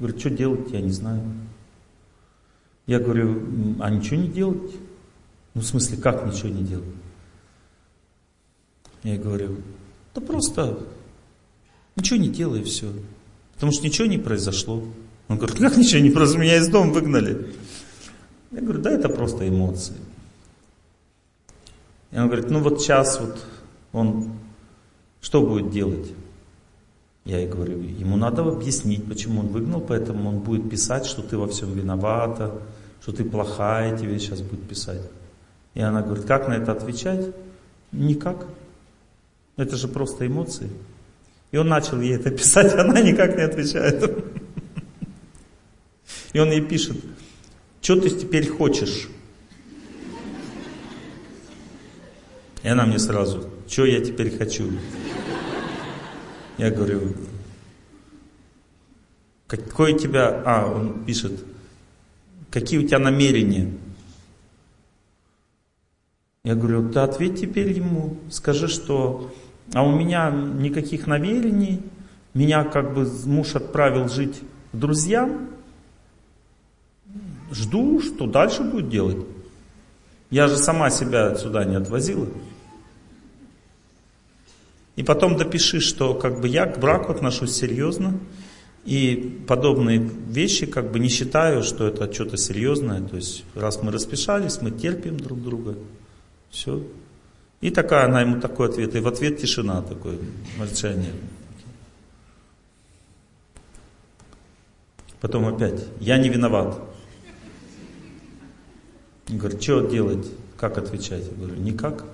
говорит, что делать, я не знаю. Я говорю, а ничего не делать? Ну, в смысле, как ничего не делать? Я говорю, да просто ничего не делай, все. Потому что ничего не произошло. Он говорит, как ничего не произошло, меня из дома выгнали. Я говорю, да, это просто эмоции. И он говорит, ну вот сейчас вот он что будет делать? Я ей говорю, ему надо объяснить, почему он выгнал, поэтому он будет писать, что ты во всем виновата, что ты плохая, тебе сейчас будет писать. И она говорит, как на это отвечать? Никак. Это же просто эмоции. И он начал ей это писать, она никак не отвечает. И он ей пишет, что ты теперь хочешь? И она мне сразу, что я теперь хочу? Я говорю, какой у тебя, а, он пишет, какие у тебя намерения? Я говорю, ты ответь теперь ему, скажи, что а у меня никаких намерений, меня как бы муж отправил жить к друзьям, жду, что дальше будет делать. Я же сама себя сюда не отвозила. И потом допиши, что как бы я к браку отношусь серьезно, и подобные вещи как бы не считаю, что это что-то серьезное. То есть раз мы распишались, мы терпим друг друга. Все. И такая, она ему такой ответ, и в ответ тишина, такое молчание. Потом опять, я не виноват. Он говорит, что делать, как отвечать? Я говорю, никак.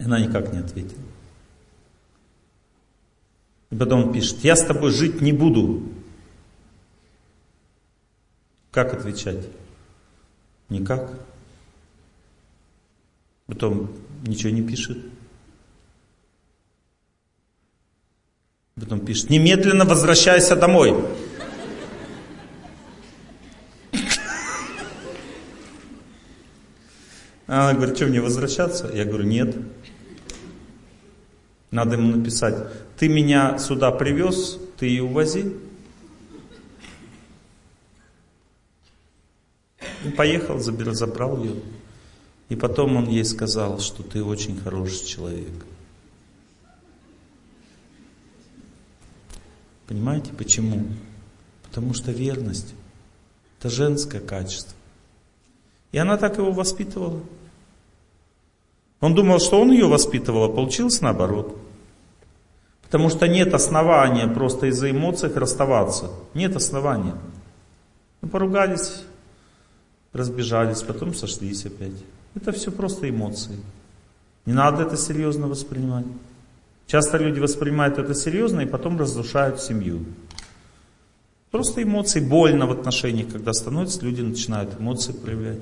И она никак не ответила. И потом он пишет, я с тобой жить не буду. Как отвечать? Никак. Потом ничего не пишет. Потом пишет, немедленно возвращайся домой. Она говорит, что мне возвращаться? Я говорю, нет. Надо ему написать, ты меня сюда привез, ты и увози. И поехал, забрал ее. И потом он ей сказал, что ты очень хороший человек. Понимаете, почему? Потому что верность – это женское качество. И она так его воспитывала. Он думал, что он ее воспитывал, а получилось наоборот. Потому что нет основания просто из-за эмоций расставаться. Нет основания. Ну, поругались, разбежались, потом сошлись опять. Это все просто эмоции. Не надо это серьезно воспринимать. Часто люди воспринимают это серьезно и потом разрушают семью. Просто эмоции, больно в отношениях, когда становятся, люди начинают эмоции проявлять.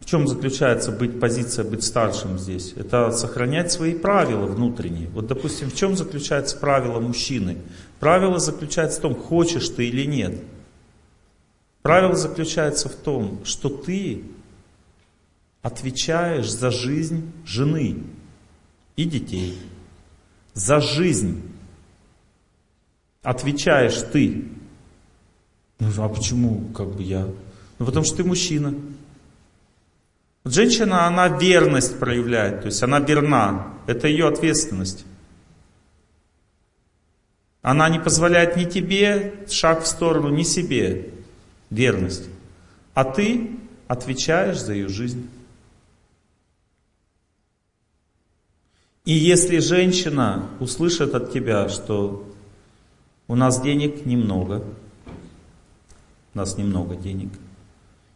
В чем заключается быть позиция, быть старшим здесь? Это сохранять свои правила внутренние. Вот, допустим, в чем заключается правило мужчины? Правило заключается в том, хочешь ты или нет. Правило заключается в том, что ты отвечаешь за жизнь жены и детей. За жизнь отвечаешь ты. Ну а почему как бы я? Ну потому что ты мужчина. Вот женщина, она верность проявляет, то есть она верна. Это ее ответственность. Она не позволяет ни тебе шаг в сторону, ни себе. Верность. А ты отвечаешь за ее жизнь. И если женщина услышит от тебя, что у нас денег немного, у нас немного денег,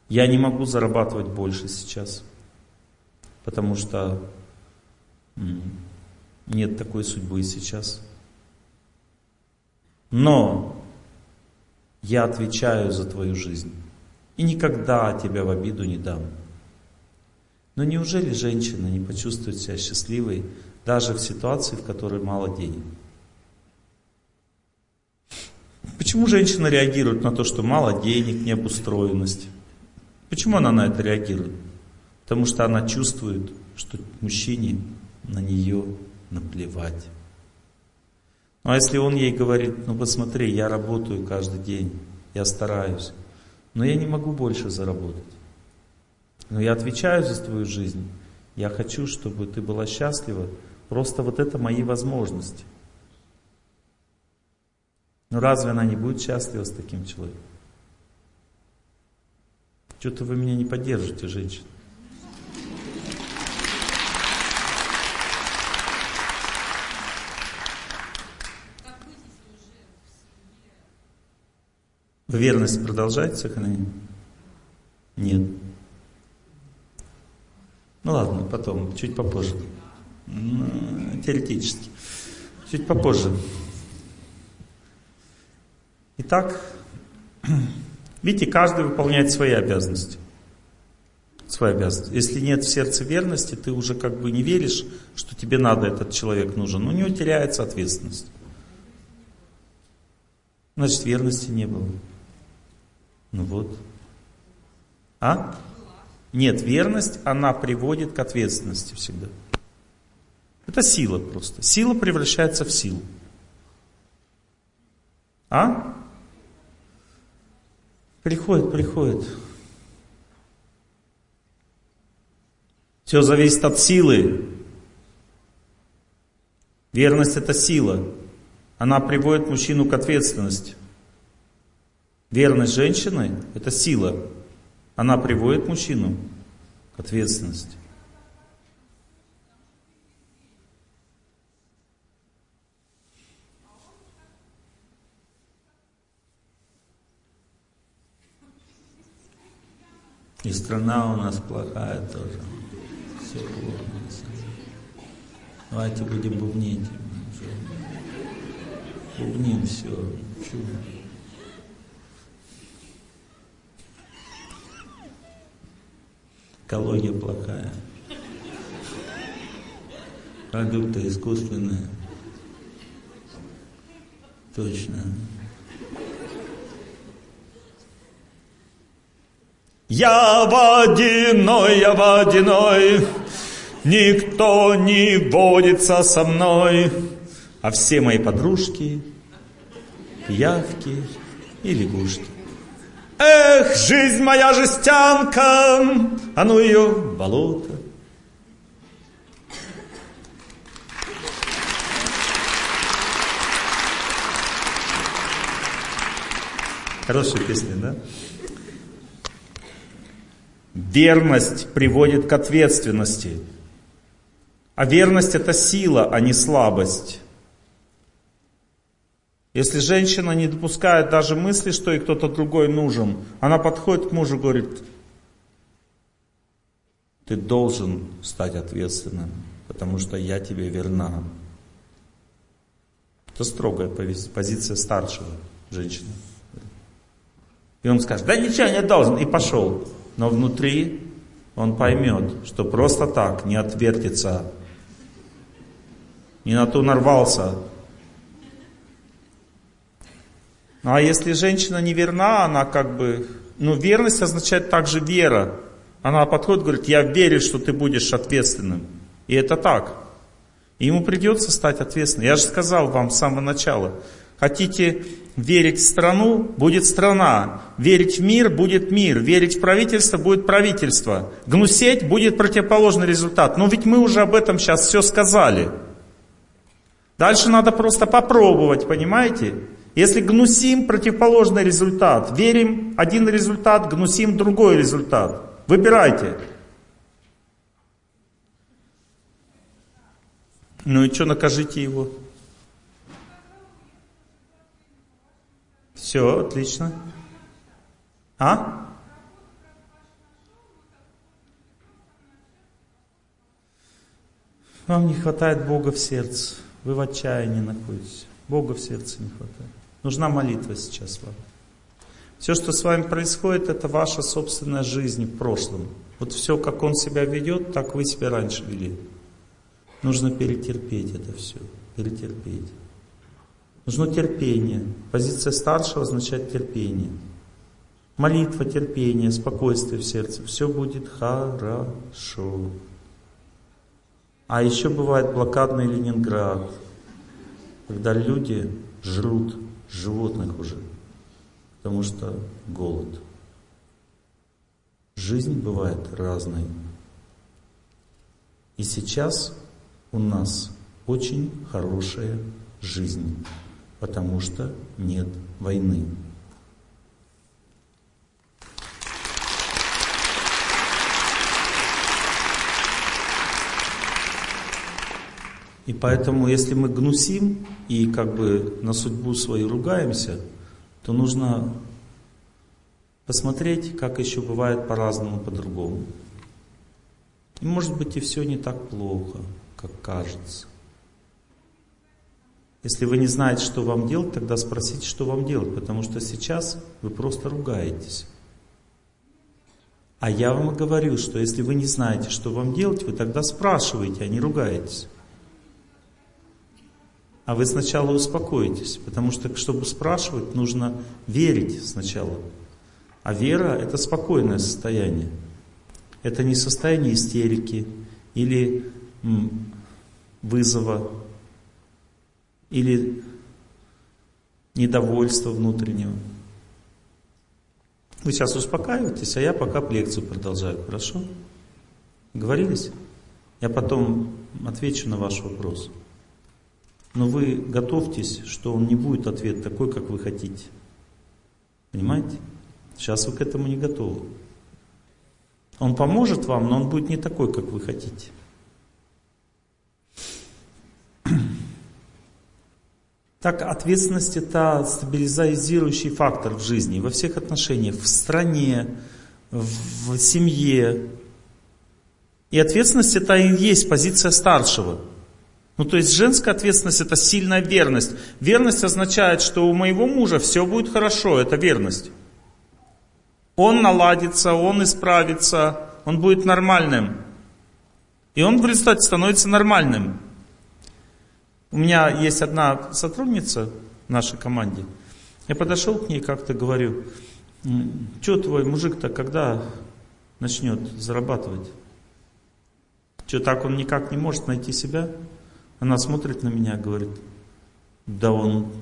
я не могу зарабатывать больше сейчас, потому что нет такой судьбы сейчас. Но я отвечаю за твою жизнь и никогда тебя в обиду не дам. Но неужели женщина не почувствует себя счастливой, даже в ситуации, в которой мало денег. Почему женщина реагирует на то, что мало денег, необустроенность? Почему она на это реагирует? Потому что она чувствует, что мужчине на нее наплевать. Ну а если он ей говорит, ну посмотри, я работаю каждый день, я стараюсь, но я не могу больше заработать. Но я отвечаю за твою жизнь. Я хочу, чтобы ты была счастлива, Просто вот это мои возможности. Но разве она не будет счастлива с таким человеком? Что-то вы меня не поддержите, женщина. Верность продолжать сохранение? Нет. Ну ладно, потом, чуть попозже. Теоретически. Чуть попозже. Итак, видите, каждый выполняет свои обязанности. Свои обязанности. Если нет в сердце верности, ты уже как бы не веришь, что тебе надо этот человек нужен. У него теряется ответственность. Значит, верности не было. Ну вот. А? Нет, верность, она приводит к ответственности всегда. Это сила просто. Сила превращается в силу. А? Приходит, приходит. Все зависит от силы. Верность это сила. Она приводит мужчину к ответственности. Верность женщины это сила. Она приводит мужчину к ответственности. И страна у нас плохая тоже. Все плохо. Давайте будем бубнить. Бубним все. Чудо. Экология плохая. Продукты искусственные. Точно. Я водяной, я водяной, никто не водится со мной, а все мои подружки, пиявки и лягушки. Эх, жизнь моя жестянка, а ну ее болото. Хорошая песня, да? Верность приводит к ответственности. А верность – это сила, а не слабость. Если женщина не допускает даже мысли, что ей кто-то другой нужен, она подходит к мужу и говорит, ты должен стать ответственным, потому что я тебе верна. Это строгая позиция старшего женщины. И он скажет, да ничего не должен, и пошел. Но внутри он поймет, что просто так не отвертится, не на то нарвался. Ну а если женщина не верна, она как бы, ну верность означает также вера. Она подходит и говорит, я верю, что ты будешь ответственным. И это так. И ему придется стать ответственным. Я же сказал вам с самого начала, хотите верить в страну, будет страна. Верить в мир, будет мир. Верить в правительство, будет правительство. Гнусеть, будет противоположный результат. Но ведь мы уже об этом сейчас все сказали. Дальше надо просто попробовать, понимаете? Если гнусим, противоположный результат. Верим, один результат, гнусим, другой результат. Выбирайте. Ну и что, накажите его? Все, отлично. А? Вам не хватает Бога в сердце. Вы в отчаянии находитесь. Бога в сердце не хватает. Нужна молитва сейчас вам. Все, что с вами происходит, это ваша собственная жизнь в прошлом. Вот все, как он себя ведет, так вы себя раньше вели. Нужно перетерпеть это все. Перетерпеть. Нужно терпение. Позиция старшего означает терпение. Молитва, терпение, спокойствие в сердце. Все будет хорошо. А еще бывает блокадный Ленинград, когда люди жрут животных уже, потому что голод. Жизнь бывает разной. И сейчас у нас очень хорошая жизнь, потому что нет войны. И поэтому, если мы гнусим и как бы на судьбу свою ругаемся, то нужно посмотреть, как еще бывает по-разному, по-другому. И может быть и все не так плохо как кажется. Если вы не знаете, что вам делать, тогда спросите, что вам делать, потому что сейчас вы просто ругаетесь. А я вам говорю, что если вы не знаете, что вам делать, вы тогда спрашиваете, а не ругаетесь. А вы сначала успокоитесь, потому что, чтобы спрашивать, нужно верить сначала. А вера – это спокойное состояние. Это не состояние истерики или вызова или недовольства внутреннего. Вы сейчас успокаиваетесь, а я пока лекцию продолжаю, хорошо? Говорились? Я потом отвечу на ваш вопрос. Но вы готовьтесь, что он не будет ответ такой, как вы хотите. Понимаете? Сейчас вы к этому не готовы. Он поможет вам, но он будет не такой, как вы хотите. Так, ответственность это стабилизирующий фактор в жизни, во всех отношениях, в стране, в семье. И ответственность это и есть позиция старшего. Ну, то есть женская ответственность это сильная верность. Верность означает, что у моего мужа все будет хорошо, это верность. Он наладится, он исправится, он будет нормальным. И он в результате становится нормальным. У меня есть одна сотрудница в нашей команде. Я подошел к ней как-то говорю, что твой мужик-то когда начнет зарабатывать? Что так он никак не может найти себя? Она смотрит на меня, говорит, да он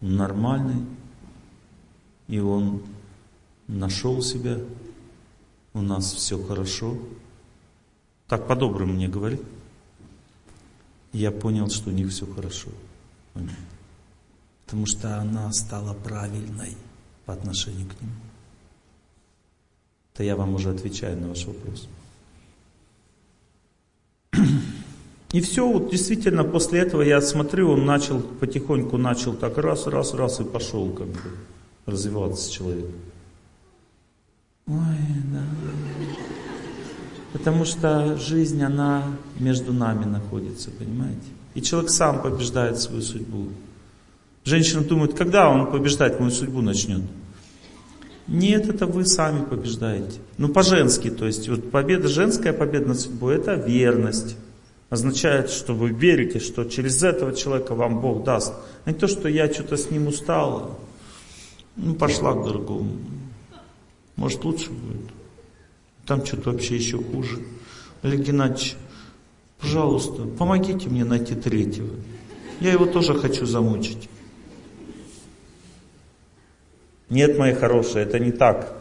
нормальный, и он нашел себя, у нас все хорошо. Так по-доброму мне говорит я понял, что у них все хорошо. Потому что она стала правильной. по отношению к нему. Это я вам уже отвечаю на ваш вопрос. И все, вот действительно, после этого я смотрю, он начал, потихоньку начал так раз, раз, раз и пошел как бы развиваться человек. Ой, да. Потому что жизнь, она между нами находится, понимаете? И человек сам побеждает свою судьбу. Женщина думает, когда он побеждать мою судьбу начнет? Нет, это вы сами побеждаете. Ну, по-женски, то есть вот победа, женская победа над судьбой, это верность. Означает, что вы верите, что через этого человека вам Бог даст. А не то, что я что-то с ним устала, ну, пошла к другому. Может, лучше будет. Там что-то вообще еще хуже. Олег Геннадьевич, пожалуйста, помогите мне найти третьего. Я его тоже хочу замучить. Нет, мои хорошие, это не так.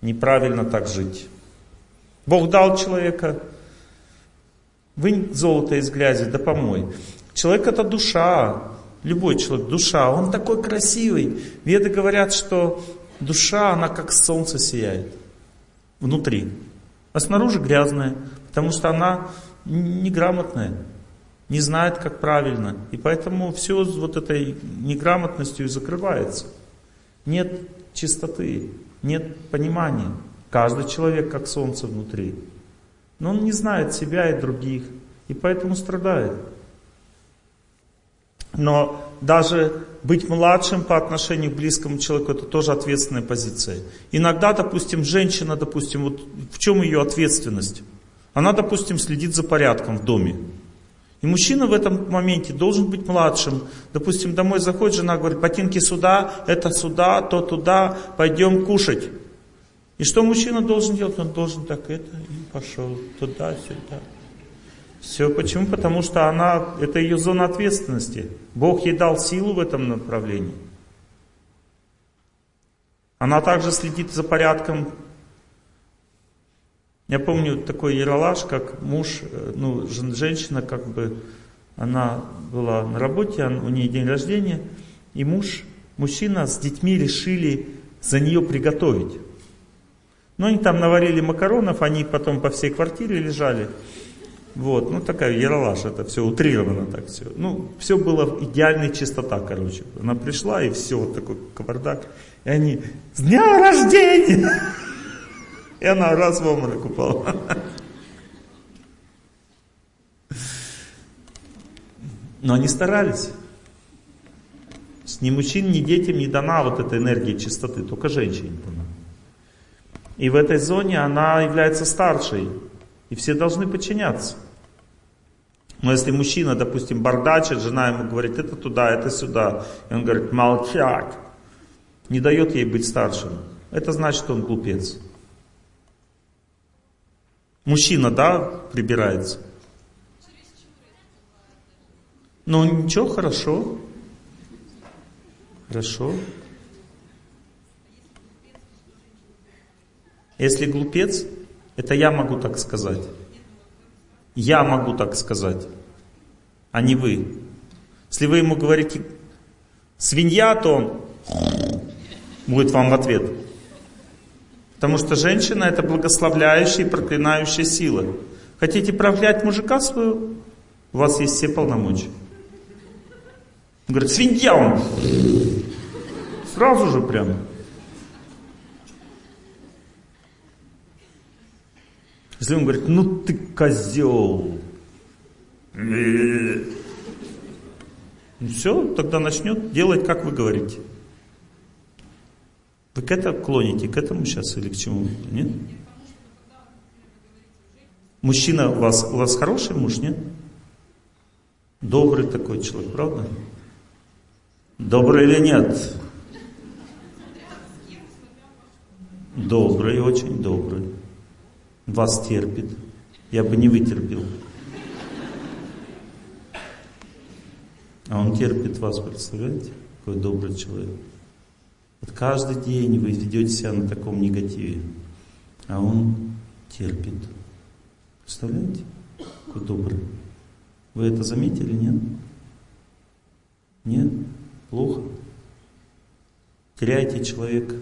Неправильно так жить. Бог дал человека, вынь золото из грязи, да помой. Человек это душа, любой человек, душа, он такой красивый. Веды говорят, что душа, она как солнце сияет внутри, а снаружи грязная, потому что она неграмотная, не знает, как правильно. И поэтому все вот этой неграмотностью и закрывается. Нет чистоты, нет понимания. Каждый человек как солнце внутри. Но он не знает себя и других, и поэтому страдает. Но даже быть младшим по отношению к близкому человеку, это тоже ответственная позиция. Иногда, допустим, женщина, допустим, вот в чем ее ответственность? Она, допустим, следит за порядком в доме. И мужчина в этом моменте должен быть младшим. Допустим, домой заходит жена, говорит, ботинки сюда, это сюда, то туда, пойдем кушать. И что мужчина должен делать? Он должен так это и пошел туда-сюда. Все почему? Потому что она, это ее зона ответственности. Бог ей дал силу в этом направлении. Она также следит за порядком я помню такой яролаж, как муж, э, ну, женщина как бы, она была на работе, у нее день рождения, и муж, мужчина с детьми решили за нее приготовить. Ну, они там наварили макаронов, они потом по всей квартире лежали. Вот, ну такая яролаж, это все утрировано так все. Ну, все было идеальной чистота, короче. Она пришла, и все, вот такой кавардак. И они, с дня рождения! И она раз в обморок упала. Но они старались. Ни мужчин, ни детям не дана вот эта энергия чистоты, только женщине дана. И в этой зоне она является старшей. И все должны подчиняться. Но если мужчина, допустим, бардачит, жена ему говорит, это туда, это сюда, и он говорит, молчать, не дает ей быть старшим, это значит, он глупец. Мужчина, да, прибирается? Ну ничего, хорошо. Хорошо. Если глупец, это я могу так сказать. Я могу так сказать, а не вы. Если вы ему говорите свинья, то он будет вам в ответ. Потому что женщина это благословляющая и проклинающая сила. Хотите проклять мужика своего? У вас есть все полномочия. Он говорит, свинья он. Сразу же прямо. Если он говорит, ну ты козел. Ну все, тогда начнет делать, как вы говорите. Вы к этому клоните, к этому сейчас или к чему? Нет? Мужчина у вас, у вас хороший муж, нет? Добрый такой человек, правда? Добрый или нет? Добрый, очень добрый. Вас терпит. Я бы не вытерпел. А он терпит вас, представляете? Какой добрый человек. Вот каждый день вы ведете себя на таком негативе, а он терпит. Представляете? Какой добрый. Вы это заметили, нет? Нет? Плохо? теряете человека.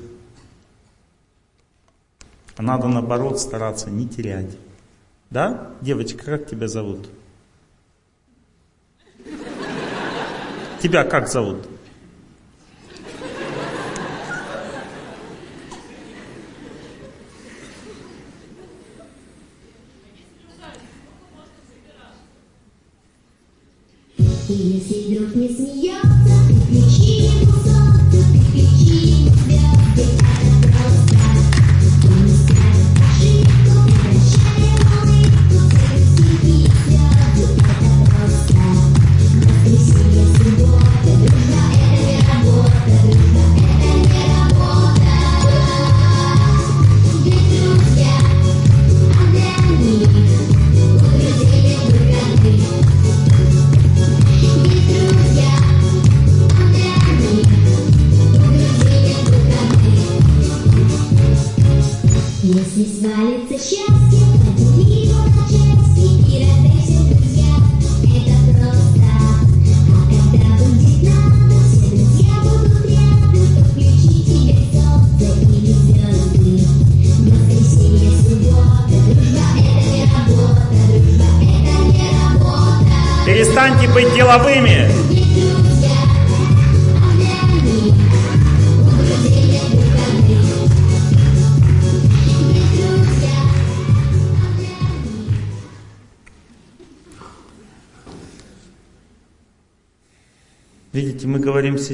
А надо наоборот стараться не терять. Да? Девочка, как тебя зовут? Тебя как зовут? Если друг не смеется,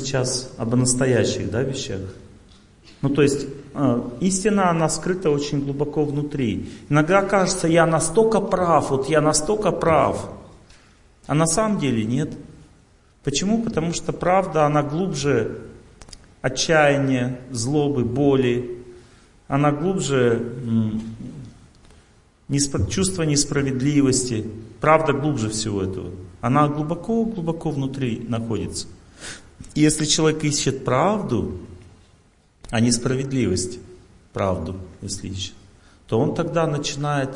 сейчас об настоящих да, вещах. Ну, то есть, э, истина, она скрыта очень глубоко внутри. Иногда кажется, я настолько прав, вот я настолько прав. А на самом деле нет. Почему? Потому что правда, она глубже отчаяния, злобы, боли. Она глубже неспро- чувство несправедливости. Правда глубже всего этого. Она глубоко-глубоко внутри находится. И если человек ищет правду, а не справедливость, правду, если ищет, то он тогда начинает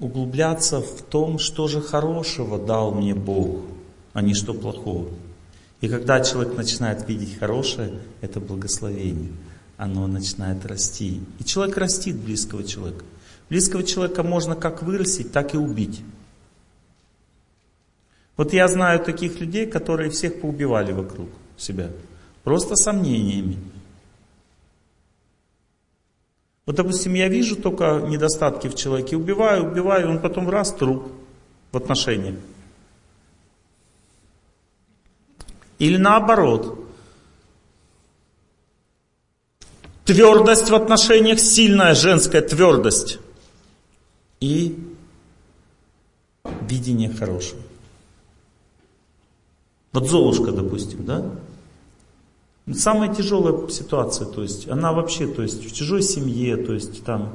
углубляться в том, что же хорошего дал мне Бог, а не что плохого. И когда человек начинает видеть хорошее, это благословение. Оно начинает расти. И человек растит близкого человека. Близкого человека можно как вырастить, так и убить. Вот я знаю таких людей, которые всех поубивали вокруг себя. Просто сомнениями. Вот, допустим, я вижу только недостатки в человеке, убиваю, убиваю, он потом раз труп в отношениях. Или наоборот. Твердость в отношениях, сильная женская твердость. И видение хорошего. Вот Золушка, допустим, да? Самая тяжелая ситуация, то есть она вообще, то есть в чужой семье, то есть там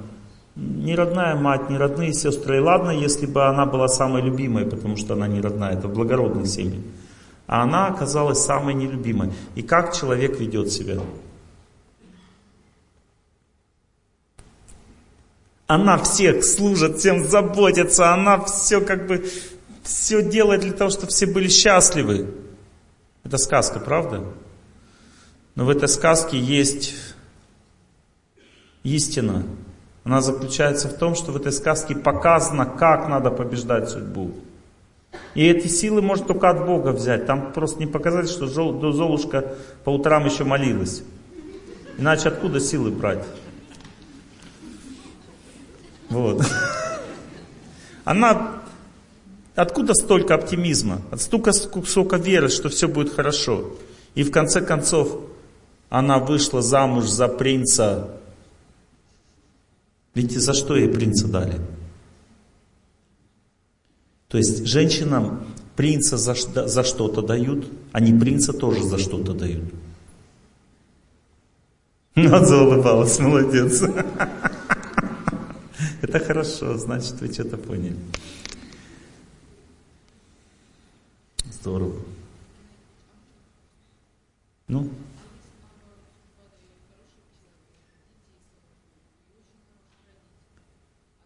не родная мать, не родные сестры. И ладно, если бы она была самой любимой, потому что она не родная, это в благородных семьях. А она оказалась самой нелюбимой. И как человек ведет себя? Она всех служит, всем заботится, она все как бы, все делает для того, чтобы все были счастливы. Это сказка, правда? Но в этой сказке есть истина. Она заключается в том, что в этой сказке показано, как надо побеждать судьбу. И эти силы может только от Бога взять. Там просто не показать, что Золушка по утрам еще молилась. Иначе откуда силы брать? Вот. Она... Откуда столько оптимизма? От столько, сколько веры, что все будет хорошо. И в конце концов, она вышла замуж за принца. Видите, за что ей принца дали? То есть женщинам принца за, за что-то дают, не принца тоже за что-то дают. Ну, заулыбалась, молодец. Это хорошо, значит, вы что-то поняли. Здорово. Ну?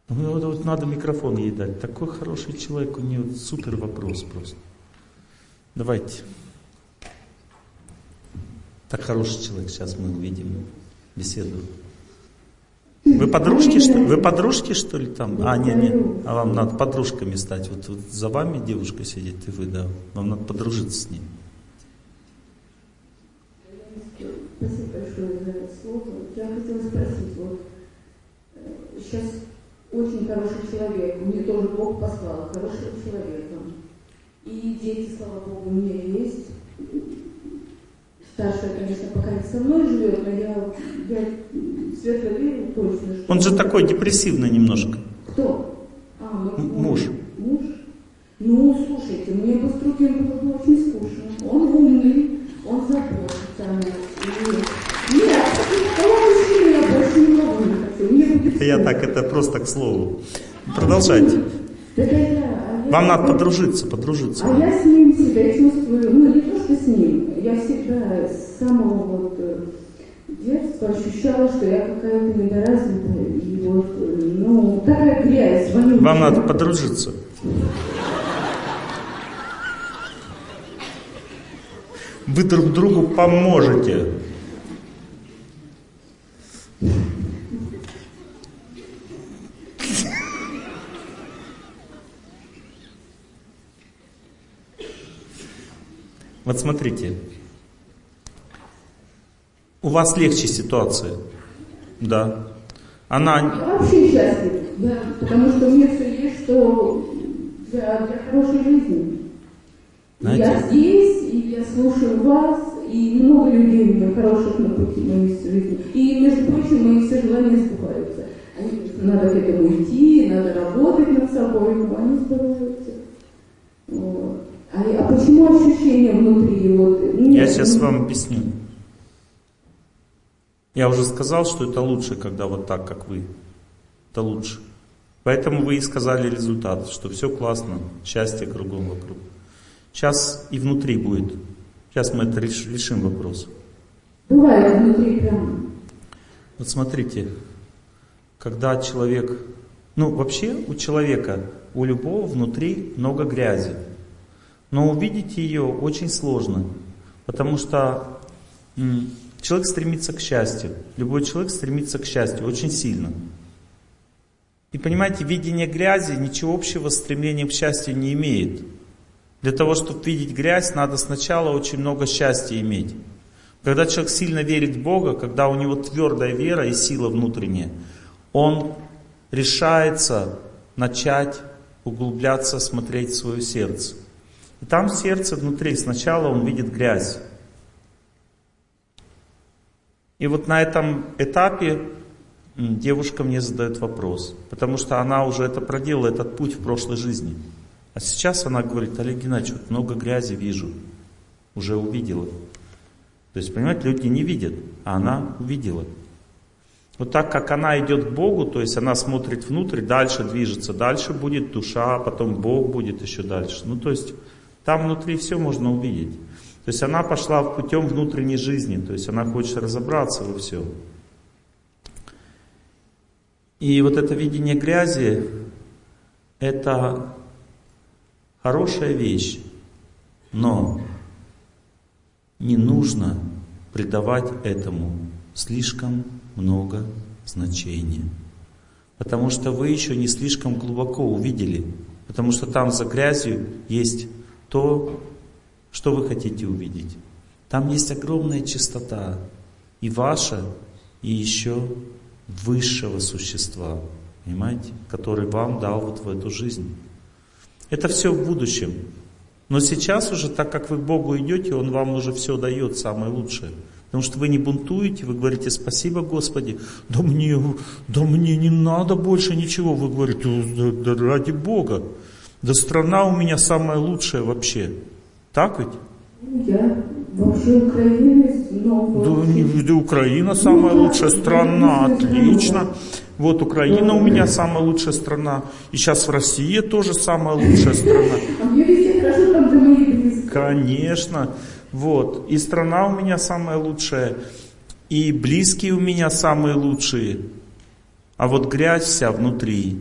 Ну, вот, вот надо микрофон ей дать. Такой хороший человек, у нее супер вопрос просто. Давайте. Так хороший человек, сейчас мы увидим беседу. Вы подружки, что, вы подружки, что ли, там? А, не, не, а вам надо подружками стать. Вот, вот за вами девушка сидит, и вы, да. Вам надо подружиться с ней. Спасибо большое за слово. Я хотела спросить, вот э, сейчас очень хороший человек, мне тоже Бог послал хорошего человека. И дети, слава Богу, у меня есть. Старшая, конечно, пока не со мной живет, но я, я светло верю точно, что... Он же такой депрессивный немножко. Кто? А, ну, муж. Муж? Ну, слушайте, мне бы с другим было бы очень скучно. Он умный, он заботится о нас. И- Нет, мужчины я больше не могу не хочу. Мне будет Это я так, это просто к слову. Продолжайте. Так это я- а я- Вам надо подружиться, подружиться. А я с ним себя чувствую, ну не то, что с ним, я всегда с самого вот э, детства ощущала, что я какая-то недоразвитая, и вот, э, ну, такая грязь. вонючая. Вам надо подружиться. Вы друг другу поможете. Вот смотрите, у вас легче ситуация, да. Она Я вообще счастлив, да, потому что у меня все есть, что для, для хорошей жизни. Знаете- Я здесь, и я слушаю вас, и много людей у меня хороших на пути моей жизни. И, между прочим, мои все желания сбываются. Они надо к этому идти, надо работать над собой, но они сбываются. Вот. А, а почему ощущение внутри? Вот, Я нет, сейчас ну, вам объясню. Я уже сказал, что это лучше, когда вот так, как вы. Это лучше. Поэтому вы и сказали результат, что все классно, счастье кругом вокруг. Сейчас и внутри будет. Сейчас мы это реш- решим вопрос. Бывает внутри прям Вот смотрите, когда человек, ну вообще у человека, у любого внутри много грязи, но увидеть ее очень сложно, потому что человек стремится к счастью, любой человек стремится к счастью очень сильно. И понимаете, видение грязи ничего общего с стремлением к счастью не имеет. Для того, чтобы видеть грязь, надо сначала очень много счастья иметь. Когда человек сильно верит в Бога, когда у него твердая вера и сила внутренняя, он решается начать углубляться, смотреть в свое сердце. И там в сердце внутри сначала он видит грязь. И вот на этом этапе девушка мне задает вопрос, потому что она уже это проделала, этот путь в прошлой жизни. А сейчас она говорит, Олег Геннадьевич, вот много грязи вижу, уже увидела. То есть, понимаете, люди не видят, а она увидела. Вот так как она идет к Богу, то есть она смотрит внутрь, дальше движется, дальше будет душа, потом Бог будет еще дальше. Ну то есть там внутри все можно увидеть. То есть она пошла путем внутренней жизни, то есть она хочет разобраться во всем. И вот это видение грязи, это хорошая вещь, но не нужно придавать этому слишком много значения. Потому что вы еще не слишком глубоко увидели. Потому что там за грязью есть то, что вы хотите увидеть. Там есть огромная чистота. И ваша, и еще высшего существа. Понимаете? Который вам дал вот в эту жизнь. Это все в будущем. Но сейчас уже, так как вы к Богу идете, Он вам уже все дает, самое лучшее. Потому что вы не бунтуете, вы говорите спасибо Господи, да мне, да мне не надо больше ничего. Вы говорите, да, да ради Бога, да страна у меня самая лучшая вообще. Так ведь? Ну, Я вообще украинец, но... Да, да Украина самая Ну, лучшая да, страна, отлично. Вот Украина у меня самая лучшая страна. И сейчас в России тоже самая лучшая страна. А. Конечно. Вот. И страна у меня самая лучшая. И близкие у меня самые лучшие. А вот грязь вся внутри.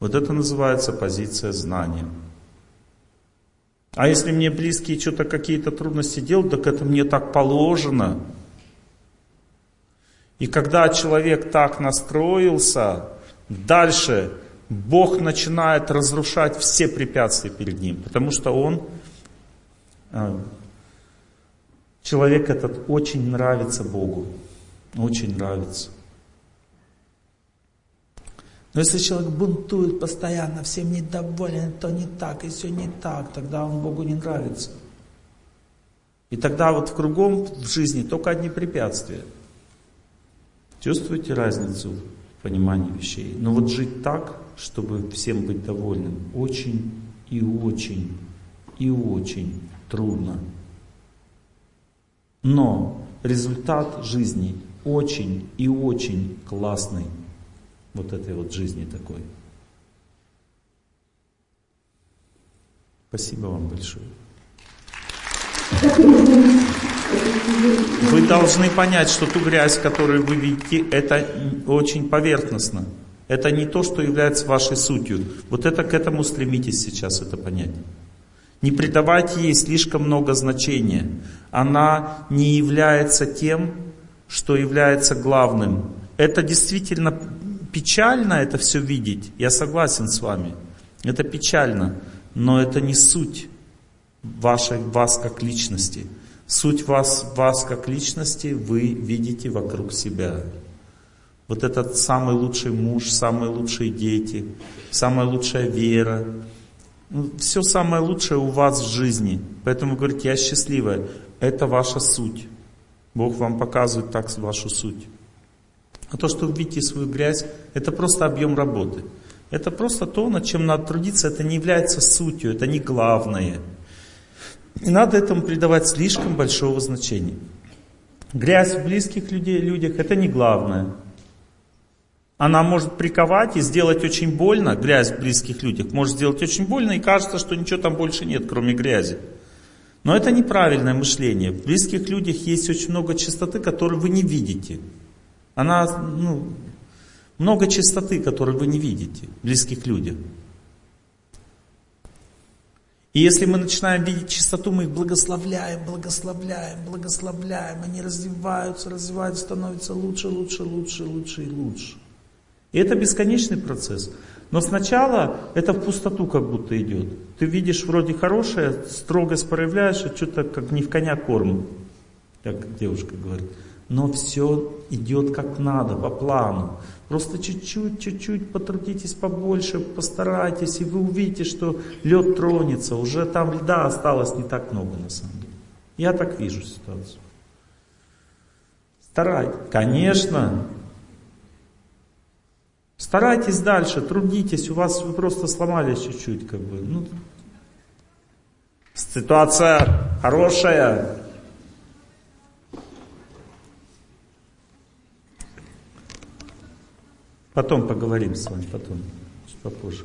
Вот это называется позиция знания. А если мне близкие что-то какие-то трудности делают, так это мне так положено. И когда человек так настроился, дальше Бог начинает разрушать все препятствия перед ним, потому что он, а, человек этот очень нравится Богу, очень нравится. Но если человек бунтует постоянно, всем недоволен, то не так, и все не так, тогда он Богу не нравится. И тогда вот в кругом в жизни только одни препятствия. Чувствуете разницу в понимании вещей? Но вот жить так, чтобы всем быть довольным, очень и очень и очень трудно. Но результат жизни очень и очень классный вот этой вот жизни такой. Спасибо вам большое. Вы должны понять, что ту грязь, которую вы видите, это очень поверхностно. Это не то, что является вашей сутью. Вот это к этому стремитесь сейчас это понять. Не придавайте ей слишком много значения. Она не является тем, что является главным. Это действительно печально это все видеть, я согласен с вами. Это печально, но это не суть вашей, вас как личности. Суть вас, вас как личности вы видите вокруг себя. Вот этот самый лучший муж, самые лучшие дети, самая лучшая вера. Ну, все самое лучшее у вас в жизни. Поэтому говорите, я счастливая. Это ваша суть. Бог вам показывает так вашу суть. А то, что вы видите свою грязь, это просто объем работы. Это просто то, над чем надо трудиться, это не является сутью, это не главное. Не надо этому придавать слишком большого значения. Грязь в близких людей, людях это не главное. Она может приковать и сделать очень больно, грязь в близких людях может сделать очень больно, и кажется, что ничего там больше нет, кроме грязи. Но это неправильное мышление. В близких людях есть очень много чистоты, которую вы не видите. Она, ну, много чистоты, которую вы не видите в близких людях. И если мы начинаем видеть чистоту, мы их благословляем, благословляем, благословляем. Они развиваются, развиваются, становятся лучше, лучше, лучше, лучше и лучше. И это бесконечный процесс. Но сначала это в пустоту как будто идет. Ты видишь вроде хорошее, строгость проявляешь, а что-то как не в коня корм, как девушка говорит но все идет как надо, по плану. Просто чуть-чуть, чуть-чуть потрудитесь побольше, постарайтесь, и вы увидите, что лед тронется. Уже там льда осталось не так много на самом деле. Я так вижу ситуацию. Старайтесь. Конечно. Старайтесь дальше, трудитесь. У вас вы просто сломались чуть-чуть, как бы. Ну, ситуация хорошая, Потом поговорим с вами, потом, чуть попозже.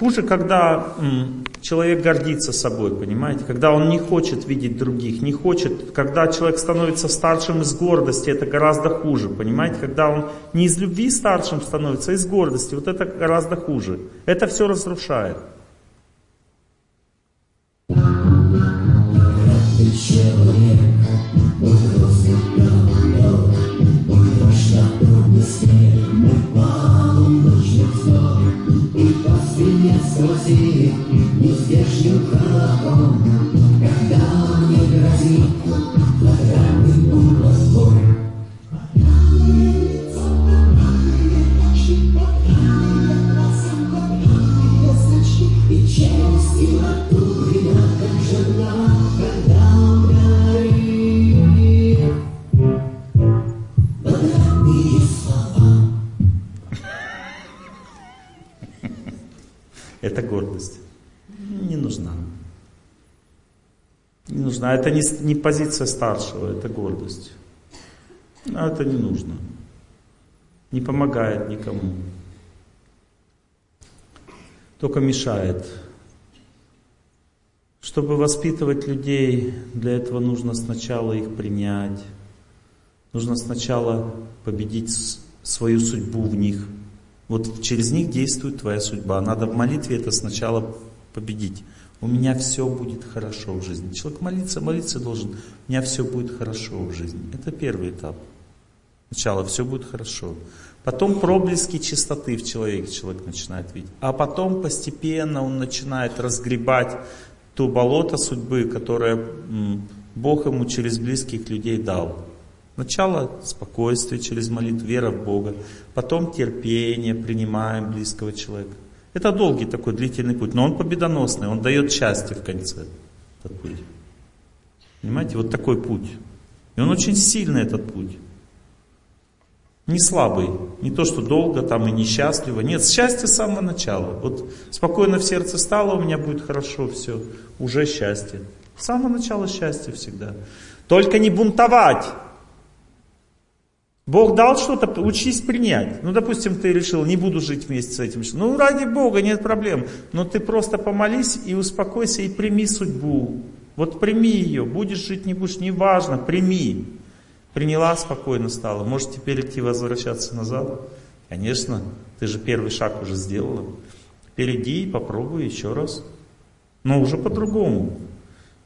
Хуже, когда человек гордится собой, понимаете? Когда он не хочет видеть других, не хочет, когда человек становится старшим из гордости, это гораздо хуже, понимаете? Когда он не из любви старшим становится, а из гордости, вот это гораздо хуже. Это все разрушает. Человек, Это гордость. Не нужна. Не нужна. Это не, не позиция старшего, это гордость. А это не нужно. Не помогает никому. Только мешает. Чтобы воспитывать людей, для этого нужно сначала их принять. Нужно сначала победить свою судьбу в них. Вот через них действует твоя судьба. Надо в молитве это сначала победить. У меня все будет хорошо в жизни. Человек молиться, молиться должен. У меня все будет хорошо в жизни. Это первый этап. Сначала все будет хорошо. Потом проблески чистоты в человеке человек начинает видеть. А потом постепенно он начинает разгребать то болото судьбы, которое Бог ему через близких людей дал. Сначала спокойствие через молитву, вера в Бога. Потом терпение, принимаем близкого человека. Это долгий такой длительный путь, но он победоносный, он дает счастье в конце. Этот путь. Понимаете, вот такой путь. И он очень сильный, этот путь. Не слабый, не то, что долго там и несчастливо. Нет, счастье с самого начала. Вот спокойно в сердце стало, у меня будет хорошо все, уже счастье. С самого начала счастье всегда. Только не бунтовать. Бог дал что-то, учись принять. Ну, допустим, ты решил, не буду жить вместе с этим. Ну, ради Бога, нет проблем. Но ты просто помолись и успокойся и прими судьбу. Вот прими ее, будешь жить, не будешь, неважно, прими. Приняла, спокойно стала. Может теперь идти возвращаться назад? Конечно, ты же первый шаг уже сделала. Теперь и попробуй еще раз. Но уже по-другому.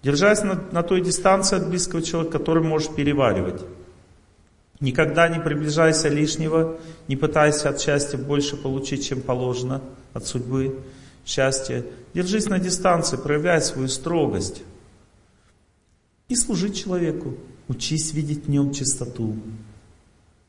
Держась на, на той дистанции от близкого человека, который можешь переваривать. Никогда не приближайся лишнего, не пытайся от счастья больше получить, чем положено от судьбы счастья. Держись на дистанции, проявляй свою строгость. И служи человеку. Учись видеть в нем чистоту.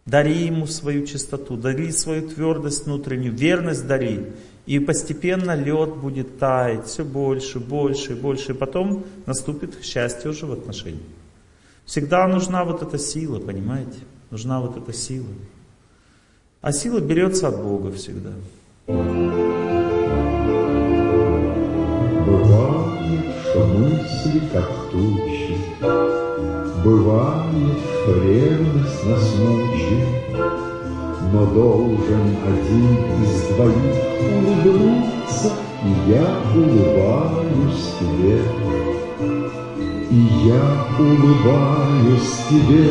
Дари ему свою чистоту, дари свою твердость внутреннюю, верность дари. И постепенно лед будет таять все больше, больше, больше. И потом наступит счастье уже в отношениях. Всегда нужна вот эта сила, понимаете? Нужна вот эта сила. А сила берется от Бога всегда. Бывает, что мысли как тучи, Бывает, что ревность нас мучит, Но должен один из двоих улыбнуться, И я улыбаюсь тебе. И я улыбаюсь тебе.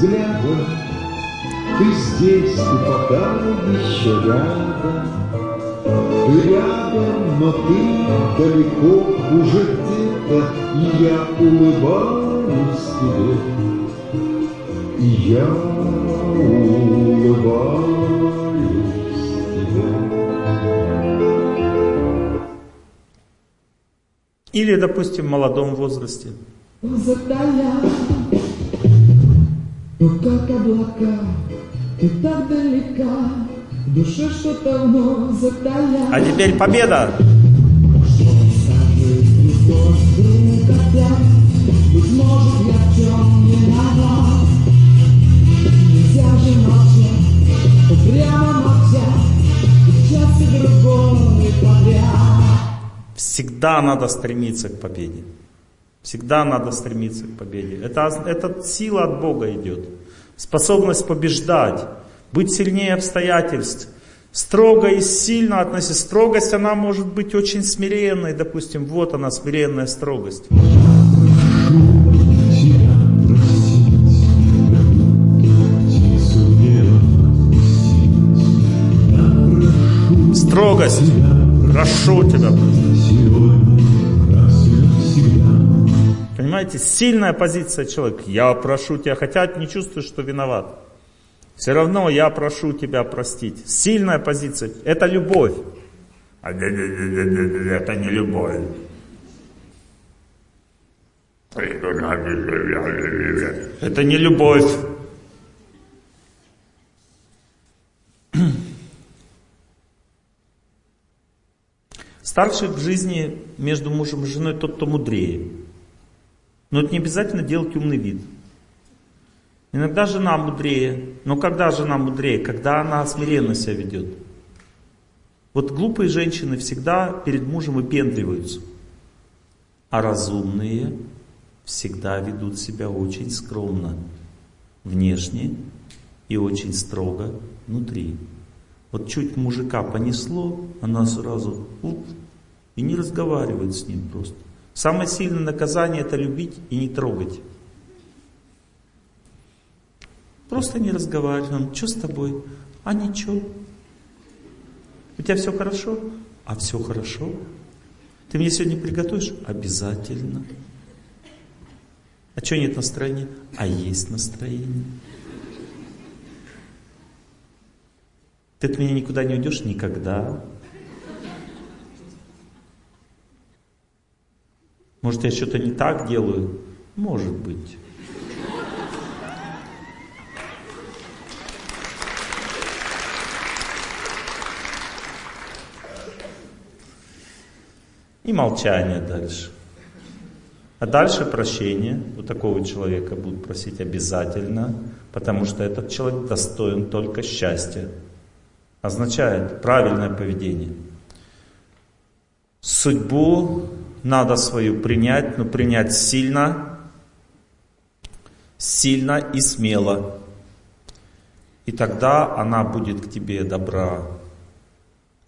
Взглядом. Ты здесь, ты пока еще рядом. Ты рядом, но ты далеко уже где-то, И я улыбаюсь тебе. И я улыбаюсь тебе. Или, допустим, в молодом возрасте. Затая но как облака, ты так далека, в душе что-то вновь затая. А теперь победа! Быть может, я в чем не виноват. Нельзя же молчать, упрямо молчать, и час и другой подряд. Всегда надо стремиться к победе. Всегда надо стремиться к победе. Это, это сила от Бога идет. Способность побеждать, быть сильнее обстоятельств. Строго и сильно относиться. Строгость, она может быть очень смиренной. Допустим, вот она, смиренная строгость. Строгость. Прошу тебя. Понимаете, сильная позиция человека. Я прошу тебя, хотя не чувствую, что виноват. Все равно я прошу тебя простить. Сильная позиция. Это любовь. А это не любовь. Это не любовь. Старший в жизни между мужем и женой тот, кто мудрее. Но это не обязательно делать умный вид. Иногда жена мудрее. Но когда жена мудрее? Когда она смиренно себя ведет. Вот глупые женщины всегда перед мужем выпендриваются. А разумные всегда ведут себя очень скромно. Внешне и очень строго внутри. Вот чуть мужика понесло, она сразу уп, и не разговаривает с ним просто. Самое сильное наказание это любить и не трогать. Просто не разговариваем. Что с тобой? А ничего. У тебя все хорошо? А все хорошо. Ты мне сегодня приготовишь? Обязательно. А что нет настроения? А есть настроение. Ты от меня никуда не уйдешь? Никогда. Может, я что-то не так делаю? Может быть. И молчание дальше. А дальше прощение у такого человека будут просить обязательно, потому что этот человек достоин только счастья. Означает правильное поведение. Судьбу надо свою принять, но принять сильно, сильно и смело. И тогда она будет к тебе добра.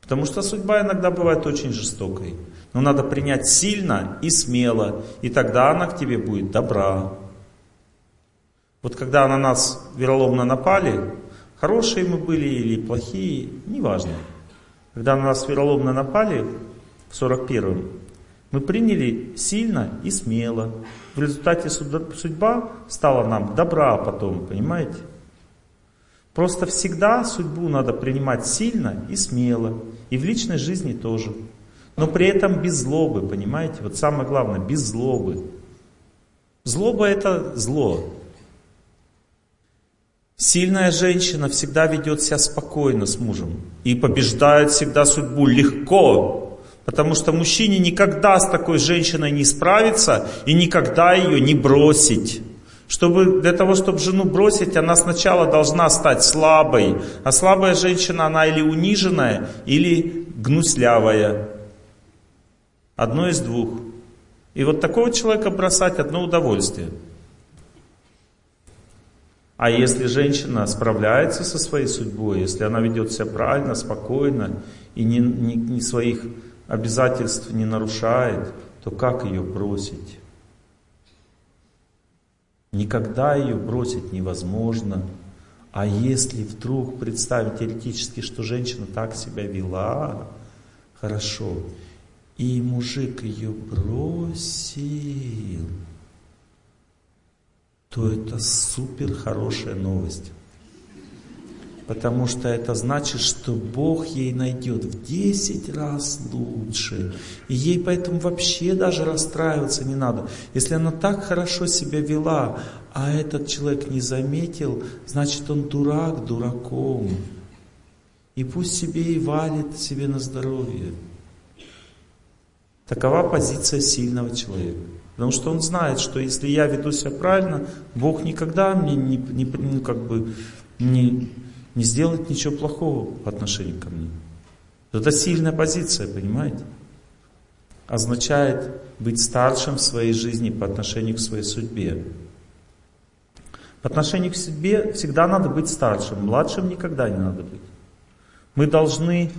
Потому что судьба иногда бывает очень жестокой. Но надо принять сильно и смело, и тогда она к тебе будет добра. Вот когда на нас вероломно напали, хорошие мы были или плохие, неважно. Когда на нас вероломно напали в 41-м, мы приняли сильно и смело. В результате судьба стала нам добра потом, понимаете? Просто всегда судьбу надо принимать сильно и смело. И в личной жизни тоже. Но при этом без злобы, понимаете? Вот самое главное, без злобы. Злоба это зло. Сильная женщина всегда ведет себя спокойно с мужем и побеждает всегда судьбу легко, потому что мужчине никогда с такой женщиной не справиться и никогда ее не бросить. Чтобы, для того, чтобы жену бросить, она сначала должна стать слабой. А слабая женщина, она или униженная, или гнуслявая. Одно из двух. И вот такого человека бросать одно удовольствие. А если женщина справляется со своей судьбой, если она ведет себя правильно, спокойно и ни, ни, ни своих обязательств не нарушает, то как ее бросить? Никогда ее бросить невозможно. А если вдруг представить теоретически, что женщина так себя вела, хорошо, и мужик ее бросил, то это супер хорошая новость. Потому что это значит, что Бог ей найдет в 10 раз лучше. И ей поэтому вообще даже расстраиваться не надо. Если она так хорошо себя вела, а этот человек не заметил, значит он дурак дураком. И пусть себе и валит себе на здоровье. Такова позиция сильного человека. Потому что он знает, что если я веду себя правильно, Бог никогда мне не, не, ну, как бы, не, не сделает ничего плохого по отношению ко мне. Это сильная позиция, понимаете? Означает быть старшим в своей жизни по отношению к своей судьбе. По отношению к себе всегда надо быть старшим, младшим никогда не надо быть. Мы должны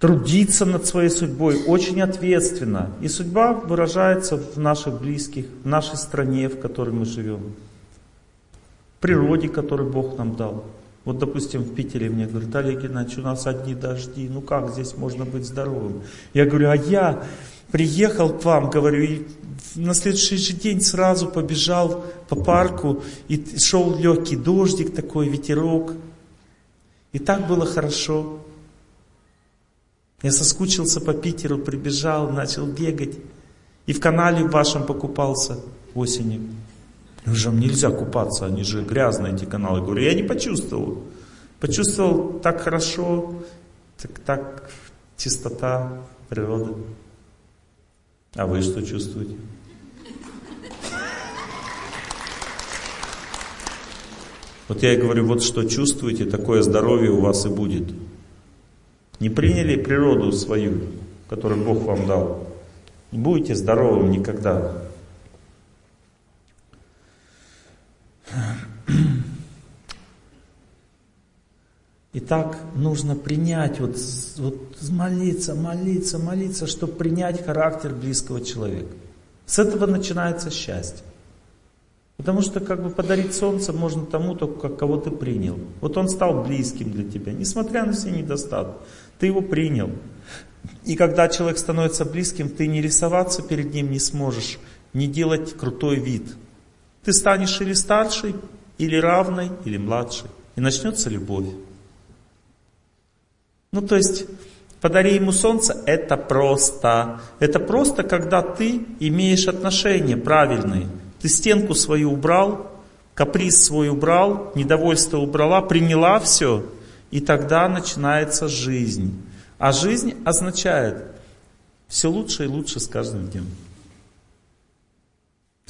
трудиться над своей судьбой очень ответственно. И судьба выражается в наших близких, в нашей стране, в которой мы живем, в природе, которую Бог нам дал. Вот, допустим, в Питере мне говорят, Олег Геннадьевич, у нас одни дожди, ну как здесь можно быть здоровым? Я говорю, а я приехал к вам, говорю, и на следующий же день сразу побежал по парку, и шел легкий дождик такой, ветерок. И так было хорошо. Я соскучился по Питеру, прибежал, начал бегать. И в канале вашем покупался осенью. Уже нельзя купаться, они же грязные эти каналы. Говорю, я не почувствовал. Почувствовал так хорошо, так, так чистота природы. А вы что чувствуете? Вот я и говорю, вот что чувствуете, такое здоровье у вас и будет. Не приняли природу свою, которую Бог вам дал. Не будете здоровым никогда. Итак, нужно принять, вот, вот молиться, молиться, молиться, чтобы принять характер близкого человека. С этого начинается счастье. Потому что как бы подарить солнце можно тому, только кого ты принял. Вот он стал близким для тебя, несмотря на все недостатки. Ты его принял. И когда человек становится близким, ты не рисоваться перед ним не сможешь, не делать крутой вид. Ты станешь или старший, или равной, или младшей. И начнется любовь. Ну то есть, подари ему солнце, это просто. Это просто, когда ты имеешь отношения правильные. Ты стенку свою убрал, каприз свой убрал, недовольство убрала, приняла все, и тогда начинается жизнь. А жизнь означает все лучше и лучше с каждым днем.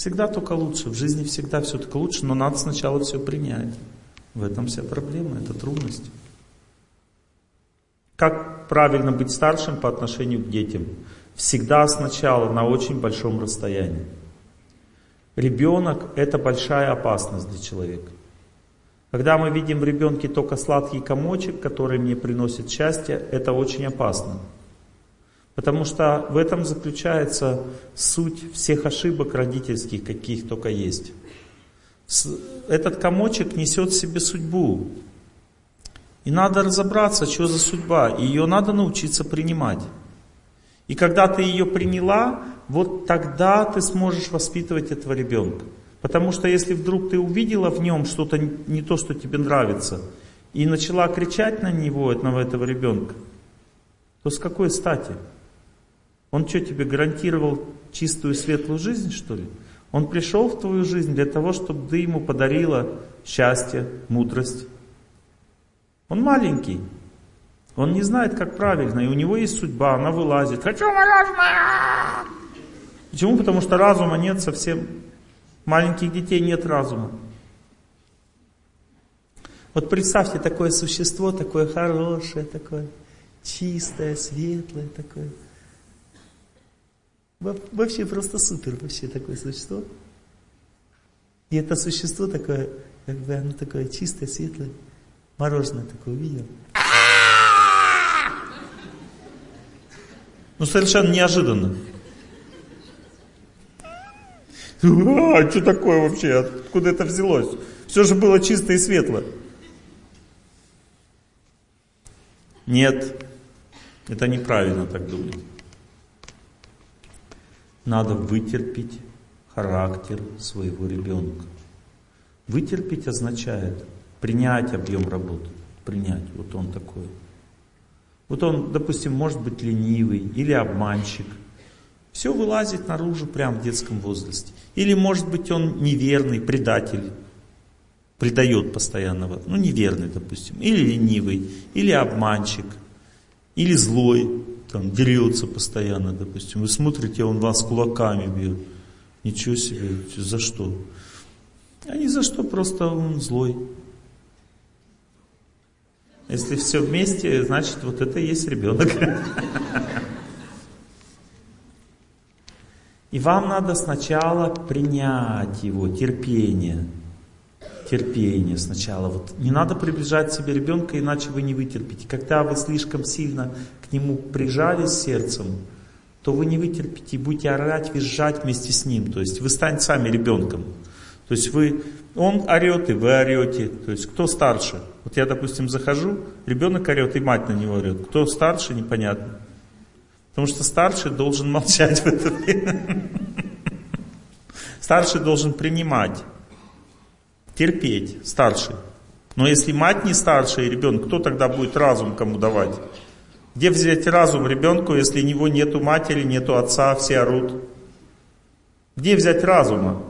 Всегда только лучше, в жизни всегда все только лучше, но надо сначала все принять. В этом вся проблема, это трудность. Как правильно быть старшим по отношению к детям? Всегда сначала на очень большом расстоянии. Ребенок – это большая опасность для человека. Когда мы видим в ребенке только сладкий комочек, который мне приносит счастье, это очень опасно. Потому что в этом заключается суть всех ошибок родительских, каких только есть. Этот комочек несет в себе судьбу. И надо разобраться, что за судьба. И ее надо научиться принимать. И когда ты ее приняла, вот тогда ты сможешь воспитывать этого ребенка. Потому что если вдруг ты увидела в нем что-то не то, что тебе нравится, и начала кричать на него, на этого ребенка, то с какой стати? Он что, тебе гарантировал чистую светлую жизнь, что ли? Он пришел в твою жизнь для того, чтобы ты ему подарила счастье, мудрость. Он маленький, он не знает, как правильно, и у него есть судьба, она вылазит. Хочу мороженое! Почему? Потому что разума нет совсем. Маленьких детей нет разума. Вот представьте такое существо, такое хорошее, такое чистое, светлое, такое. Вообще просто супер, вообще такое существо. И это существо такое, как бы оно такое чистое, светлое, мороженое такое увидел. Ну, совершенно неожиданно. А, что такое вообще? Откуда это взялось? Все же было чисто и светло. Нет, это неправильно так думать. Надо вытерпеть характер своего ребенка. Вытерпеть означает принять объем работы. Принять, вот он такой. Вот он, допустим, может быть ленивый или обманщик. Все вылазит наружу прямо в детском возрасте. Или может быть он неверный, предатель. Предает постоянно, ну неверный, допустим. Или ленивый, или обманщик, или злой, там дерется постоянно, допустим. Вы смотрите, он вас кулаками бьет. Ничего себе, за что? А не за что, просто он злой. Если все вместе, значит вот это и есть ребенок. И вам надо сначала принять его, терпение. Терпение сначала. Вот не надо приближать себе ребенка, иначе вы не вытерпите. Когда вы слишком сильно к нему прижались сердцем, то вы не вытерпите будете орать, визжать вместе с ним. То есть вы станете сами ребенком. То есть вы, он орет, и вы орете. То есть кто старше? Вот я, допустим, захожу, ребенок орет, и мать на него орет. Кто старше, непонятно. Потому что старший должен молчать в это время. Старший должен принимать, терпеть, старший. Но если мать не старшая и ребенок, кто тогда будет разум кому давать? Где взять разум ребенку, если у него нету матери, нету отца, все орут? Где взять разума?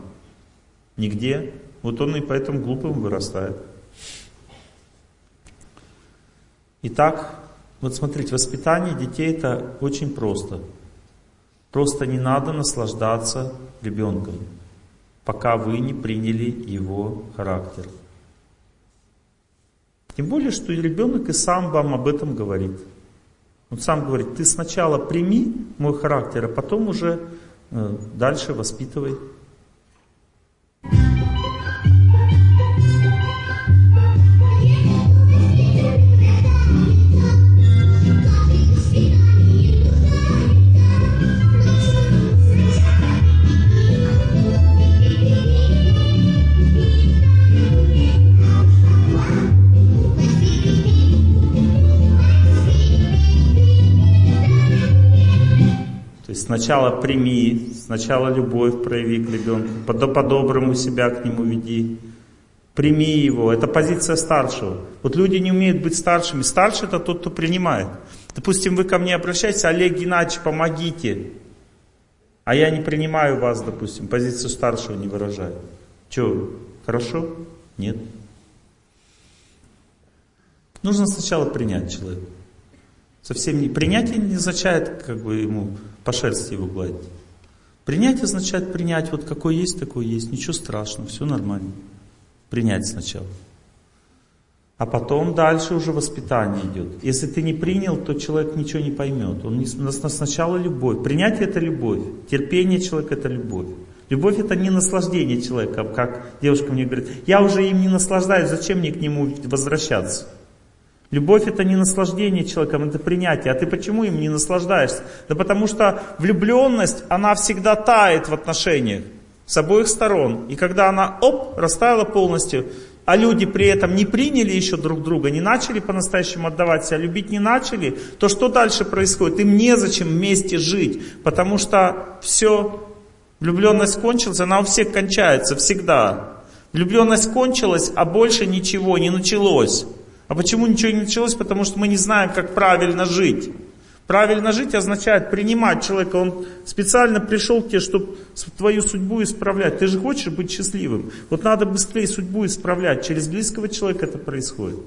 Нигде. Вот он и поэтому глупым вырастает. Итак, вот смотрите, воспитание детей это очень просто. Просто не надо наслаждаться ребенком, пока вы не приняли его характер. Тем более, что ребенок и сам вам об этом говорит. Он сам говорит, ты сначала прими мой характер, а потом уже э, дальше воспитывай. Сначала прими, сначала любовь прояви к ребенку, по-доброму себя к нему веди. Прими его. Это позиция старшего. Вот люди не умеют быть старшими. Старший это тот, кто принимает. Допустим, вы ко мне обращаетесь, Олег Геннадьевич, помогите. А я не принимаю вас, допустим, позицию старшего не выражаю. Че, хорошо? Нет. Нужно сначала принять человека. Совсем не... Принятие не означает, как бы ему по шерсти его гладить. Принять означает принять, вот какой есть, такой есть, ничего страшного, все нормально. Принять сначала. А потом дальше уже воспитание идет. Если ты не принял, то человек ничего не поймет. Он не, сначала любовь. Принятие это любовь. Терпение человека это любовь. Любовь это не наслаждение человека, как девушка мне говорит, я уже им не наслаждаюсь, зачем мне к нему возвращаться? Любовь это не наслаждение человеком, это принятие. А ты почему им не наслаждаешься? Да потому что влюбленность, она всегда тает в отношениях с обоих сторон. И когда она, оп, растаяла полностью, а люди при этом не приняли еще друг друга, не начали по-настоящему отдавать себя, любить не начали, то что дальше происходит? Им незачем вместе жить, потому что все, влюбленность кончилась, она у всех кончается всегда. Влюбленность кончилась, а больше ничего не началось. А почему ничего не началось? Потому что мы не знаем, как правильно жить. Правильно жить означает принимать человека. Он специально пришел к тебе, чтобы твою судьбу исправлять. Ты же хочешь быть счастливым. Вот надо быстрее судьбу исправлять. Через близкого человека это происходит.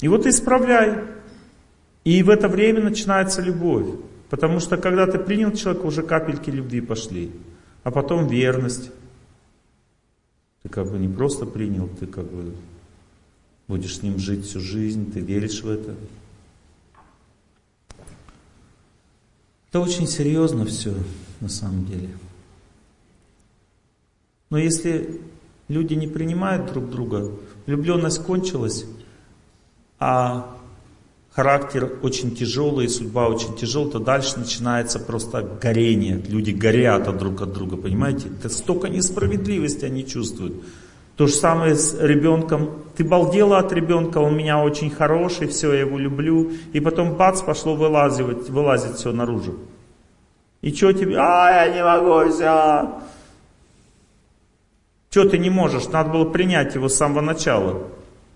И вот исправляй. И в это время начинается любовь. Потому что когда ты принял человека, уже капельки любви пошли. А потом верность. Ты как бы не просто принял, ты как бы Будешь с ним жить всю жизнь, ты веришь в это. Это очень серьезно все на самом деле. Но если люди не принимают друг друга, влюбленность кончилась, а характер очень тяжелый, судьба очень тяжелая, то дальше начинается просто горение. Люди горят от друг от друга, понимаете? Это столько несправедливости они чувствуют. То же самое с ребенком. Ты балдела от ребенка, он меня очень хороший, все, я его люблю. И потом бац, пошло вылазить все наружу. И что тебе? А, я не могу, все. Что ты не можешь? Надо было принять его с самого начала.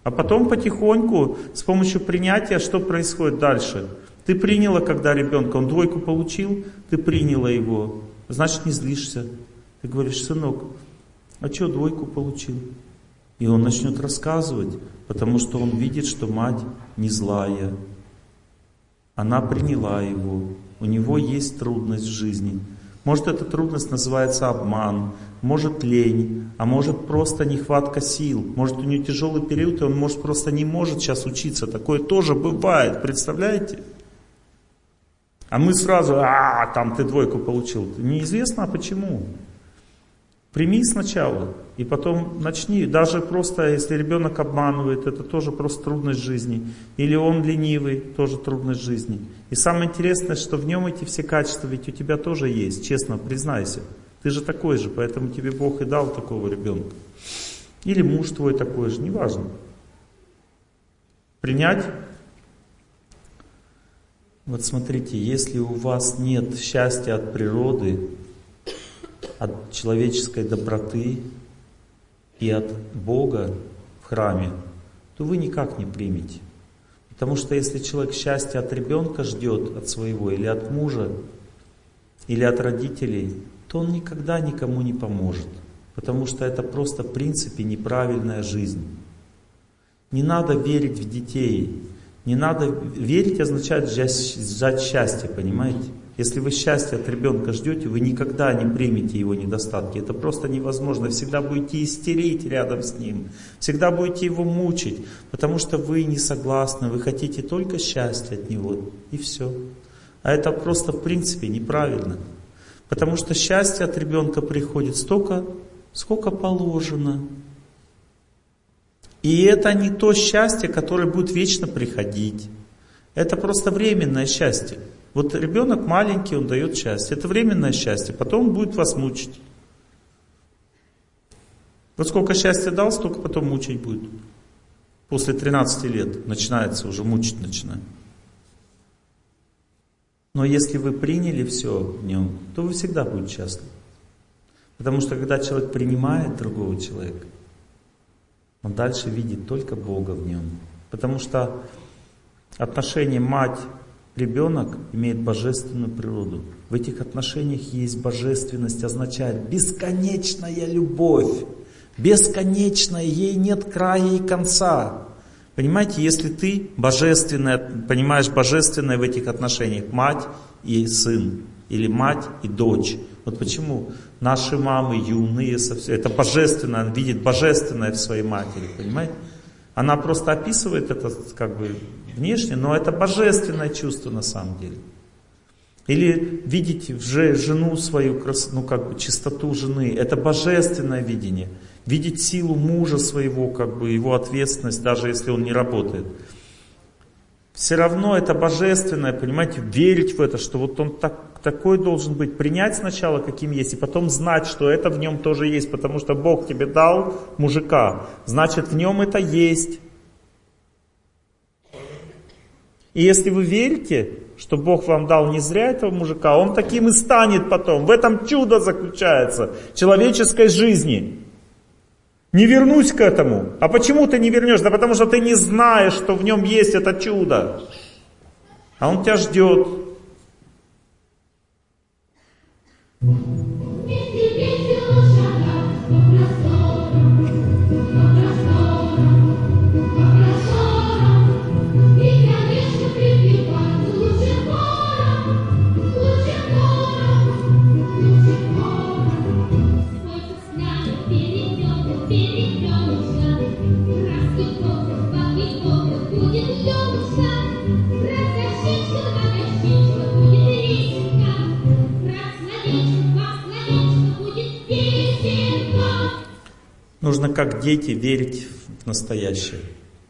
А потом потихоньку, с помощью принятия, что происходит дальше? Ты приняла, когда ребенка, он двойку получил, ты приняла его. Значит, не злишься. Ты говоришь, сынок, а что двойку получил? И он начнет рассказывать, потому что он видит, что мать не злая. Она приняла его. У него есть трудность в жизни. Может, эта трудность называется обман, может лень, а может просто нехватка сил. Может, у него тяжелый период, и он может просто не может сейчас учиться. Такое тоже бывает, представляете? А мы сразу, а, там ты двойку получил. Неизвестно, а почему. Прими сначала, и потом начни. Даже просто, если ребенок обманывает, это тоже просто трудность жизни. Или он ленивый, тоже трудность жизни. И самое интересное, что в нем эти все качества ведь у тебя тоже есть, честно, признайся. Ты же такой же, поэтому тебе Бог и дал такого ребенка. Или муж твой такой же, неважно. Принять. Вот смотрите, если у вас нет счастья от природы, от человеческой доброты и от Бога в храме, то вы никак не примете. Потому что если человек счастья от ребенка ждет, от своего, или от мужа, или от родителей, то он никогда никому не поможет. Потому что это просто в принципе неправильная жизнь. Не надо верить в детей. Не надо верить означает сжать счастье, понимаете? Если вы счастья от ребенка ждете, вы никогда не примете его недостатки. Это просто невозможно. Всегда будете истерить рядом с ним. Всегда будете его мучить, потому что вы не согласны, вы хотите только счастья от него. И все. А это просто в принципе неправильно. Потому что счастье от ребенка приходит столько, сколько положено. И это не то счастье, которое будет вечно приходить. Это просто временное счастье. Вот ребенок маленький, он дает счастье. Это временное счастье, потом будет вас мучить. Вот сколько счастья дал, столько потом мучить будет. После 13 лет начинается уже мучить начинает. Но если вы приняли все в нем, то вы всегда будете счастливы. Потому что когда человек принимает другого человека, он дальше видит только Бога в нем. Потому что отношение мать-ребенок имеет божественную природу. В этих отношениях есть божественность, означает бесконечная любовь. Бесконечная, ей нет края и конца. Понимаете, если ты божественная, понимаешь божественное в этих отношениях, мать и сын, или мать и дочь. Вот почему наши мамы юные, это божественное, она видит божественное в своей матери, понимаете? Она просто описывает это как бы внешне, но это божественное чувство на самом деле. Или видеть в жену свою, ну как бы чистоту жены, это божественное видение – видеть силу мужа своего, как бы его ответственность, даже если он не работает. Все равно это божественное, понимаете, верить в это, что вот он так, такой должен быть, принять сначала каким есть, и потом знать, что это в нем тоже есть, потому что Бог тебе дал мужика, значит в нем это есть. И если вы верите, что Бог вам дал не зря этого мужика, он таким и станет потом. В этом чудо заключается человеческой жизни. Не вернусь к этому. А почему ты не вернешься? Да потому что ты не знаешь, что в нем есть это чудо. А он тебя ждет. Нужно как дети верить в настоящее.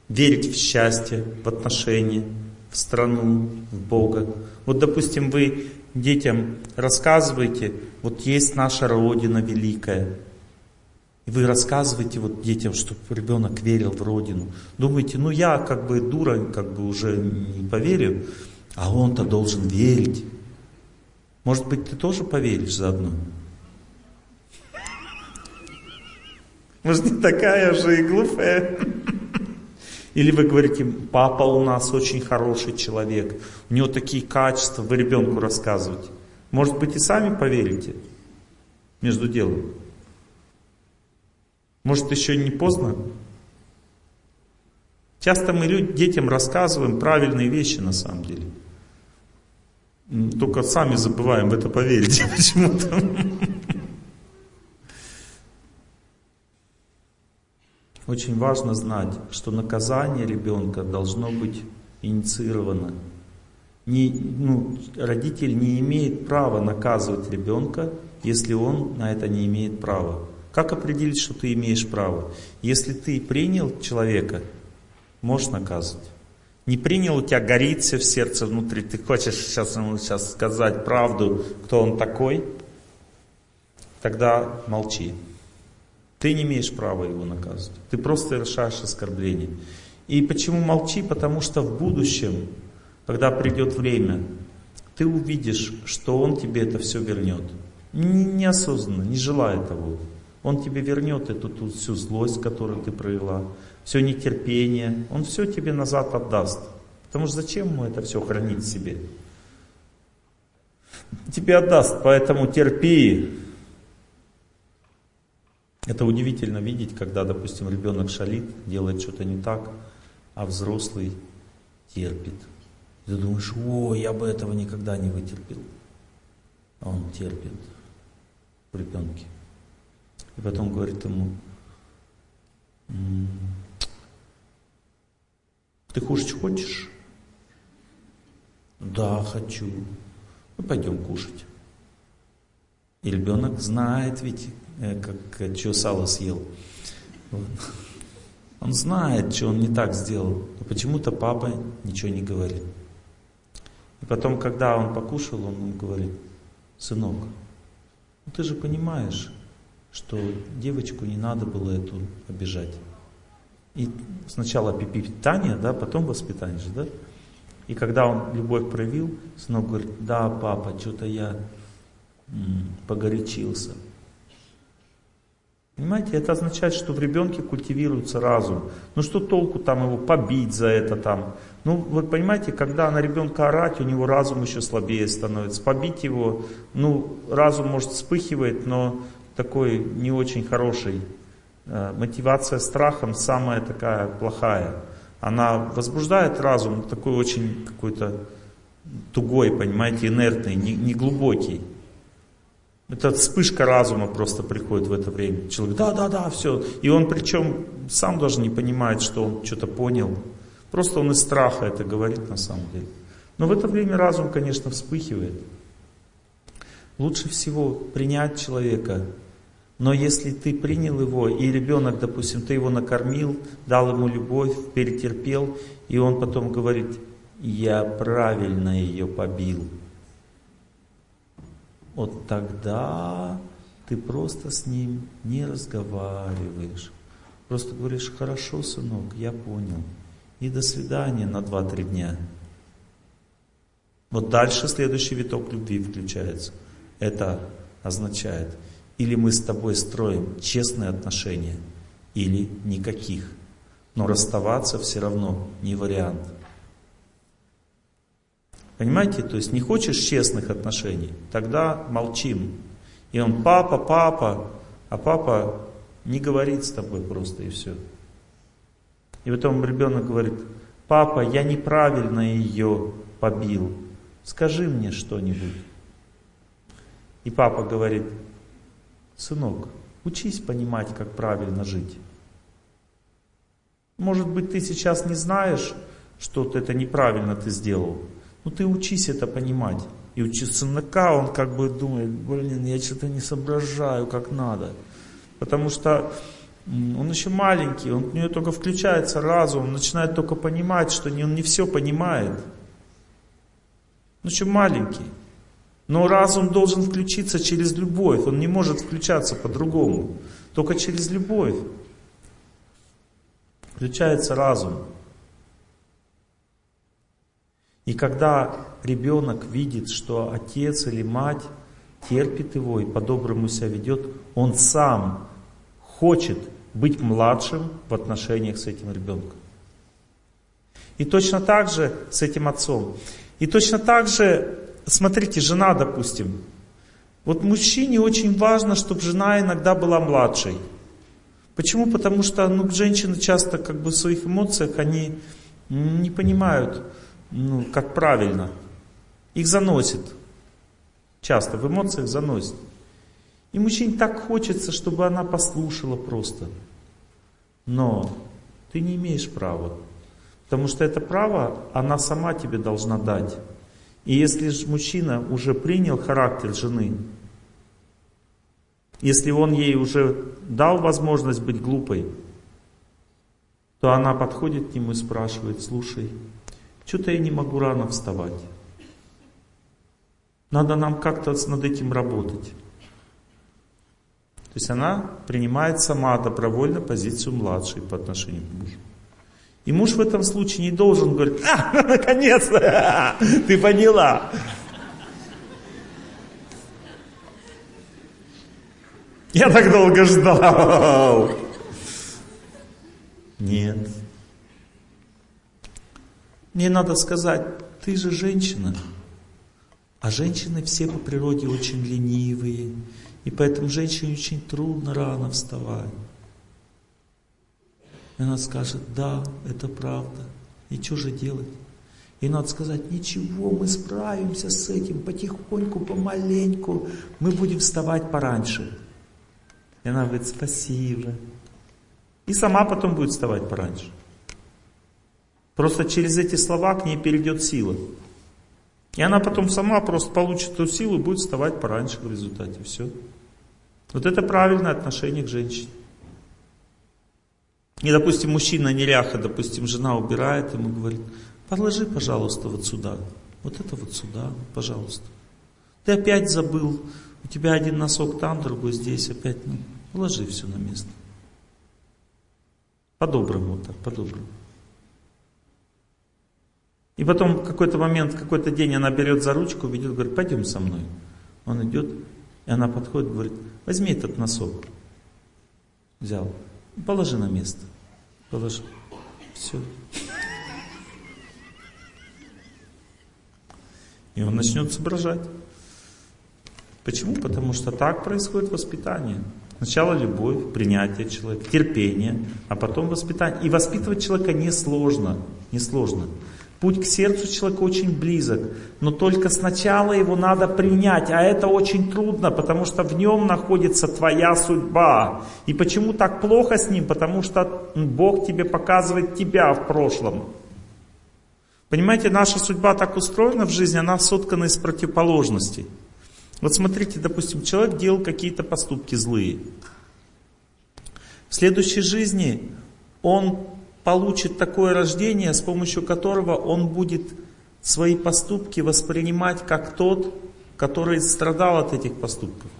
Верить в счастье, в отношения, в страну, в Бога. Вот, допустим, вы детям рассказываете, вот есть наша Родина великая. И вы рассказываете вот детям, чтобы ребенок верил в Родину. Думаете, ну я как бы дура, как бы уже не поверю, а он-то должен верить. Может быть, ты тоже поверишь заодно? Может, не такая же и глупая. Или вы говорите, папа у нас очень хороший человек, у него такие качества, вы ребенку рассказываете. Может быть, и сами поверите между делом. Может, еще не поздно? Часто мы детям рассказываем правильные вещи на самом деле. Только сами забываем в это поверить почему-то. Очень важно знать, что наказание ребенка должно быть инициировано. Не, ну, родитель не имеет права наказывать ребенка, если он на это не имеет права. Как определить, что ты имеешь право? Если ты принял человека, можешь наказывать. Не принял, у тебя горит все в сердце внутри, ты хочешь сейчас ему сейчас сказать правду, кто он такой, тогда молчи. Ты не имеешь права его наказывать. Ты просто совершаешь оскорбление. И почему молчи? Потому что в будущем, когда придет время, ты увидишь, что он тебе это все вернет. Неосознанно, не желая того. Он тебе вернет эту ту, всю злость, которую ты провела, все нетерпение. Он все тебе назад отдаст. Потому что зачем ему это все хранить себе? Тебе отдаст, поэтому терпи, это удивительно видеть, когда, допустим, ребенок шалит, делает что-то не так, а взрослый терпит. И ты думаешь, о, я бы этого никогда не вытерпел. А он терпит в ребенке. И потом говорит ему, ты кушать хочешь? Да, хочу. Ну, пойдем кушать. И ребенок знает ведь, э, как, что сало съел. Он знает, что он не так сделал, но почему-то папа ничего не говорит. И потом, когда он покушал, он ему говорит, сынок, ну ты же понимаешь, что девочку не надо было эту обижать. И сначала питание, да, потом воспитание же, да? И когда он любовь проявил, сынок говорит, да, папа, что-то я погорячился. Понимаете, это означает, что в ребенке культивируется разум. Ну что толку там его побить за это там? Ну, вы понимаете, когда на ребенка орать, у него разум еще слабее становится. Побить его, ну, разум может вспыхивает, но такой не очень хороший. Э, мотивация страхом самая такая плохая. Она возбуждает разум, такой очень какой-то тугой, понимаете, инертный, не, не глубокий. Это вспышка разума просто приходит в это время. Человек, да, да, да, все. И он причем сам даже не понимает, что он что-то понял. Просто он из страха это говорит на самом деле. Но в это время разум, конечно, вспыхивает. Лучше всего принять человека. Но если ты принял его, и ребенок, допустим, ты его накормил, дал ему любовь, перетерпел, и он потом говорит, я правильно ее побил вот тогда ты просто с ним не разговариваешь. Просто говоришь, хорошо, сынок, я понял. И до свидания на 2-3 дня. Вот дальше следующий виток любви включается. Это означает, или мы с тобой строим честные отношения, или никаких. Но расставаться все равно не вариант. Понимаете, то есть не хочешь честных отношений, тогда молчим. И он папа, папа, а папа не говорит с тобой просто и все. И потом ребенок говорит, папа, я неправильно ее побил, скажи мне что-нибудь. И папа говорит, сынок, учись понимать, как правильно жить. Может быть, ты сейчас не знаешь, что это неправильно ты сделал, ну ты учись это понимать. И учи сынака, он как бы думает, блин, я что-то не соображаю, как надо. Потому что он еще маленький, он, у него только включается разум, он начинает только понимать, что он не все понимает. Он еще маленький. Но разум должен включиться через любовь, он не может включаться по-другому. Только через любовь включается разум. И когда ребенок видит, что отец или мать терпит его и по-доброму себя ведет, он сам хочет быть младшим в отношениях с этим ребенком. И точно так же с этим отцом. И точно так же, смотрите, жена, допустим. Вот мужчине очень важно, чтобы жена иногда была младшей. Почему? Потому что ну, женщины часто как бы в своих эмоциях, они не понимают, ну, как правильно. Их заносит. Часто в эмоциях заносит. И мужчине так хочется, чтобы она послушала просто. Но ты не имеешь права. Потому что это право она сама тебе должна дать. И если же мужчина уже принял характер жены, если он ей уже дал возможность быть глупой, то она подходит к нему и спрашивает, слушай, что-то я не могу рано вставать. Надо нам как-то над этим работать. То есть она принимает сама добровольно позицию младшей по отношению к мужу. И муж в этом случае не должен говорить, а, наконец-то, ты поняла. Я так долго ждал. Нет. Мне надо сказать, ты же женщина. А женщины все по природе очень ленивые. И поэтому женщине очень трудно рано вставать. И она скажет, да, это правда. И что же делать? И надо сказать, ничего, мы справимся с этим потихоньку, помаленьку. Мы будем вставать пораньше. И она говорит, спасибо. И сама потом будет вставать пораньше. Просто через эти слова к ней перейдет сила. И она потом сама просто получит эту силу и будет вставать пораньше в результате. Все. Вот это правильное отношение к женщине. И, допустим, мужчина неряха, допустим, жена убирает, ему говорит, положи, пожалуйста, вот сюда. Вот это вот сюда, пожалуйста. Ты опять забыл, у тебя один носок там, другой здесь, опять, ну, положи все на место. По-доброму так, по-доброму. И потом в какой-то момент, в какой-то день она берет за ручку, ведет, говорит, пойдем со мной. Он идет, и она подходит, говорит, возьми этот носок. Взял. Положи на место. Положи. Все. И он начнет соображать. Почему? Потому что так происходит воспитание. Сначала любовь, принятие человека, терпение, а потом воспитание. И воспитывать человека несложно. Несложно. Путь к сердцу человека очень близок, но только сначала его надо принять, а это очень трудно, потому что в нем находится твоя судьба. И почему так плохо с ним? Потому что Бог тебе показывает тебя в прошлом. Понимаете, наша судьба так устроена в жизни, она соткана из противоположностей. Вот смотрите, допустим, человек делал какие-то поступки злые. В следующей жизни он получит такое рождение, с помощью которого он будет свои поступки воспринимать как тот, который страдал от этих поступков.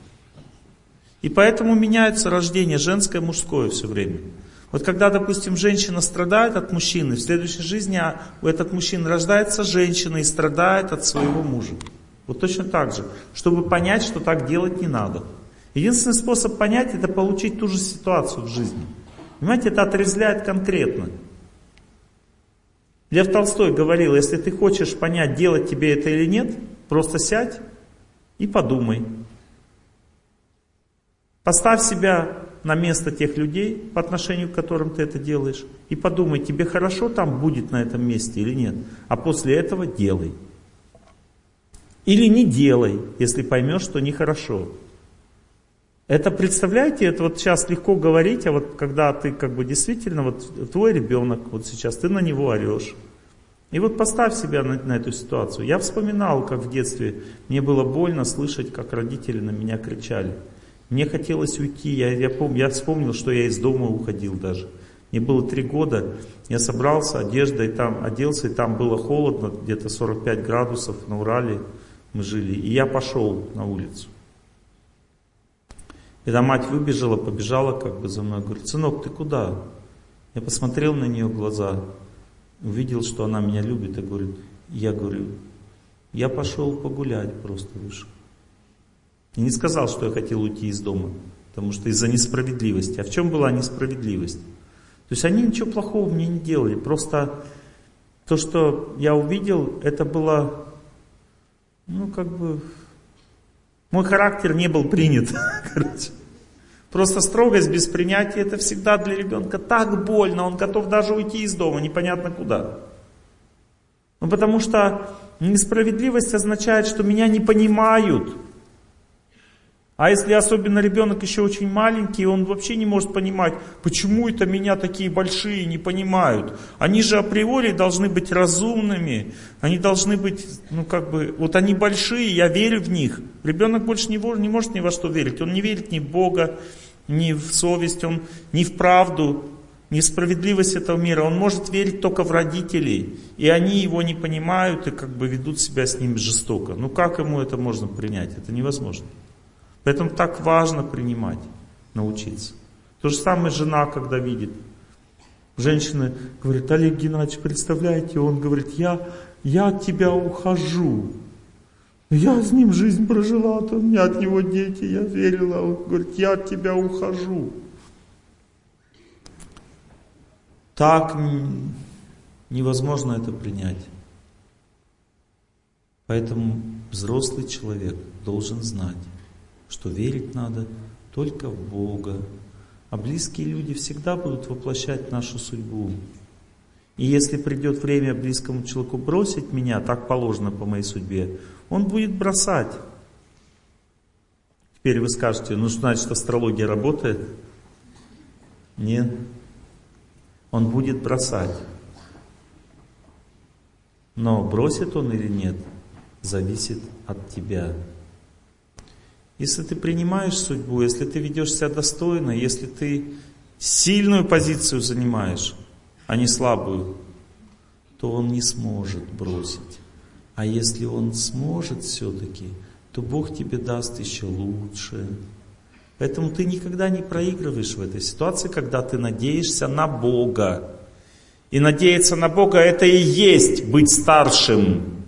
И поэтому меняется рождение женское, мужское все время. Вот когда, допустим, женщина страдает от мужчины, в следующей жизни а этот мужчина рождается женщина и страдает от своего мужа. Вот точно так же, чтобы понять, что так делать не надо. Единственный способ понять, это получить ту же ситуацию в жизни. Понимаете, это отрезвляет конкретно. Лев Толстой говорил, если ты хочешь понять, делать тебе это или нет, просто сядь и подумай. Поставь себя на место тех людей, по отношению к которым ты это делаешь, и подумай, тебе хорошо там будет на этом месте или нет. А после этого делай. Или не делай, если поймешь, что нехорошо. Это, представляете, это вот сейчас легко говорить, а вот когда ты как бы действительно, вот твой ребенок, вот сейчас ты на него орешь. И вот поставь себя на, на эту ситуацию. Я вспоминал, как в детстве мне было больно слышать, как родители на меня кричали. Мне хотелось уйти, я, я, пом, я вспомнил, что я из дома уходил даже. Мне было три года, я собрался, одежда, и там оделся, и там было холодно, где-то 45 градусов на Урале мы жили. И я пошел на улицу. Когда мать выбежала, побежала как бы за мной, говорит, сынок, ты куда? Я посмотрел на нее глаза, увидел, что она меня любит, и говорит, я говорю, я пошел погулять, просто вышел. И не сказал, что я хотел уйти из дома, потому что из-за несправедливости. А в чем была несправедливость? То есть они ничего плохого мне не делали, просто то, что я увидел, это было, ну как бы, мой характер не был принят, короче. Просто строгость без принятия это всегда для ребенка так больно, он готов даже уйти из дома, непонятно куда. Ну потому что несправедливость означает, что меня не понимают. А если особенно ребенок еще очень маленький, он вообще не может понимать, почему это меня такие большие не понимают. Они же априори должны быть разумными, они должны быть, ну как бы, вот они большие, я верю в них. Ребенок больше не, не может ни во что верить, он не верит ни в Бога, ни в совесть, он ни в правду, ни в справедливость этого мира. Он может верить только в родителей, и они его не понимают и как бы ведут себя с ним жестоко. Ну как ему это можно принять? Это невозможно. Поэтому так важно принимать, научиться. То же самое жена, когда видит. Женщина говорит, Олег Геннадьевич, представляете, он говорит, я, я от тебя ухожу. Я с ним жизнь прожила, то у меня от него дети, я верила. Он говорит, я от тебя ухожу. Так невозможно это принять. Поэтому взрослый человек должен знать, что верить надо только в Бога. А близкие люди всегда будут воплощать нашу судьбу. И если придет время близкому человеку бросить меня, так положено по моей судьбе, он будет бросать. Теперь вы скажете, ну значит астрология работает? Нет. Он будет бросать. Но бросит он или нет, зависит от тебя. Если ты принимаешь судьбу, если ты ведешь себя достойно, если ты сильную позицию занимаешь, а не слабую, то он не сможет бросить. А если он сможет все-таки, то Бог тебе даст еще лучше. Поэтому ты никогда не проигрываешь в этой ситуации, когда ты надеешься на Бога. И надеяться на Бога это и есть быть старшим.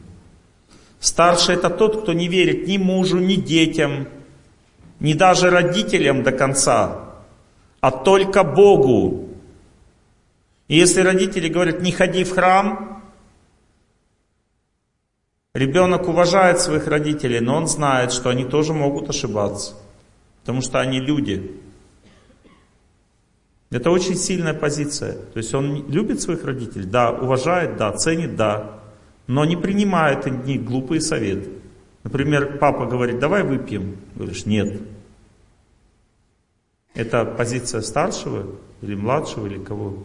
Старший это тот, кто не верит ни мужу, ни детям, ни даже родителям до конца, а только Богу. И если родители говорят, не ходи в храм, ребенок уважает своих родителей, но он знает, что они тоже могут ошибаться, потому что они люди. Это очень сильная позиция. То есть он любит своих родителей, да, уважает, да, ценит, да, но не принимает них глупые советы. Например, папа говорит, давай выпьем. Говоришь, нет. Это позиция старшего или младшего или кого?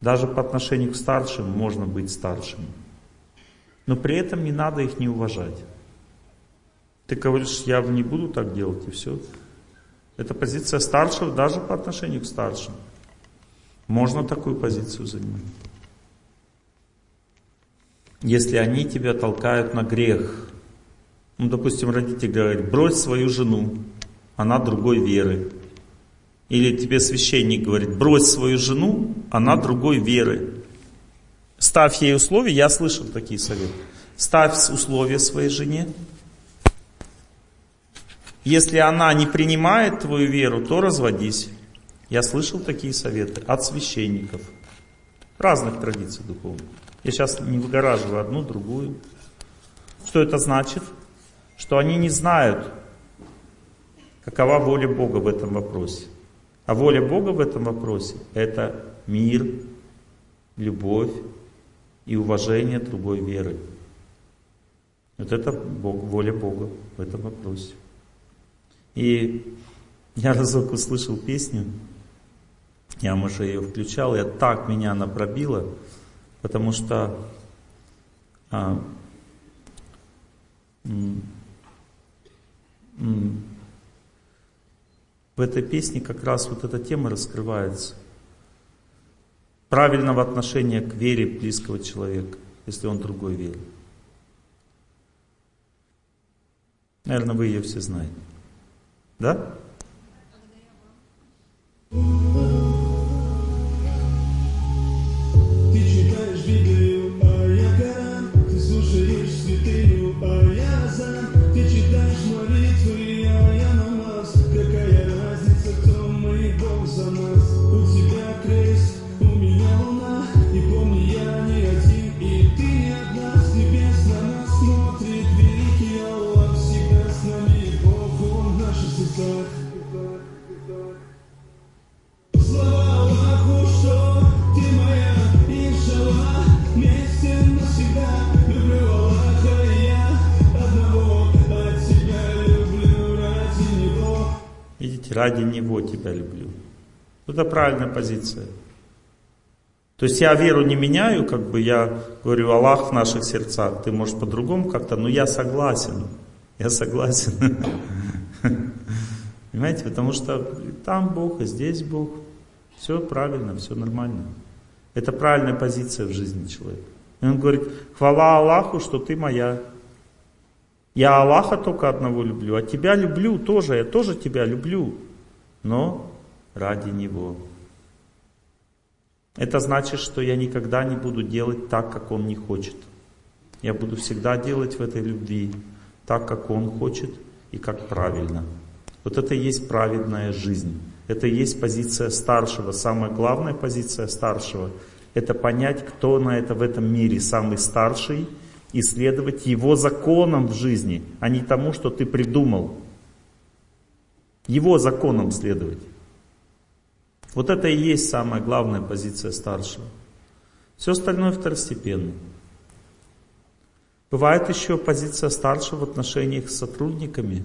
Даже по отношению к старшим можно быть старшим. Но при этом не надо их не уважать. Ты говоришь, я не буду так делать, и все. Это позиция старшего даже по отношению к старшим. Можно такую позицию занимать. Если они тебя толкают на грех. Ну, допустим, родитель говорит, брось свою жену, она другой веры. Или тебе священник говорит, брось свою жену, она другой веры. Ставь ей условия, я слышал такие советы. Ставь условия своей жене. Если она не принимает твою веру, то разводись. Я слышал такие советы от священников. Разных традиций духовных. Я сейчас не выгораживаю одну, другую. Что это значит? Что они не знают, какова воля Бога в этом вопросе. А воля Бога в этом вопросе – это мир, любовь и уважение другой веры. Вот это Бог, воля Бога в этом вопросе. И я разок услышал песню, я, может, ее включал, и так меня она пробила, потому что а, в этой песне как раз вот эта тема раскрывается. Правильного отношения к вере близкого человека, если он другой верит. Наверное, вы ее все знаете. Да? Ради Него тебя люблю. Это правильная позиция. То есть я веру не меняю, как бы я говорю, Аллах в наших сердцах, ты можешь по-другому как-то, но я согласен. Я согласен. Понимаете, потому что там Бог, и здесь Бог. Все правильно, все нормально. Это правильная позиция в жизни человека. И он говорит, хвала Аллаху, что ты моя. Я Аллаха только одного люблю, а тебя люблю тоже, я тоже тебя люблю, но ради Него. Это значит, что я никогда не буду делать так, как Он не хочет. Я буду всегда делать в этой любви так, как Он хочет и как правильно. Вот это и есть праведная жизнь. Это и есть позиция старшего. Самая главная позиция старшего – это понять, кто на это в этом мире самый старший, и следовать его законам в жизни, а не тому, что ты придумал. Его законам следовать. Вот это и есть самая главная позиция старшего. Все остальное второстепенно. Бывает еще позиция старшего в отношениях с сотрудниками.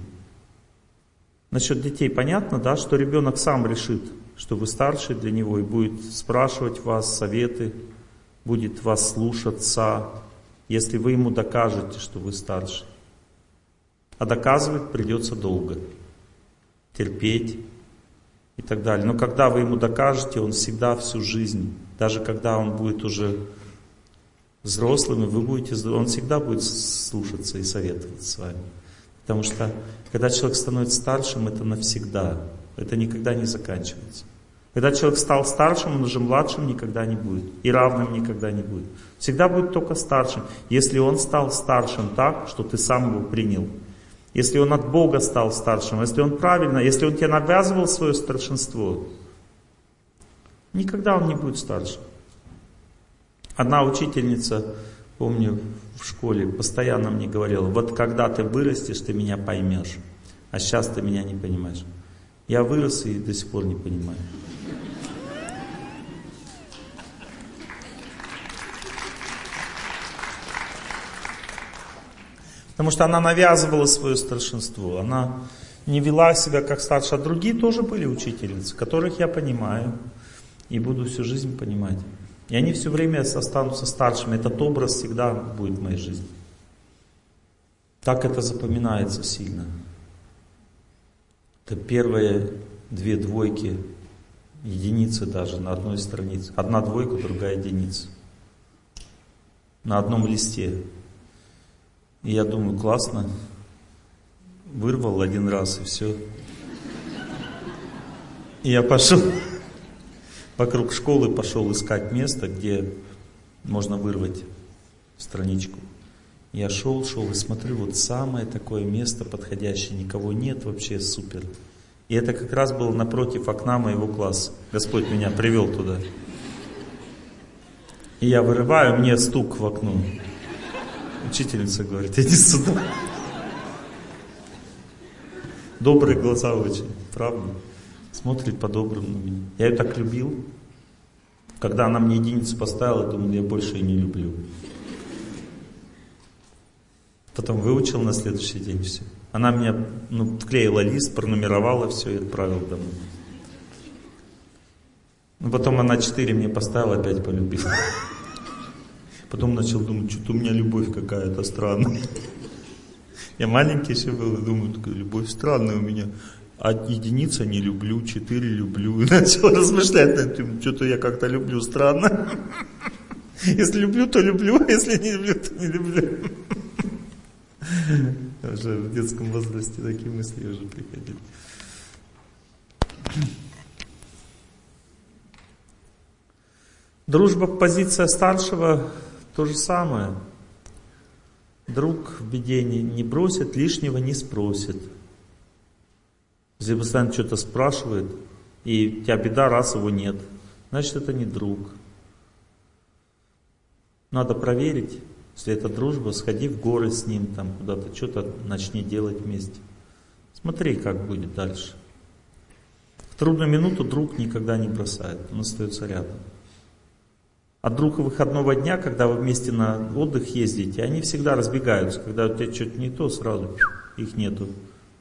Насчет детей понятно, да, что ребенок сам решит, что вы старший для него и будет спрашивать вас советы, будет вас слушаться, если вы ему докажете, что вы старший. А доказывать придется долго, терпеть и так далее. Но когда вы ему докажете, он всегда всю жизнь, даже когда он будет уже взрослым, вы будете, он всегда будет слушаться и советовать с вами. Потому что когда человек становится старшим, это навсегда, это никогда не заканчивается. Когда человек стал старшим, он уже младшим никогда не будет. И равным никогда не будет. Всегда будет только старшим. Если он стал старшим так, что ты сам его принял. Если он от Бога стал старшим. Если он правильно, если он тебе навязывал свое старшинство. Никогда он не будет старшим. Одна учительница, помню, в школе постоянно мне говорила, вот когда ты вырастешь, ты меня поймешь. А сейчас ты меня не понимаешь. Я вырос и до сих пор не понимаю. Потому что она навязывала свое старшинство. Она не вела себя как старшая. А другие тоже были учительницы, которых я понимаю и буду всю жизнь понимать. И они все время останутся старшими. Этот образ всегда будет в моей жизни. Так это запоминается сильно. Это первые две двойки, единицы даже на одной странице. Одна двойка, другая единица. На одном листе. И я думаю, классно. Вырвал один раз и все. И я пошел вокруг школы, пошел искать место, где можно вырвать страничку. Я шел, шел и смотрю, вот самое такое место подходящее, никого нет, вообще супер. И это как раз было напротив окна моего класса. Господь меня привел туда. И я вырываю, мне стук в окно. Учительница говорит, иди сюда. Добрые глаза очень, правда? Смотрит по-доброму на меня. Я ее так любил. Когда она мне единицу поставила, думал, я больше ее не люблю. Потом выучил на следующий день все. Она мне ну, вклеила лист, пронумеровала все и отправила домой. Ну, потом она 4 мне поставила, опять полюбила. Потом начал думать, что-то у меня любовь какая-то странная. Я маленький еще был, думаю, любовь странная у меня. А единица не люблю, четыре люблю. И начал размышлять над этим, что-то я как-то люблю странно. Если люблю, то люблю, а если не люблю, то не люблю. Уже в детском возрасте такие мысли уже приходили. Дружба, позиция старшего, то же самое. Друг в беде не, бросит, лишнего не спросит. Если постоянно что-то спрашивает, и у тебя беда, раз его нет, значит это не друг. Надо проверить, если это дружба, сходи в горы с ним, там куда-то что-то начни делать вместе. Смотри, как будет дальше. В трудную минуту друг никогда не бросает, он остается рядом. А друг выходного дня, когда вы вместе на отдых ездите, они всегда разбегаются. Когда у тебя что-то не то, сразу их нету.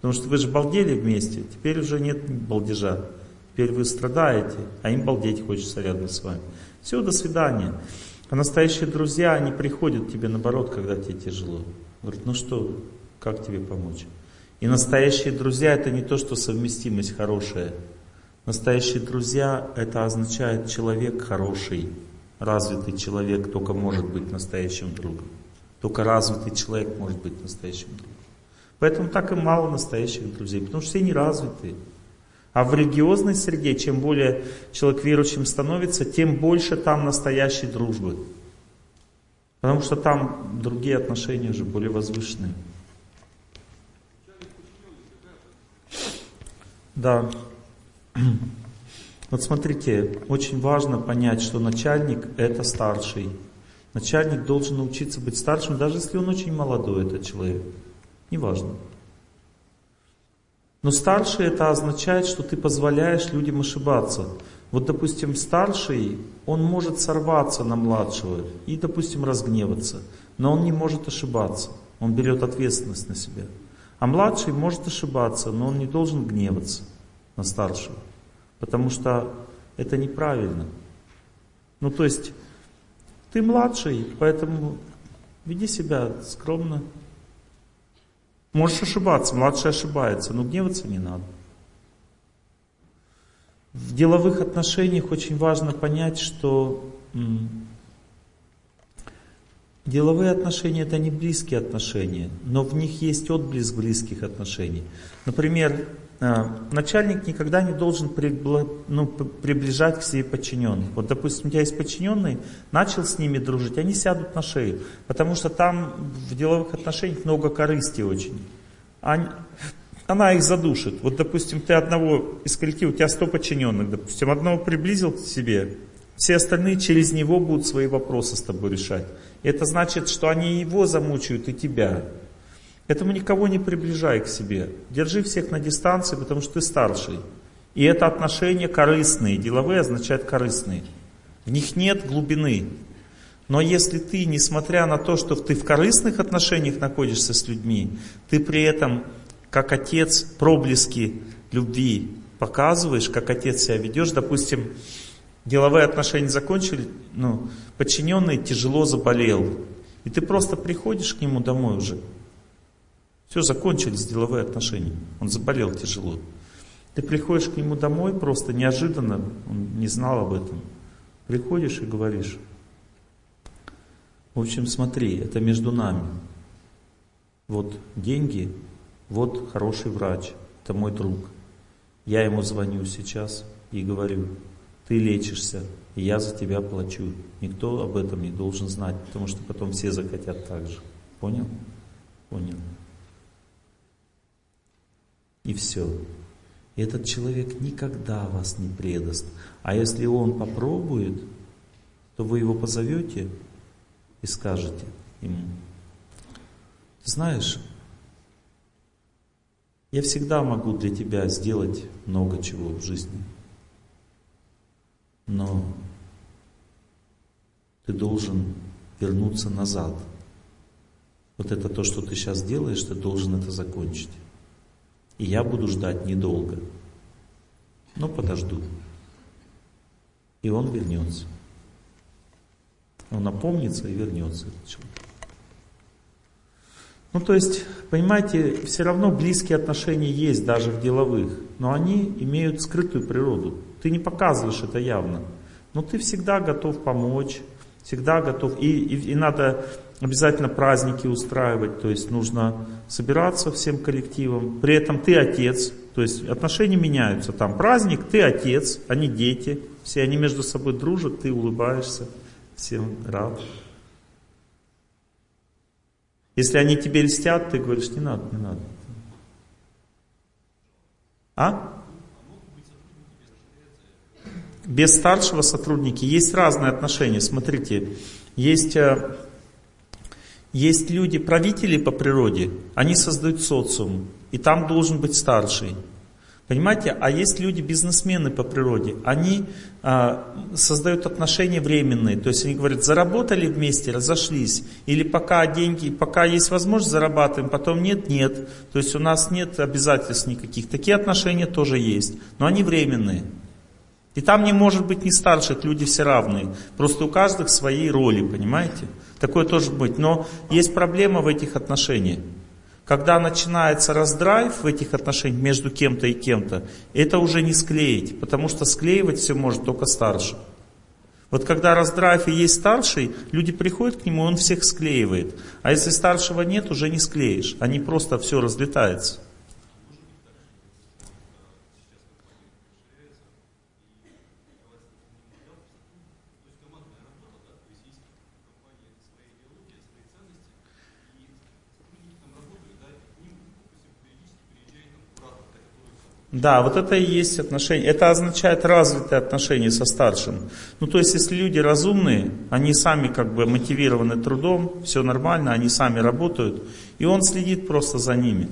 Потому что вы же балдели вместе, теперь уже нет балдежа. Теперь вы страдаете, а им балдеть хочется рядом с вами. Все, до свидания. А настоящие друзья, они приходят тебе наоборот, когда тебе тяжело. Говорят, ну что, как тебе помочь? И настоящие друзья это не то, что совместимость хорошая. Настоящие друзья это означает человек хороший. Развитый человек только может быть настоящим другом. Только развитый человек может быть настоящим другом. Поэтому так и мало настоящих друзей, потому что все не развитые. А в религиозной среде, чем более человек верующим становится, тем больше там настоящей дружбы. Потому что там другие отношения уже более возвышенные. Да. Вот смотрите, очень важно понять, что начальник это старший. Начальник должен научиться быть старшим, даже если он очень молодой, этот человек. Неважно. Но старший это означает, что ты позволяешь людям ошибаться. Вот, допустим, старший, он может сорваться на младшего и, допустим, разгневаться, но он не может ошибаться. Он берет ответственность на себя. А младший может ошибаться, но он не должен гневаться на старшего, потому что это неправильно. Ну, то есть, ты младший, поэтому веди себя скромно, Можешь ошибаться, младший ошибается, но гневаться не надо. В деловых отношениях очень важно понять, что Деловые отношения это не близкие отношения, но в них есть отблеск близких отношений. Например, начальник никогда не должен ну, приближать к себе подчиненных. Вот, допустим, у тебя есть подчиненный, начал с ними дружить, они сядут на шею, потому что там в деловых отношениях много корысти очень. Они- она их задушит. Вот, допустим, ты одного из коллектива, у тебя 100 подчиненных, допустим, одного приблизил к себе, все остальные через него будут свои вопросы с тобой решать. Это значит, что они его замучают и тебя. Поэтому никого не приближай к себе. Держи всех на дистанции, потому что ты старший. И это отношения корыстные. Деловые означают корыстные. В них нет глубины. Но если ты, несмотря на то, что ты в корыстных отношениях находишься с людьми, ты при этом, как отец, проблески любви показываешь, как отец себя ведешь, допустим, деловые отношения закончили, ну, подчиненный тяжело заболел, и ты просто приходишь к нему домой уже, все, закончились деловые отношения. Он заболел тяжело. Ты приходишь к нему домой просто неожиданно, он не знал об этом. Приходишь и говоришь, в общем, смотри, это между нами. Вот деньги, вот хороший врач, это мой друг. Я ему звоню сейчас и говорю, ты лечишься, и я за тебя плачу. Никто об этом не должен знать, потому что потом все захотят так же. Понял? Понял. И все. И этот человек никогда вас не предаст. А если он попробует, то вы его позовете и скажете ему, ты знаешь, я всегда могу для тебя сделать много чего в жизни. Но ты должен вернуться назад. Вот это то, что ты сейчас делаешь, ты должен это закончить. И я буду ждать недолго. Но подожду. И он вернется. Он напомнится и вернется. Ну, то есть, понимаете, все равно близкие отношения есть даже в деловых, но они имеют скрытую природу. Ты не показываешь это явно, но ты всегда готов помочь, всегда готов. И, и, и надо обязательно праздники устраивать, то есть нужно собираться всем коллективом. При этом ты отец, то есть отношения меняются. Там праздник, ты отец, они дети, все они между собой дружат, ты улыбаешься, всем рад. Если они тебе льстят, ты говоришь, не надо, не надо. А? Без старшего сотрудники есть разные отношения. Смотрите, есть, э, есть люди, правители по природе, они создают социум, и там должен быть старший. Понимаете? А есть люди, бизнесмены по природе, они а, создают отношения временные. То есть они говорят, заработали вместе, разошлись. Или пока деньги, пока есть возможность, зарабатываем, потом нет, нет. То есть у нас нет обязательств никаких. Такие отношения тоже есть. Но они временные. И там не может быть ни старших, люди все равные. Просто у каждого своей роли, понимаете? Такое тоже быть. Но есть проблема в этих отношениях. Когда начинается раздрайв в этих отношениях между кем-то и кем-то, это уже не склеить, потому что склеивать все может только старший. Вот когда раздрайв и есть старший, люди приходят к нему, он всех склеивает. А если старшего нет, уже не склеишь. Они просто все разлетается. Да, вот это и есть отношение. Это означает развитые отношения со старшим. Ну, то есть, если люди разумные, они сами как бы мотивированы трудом, все нормально, они сами работают, и он следит просто за ними,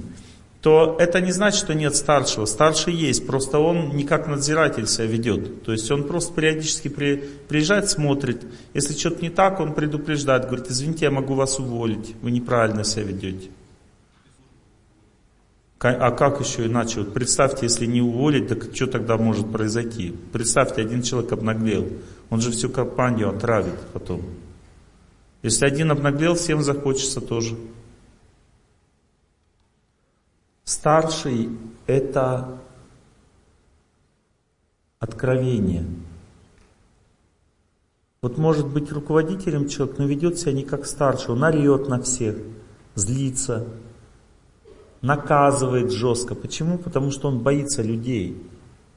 то это не значит, что нет старшего. Старший есть, просто он не как надзиратель себя ведет. То есть он просто периодически при, приезжает, смотрит. Если что-то не так, он предупреждает, говорит, извините, я могу вас уволить, вы неправильно себя ведете. А как еще иначе? Вот представьте, если не уволить, так что тогда может произойти? Представьте, один человек обнаглел. Он же всю компанию отравит потом. Если один обнаглел, всем захочется тоже. Старший – это откровение. Вот может быть руководителем человек, но ведет себя не как старший, он орет на всех, злится, наказывает жестко. Почему? Потому что он боится людей.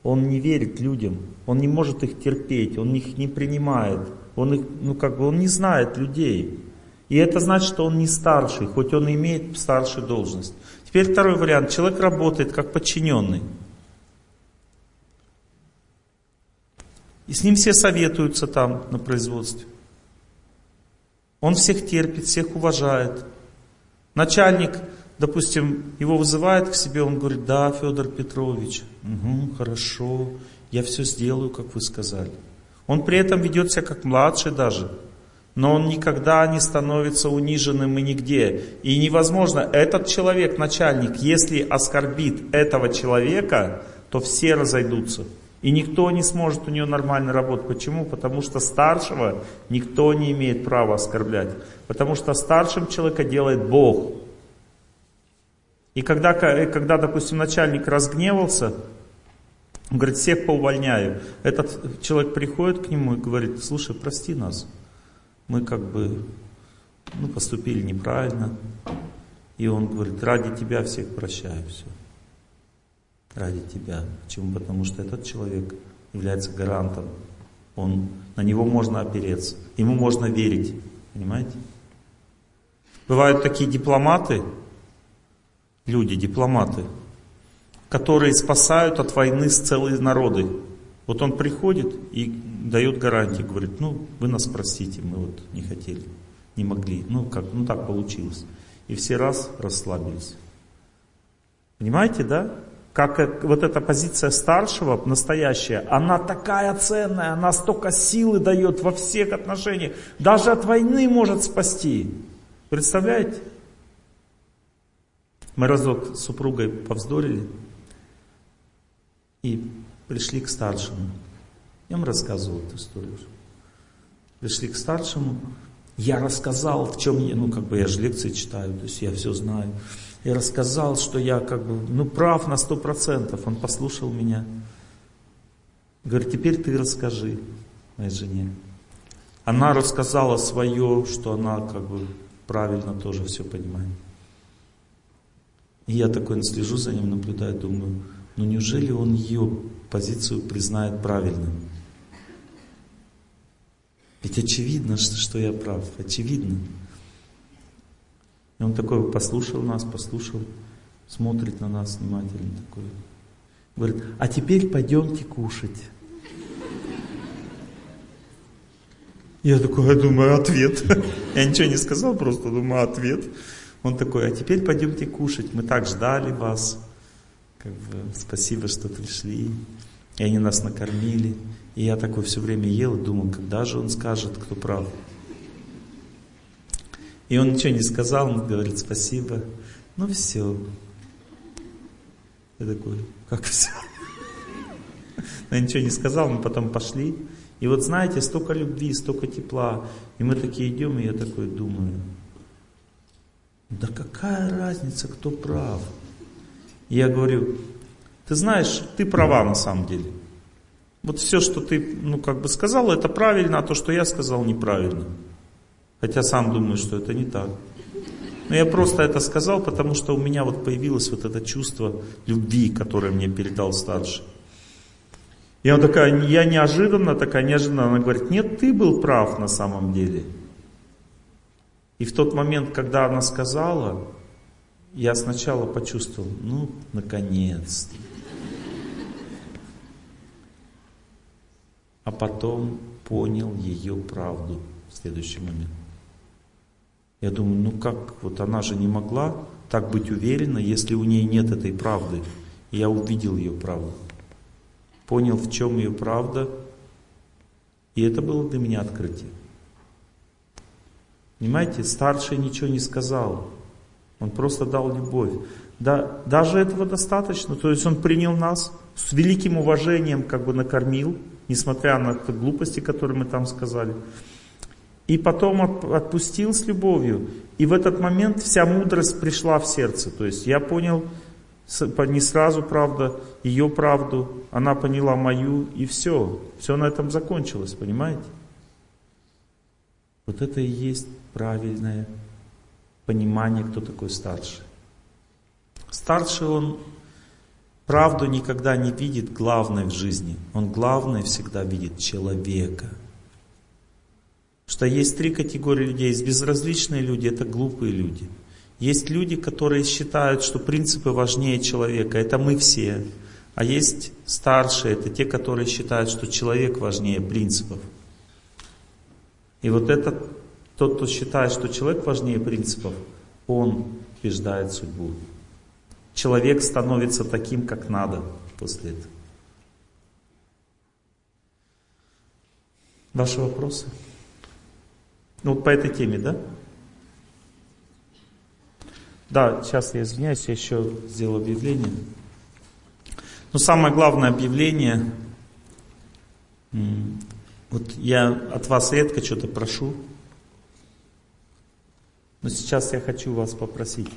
Он не верит людям, он не может их терпеть, он их не принимает, он их, ну как бы, он не знает людей. И это значит, что он не старший, хоть он имеет старшую должность. Теперь второй вариант. Человек работает как подчиненный. И с ним все советуются там на производстве. Он всех терпит, всех уважает. Начальник, допустим, его вызывает к себе, он говорит, да, Федор Петрович, угу, хорошо, я все сделаю, как вы сказали. Он при этом ведет себя как младший даже, но он никогда не становится униженным и нигде. И невозможно, этот человек, начальник, если оскорбит этого человека, то все разойдутся. И никто не сможет у нее нормально работать. Почему? Потому что старшего никто не имеет права оскорблять. Потому что старшим человека делает Бог. И когда, когда, допустим, начальник разгневался, он говорит, всех поувольняю. Этот человек приходит к нему и говорит, слушай, прости нас. Мы как бы ну, поступили неправильно. И он говорит, ради тебя всех прощаю, все ради тебя. Почему? Потому что этот человек является гарантом. Он, на него можно опереться, ему можно верить. Понимаете? Бывают такие дипломаты, люди, дипломаты, которые спасают от войны с целые народы. Вот он приходит и дает гарантии, говорит, ну, вы нас простите, мы вот не хотели, не могли, ну, как, ну так получилось. И все раз расслабились. Понимаете, да? как вот эта позиция старшего, настоящая, она такая ценная, она столько силы дает во всех отношениях, даже от войны может спасти. Представляете? Мы разок с супругой повздорили и пришли к старшему. Я вам рассказывал эту историю. Пришли к старшему, я рассказал, в чем я, ну как бы я же лекции читаю, то есть я все знаю и рассказал, что я как бы, ну, прав на сто процентов. Он послушал меня. Говорит, теперь ты расскажи моей жене. Она рассказала свое, что она как бы правильно тоже все понимает. И я такой слежу за ним, наблюдаю, думаю, ну неужели он ее позицию признает правильной? Ведь очевидно, что, что я прав, очевидно. И он такой послушал нас, послушал, смотрит на нас внимательно такой. Говорит, а теперь пойдемте кушать. Я такой, я думаю, ответ. Я ничего не сказал, просто думаю, ответ. Он такой, а теперь пойдемте кушать. Мы так ждали вас. Как бы, спасибо, что пришли. И они нас накормили. И я такой все время ел и думал, когда же он скажет, кто прав. И он ничего не сказал, он говорит спасибо. Ну все. Я такой, как все? Но я ничего не сказал, мы потом пошли. И вот знаете, столько любви, столько тепла. И мы такие идем, и я такой думаю, да какая разница, кто прав? Я говорю, ты знаешь, ты права на самом деле. Вот все, что ты, ну, как бы сказал, это правильно, а то, что я сказал, неправильно. Хотя сам думаю, что это не так. Но я просто это сказал, потому что у меня вот появилось вот это чувство любви, которое мне передал старший. И он такая, я неожиданно, такая неожиданно, она говорит, нет, ты был прав на самом деле. И в тот момент, когда она сказала, я сначала почувствовал, ну, наконец-то. А потом понял ее правду в следующий момент. Я думаю, ну как, вот она же не могла так быть уверена, если у нее нет этой правды. И я увидел ее правду. Понял, в чем ее правда. И это было для меня открытие. Понимаете, старший ничего не сказал. Он просто дал любовь. Да, даже этого достаточно. То есть он принял нас, с великим уважением как бы накормил, несмотря на глупости, которые мы там сказали. И потом отпустил с любовью. И в этот момент вся мудрость пришла в сердце. То есть я понял не сразу, правда, ее правду, она поняла мою, и все. Все на этом закончилось, понимаете? Вот это и есть правильное понимание, кто такой старший. Старший он правду никогда не видит главной в жизни. Он главное всегда видит человека. Что есть три категории людей. Есть безразличные люди, это глупые люди. Есть люди, которые считают, что принципы важнее человека. Это мы все. А есть старшие, это те, которые считают, что человек важнее принципов. И вот этот, тот, кто считает, что человек важнее принципов, он побеждает судьбу. Человек становится таким, как надо после этого. Ваши вопросы? Ну вот по этой теме, да? Да, сейчас я извиняюсь, я еще сделал объявление. Но самое главное объявление, вот я от вас редко что-то прошу, но сейчас я хочу вас попросить.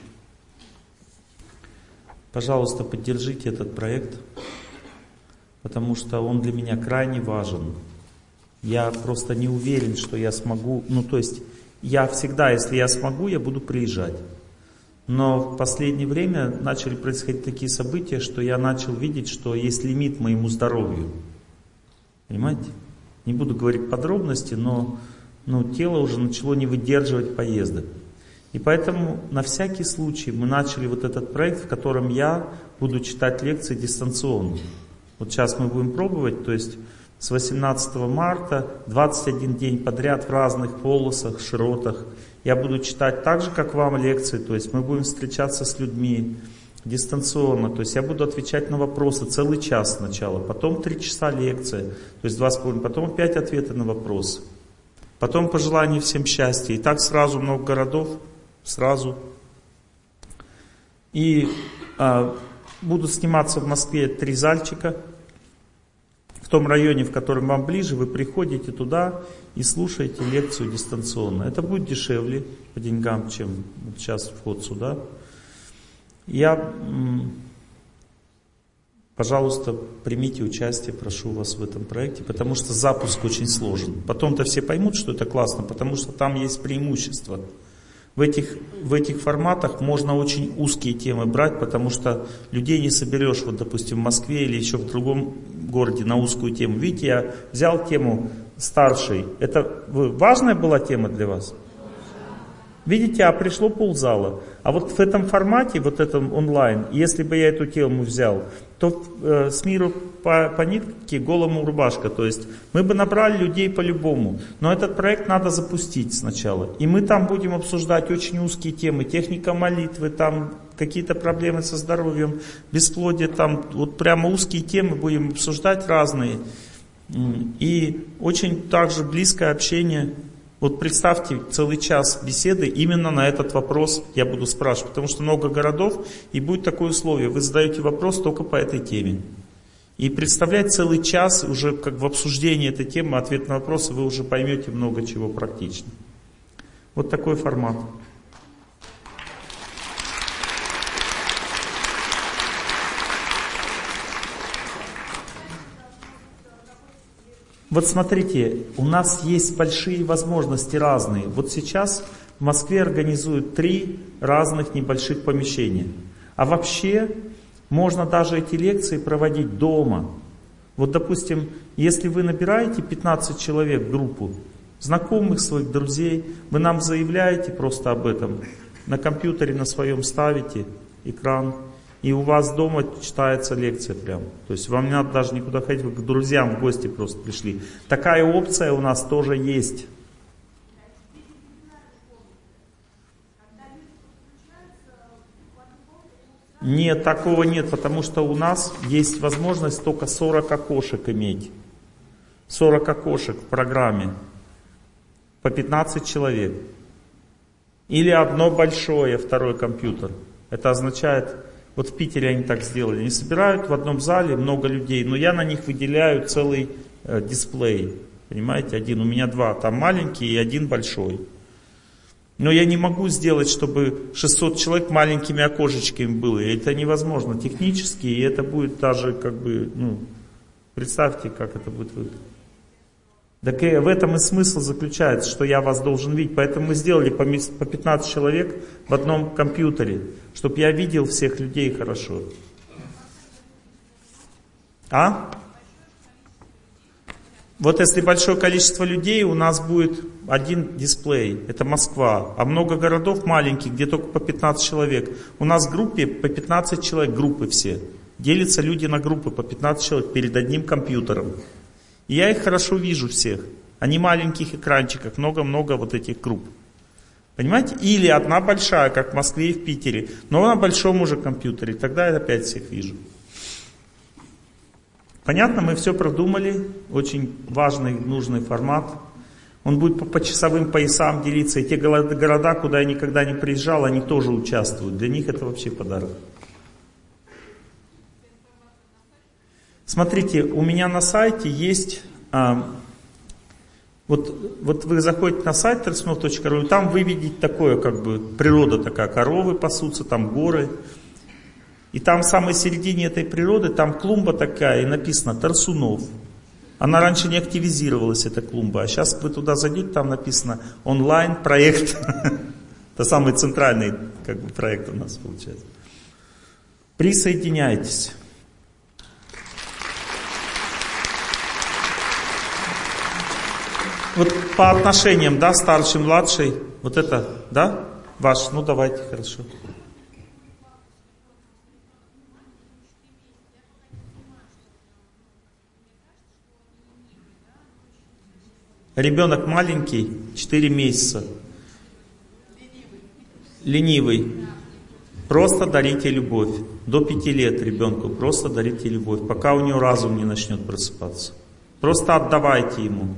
Пожалуйста, поддержите этот проект, потому что он для меня крайне важен. Я просто не уверен, что я смогу, ну то есть я всегда, если я смогу, я буду приезжать. Но в последнее время начали происходить такие события, что я начал видеть, что есть лимит моему здоровью. Понимаете? Не буду говорить подробности, но ну, тело уже начало не выдерживать поездок. И поэтому на всякий случай мы начали вот этот проект, в котором я буду читать лекции дистанционно. Вот сейчас мы будем пробовать, то есть с 18 марта 21 день подряд в разных полосах, широтах. Я буду читать так же, как вам лекции, то есть мы будем встречаться с людьми дистанционно, то есть я буду отвечать на вопросы целый час сначала, потом три часа лекция, то есть два с половиной, потом опять ответы на вопросы. Потом пожелания всем счастья. И так сразу много городов, сразу. И а, будут сниматься в Москве три зальчика. В том районе, в котором вам ближе, вы приходите туда и слушаете лекцию дистанционно. Это будет дешевле по деньгам, чем сейчас вход сюда. Я, пожалуйста, примите участие, прошу вас в этом проекте, потому что запуск очень сложен. Потом-то все поймут, что это классно, потому что там есть преимущество. В этих, в этих форматах можно очень узкие темы брать, потому что людей не соберешь, вот, допустим, в Москве или еще в другом городе на узкую тему. Видите, я взял тему старший. Это важная была тема для вас? Видите, а пришло ползала. А вот в этом формате, вот этом онлайн, если бы я эту тему взял, то э, с миру по, по нитке голому рубашка. То есть мы бы набрали людей по-любому. Но этот проект надо запустить сначала. И мы там будем обсуждать очень узкие темы. Техника молитвы, там какие-то проблемы со здоровьем, бесплодие, там вот прямо узкие темы будем обсуждать разные. И очень также близкое общение вот представьте целый час беседы именно на этот вопрос я буду спрашивать, потому что много городов и будет такое условие, вы задаете вопрос только по этой теме. И представлять целый час уже как в обсуждении этой темы, ответ на вопросы, вы уже поймете много чего практично. Вот такой формат. Вот смотрите, у нас есть большие возможности разные. Вот сейчас в Москве организуют три разных небольших помещения. А вообще можно даже эти лекции проводить дома. Вот, допустим, если вы набираете 15 человек в группу, знакомых своих, друзей, вы нам заявляете просто об этом, на компьютере на своем ставите экран, и у вас дома читается лекция прям. То есть вам не надо даже никуда ходить, вы к друзьям в гости просто пришли. Такая опция у нас тоже есть. Нет, такого нет, потому что у нас есть возможность только 40 окошек иметь. 40 окошек в программе. По 15 человек. Или одно большое, второй компьютер. Это означает, вот в Питере они так сделали. Они собирают в одном зале много людей, но я на них выделяю целый э, дисплей. Понимаете, один. У меня два. Там маленький и один большой. Но я не могу сделать, чтобы 600 человек маленькими окошечками было. Это невозможно технически, и это будет даже как бы, ну, представьте, как это будет выглядеть. Так и в этом и смысл заключается, что я вас должен видеть. Поэтому мы сделали по 15 человек в одном компьютере, чтобы я видел всех людей хорошо. А? Вот если большое количество людей, у нас будет один дисплей, это Москва, а много городов маленьких, где только по 15 человек. У нас в группе по 15 человек, группы все. Делятся люди на группы по 15 человек перед одним компьютером. Я их хорошо вижу всех. Они маленьких экранчиках, много-много вот этих групп. Понимаете? Или одна большая, как в Москве и в Питере, но на большом уже компьютере. Тогда я опять всех вижу. Понятно, мы все продумали. Очень важный, нужный формат. Он будет по, по часовым поясам делиться. И те города, куда я никогда не приезжал, они тоже участвуют. Для них это вообще подарок. Смотрите, у меня на сайте есть, а, вот, вот вы заходите на сайт трансмов.ру, там вы видите такое, как бы, природа такая, коровы пасутся, там горы. И там в самой середине этой природы, там клумба такая, и написано Тарсунов. Она раньше не активизировалась, эта клумба, а сейчас вы туда зайдете, там написано онлайн-проект. Это самый центральный как бы, проект у нас получается. Присоединяйтесь. Вот по отношениям, да, старший, младший, вот это, да, ваш, ну давайте, хорошо. Ребенок маленький, 4 месяца. Ленивый. Просто дарите любовь. До 5 лет ребенку просто дарите любовь, пока у него разум не начнет просыпаться. Просто отдавайте ему.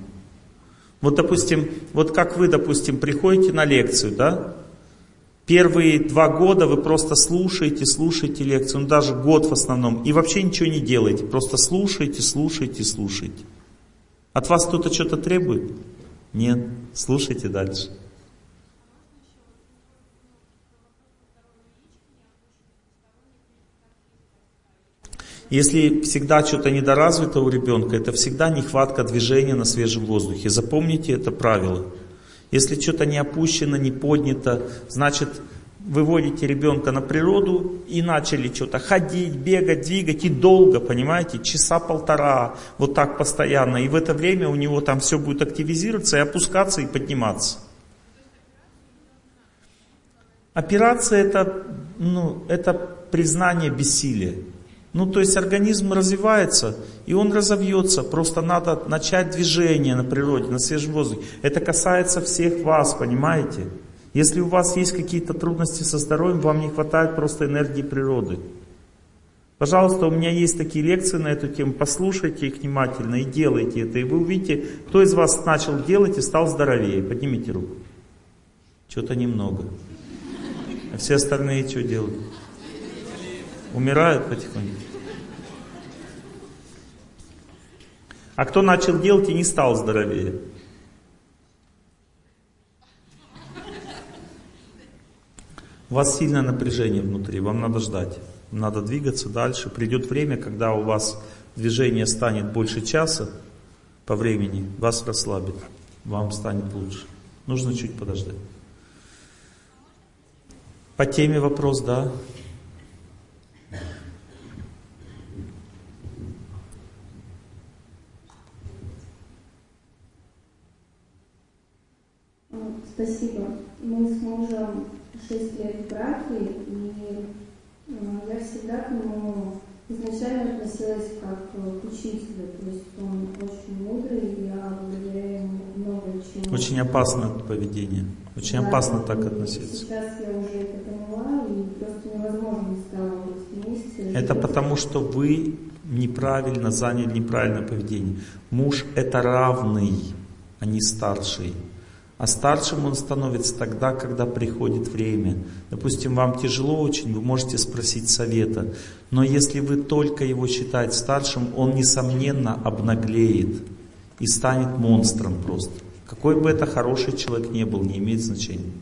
Вот, допустим, вот как вы, допустим, приходите на лекцию, да? Первые два года вы просто слушаете, слушаете лекцию, ну даже год в основном, и вообще ничего не делаете, просто слушаете, слушаете, слушаете. От вас кто-то что-то требует? Нет, слушайте дальше. Если всегда что-то недоразвито у ребенка, это всегда нехватка движения на свежем воздухе. Запомните это правило. Если что-то не опущено, не поднято, значит выводите ребенка на природу и начали что-то ходить, бегать, двигать и долго, понимаете, часа полтора, вот так постоянно. И в это время у него там все будет активизироваться и опускаться и подниматься. Операция это, ну, это признание бессилия. Ну, то есть организм развивается, и он разовьется. Просто надо начать движение на природе, на свежем воздухе. Это касается всех вас, понимаете? Если у вас есть какие-то трудности со здоровьем, вам не хватает просто энергии природы. Пожалуйста, у меня есть такие лекции на эту тему, послушайте их внимательно и делайте это. И вы увидите, кто из вас начал делать и стал здоровее. Поднимите руку. Что-то немного. А все остальные что делают? Умирают потихоньку. А кто начал делать и не стал здоровее? У вас сильное напряжение внутри, вам надо ждать. Надо двигаться дальше. Придет время, когда у вас движение станет больше часа по времени, вас расслабит, вам станет лучше. Нужно чуть подождать. По теме вопрос, да? Спасибо. Мы с мужем 6 лет в браке, и э, я всегда к нему изначально относилась как к учителю, то есть он очень мудрый, и я благодаря ему много чему. Очень опасное поведение, очень да, опасно так относиться. Сейчас я уже это поняла, и просто невозможно стало быть вместе. Это потому, что вы неправильно заняли неправильное поведение. Муж это равный, а не старший. А старшим он становится тогда, когда приходит время. Допустим, вам тяжело очень, вы можете спросить совета. Но если вы только его считаете старшим, он, несомненно, обнаглеет и станет монстром просто. Какой бы это хороший человек не был, не имеет значения.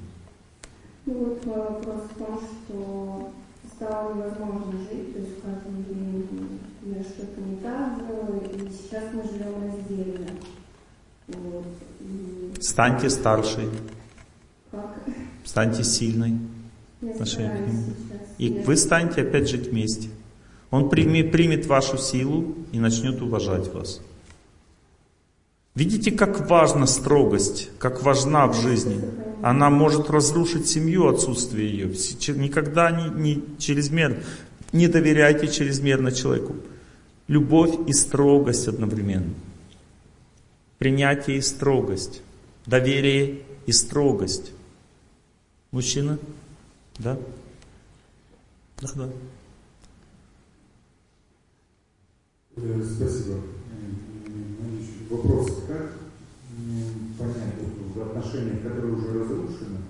Ну вот вопрос в том, что стало невозможно жить, то есть в каждом день я что-то не так делала, и сейчас мы живем раздельно. Вот. Станьте старшей, станьте сильной. Я отношении к нему. И вы станете опять жить вместе. Он прими- примет вашу силу и начнет уважать вас. Видите, как важна строгость, как важна в жизни. Она может разрушить семью, отсутствие ее. Никогда не, не чрезмерно. Не доверяйте чрезмерно человеку. Любовь и строгость одновременно. Принятие и строгость. Доверие и строгость. Мужчина? Да? Да, да. Э, Спасибо. Вопрос, как понять отношениях, которые уже разрушены,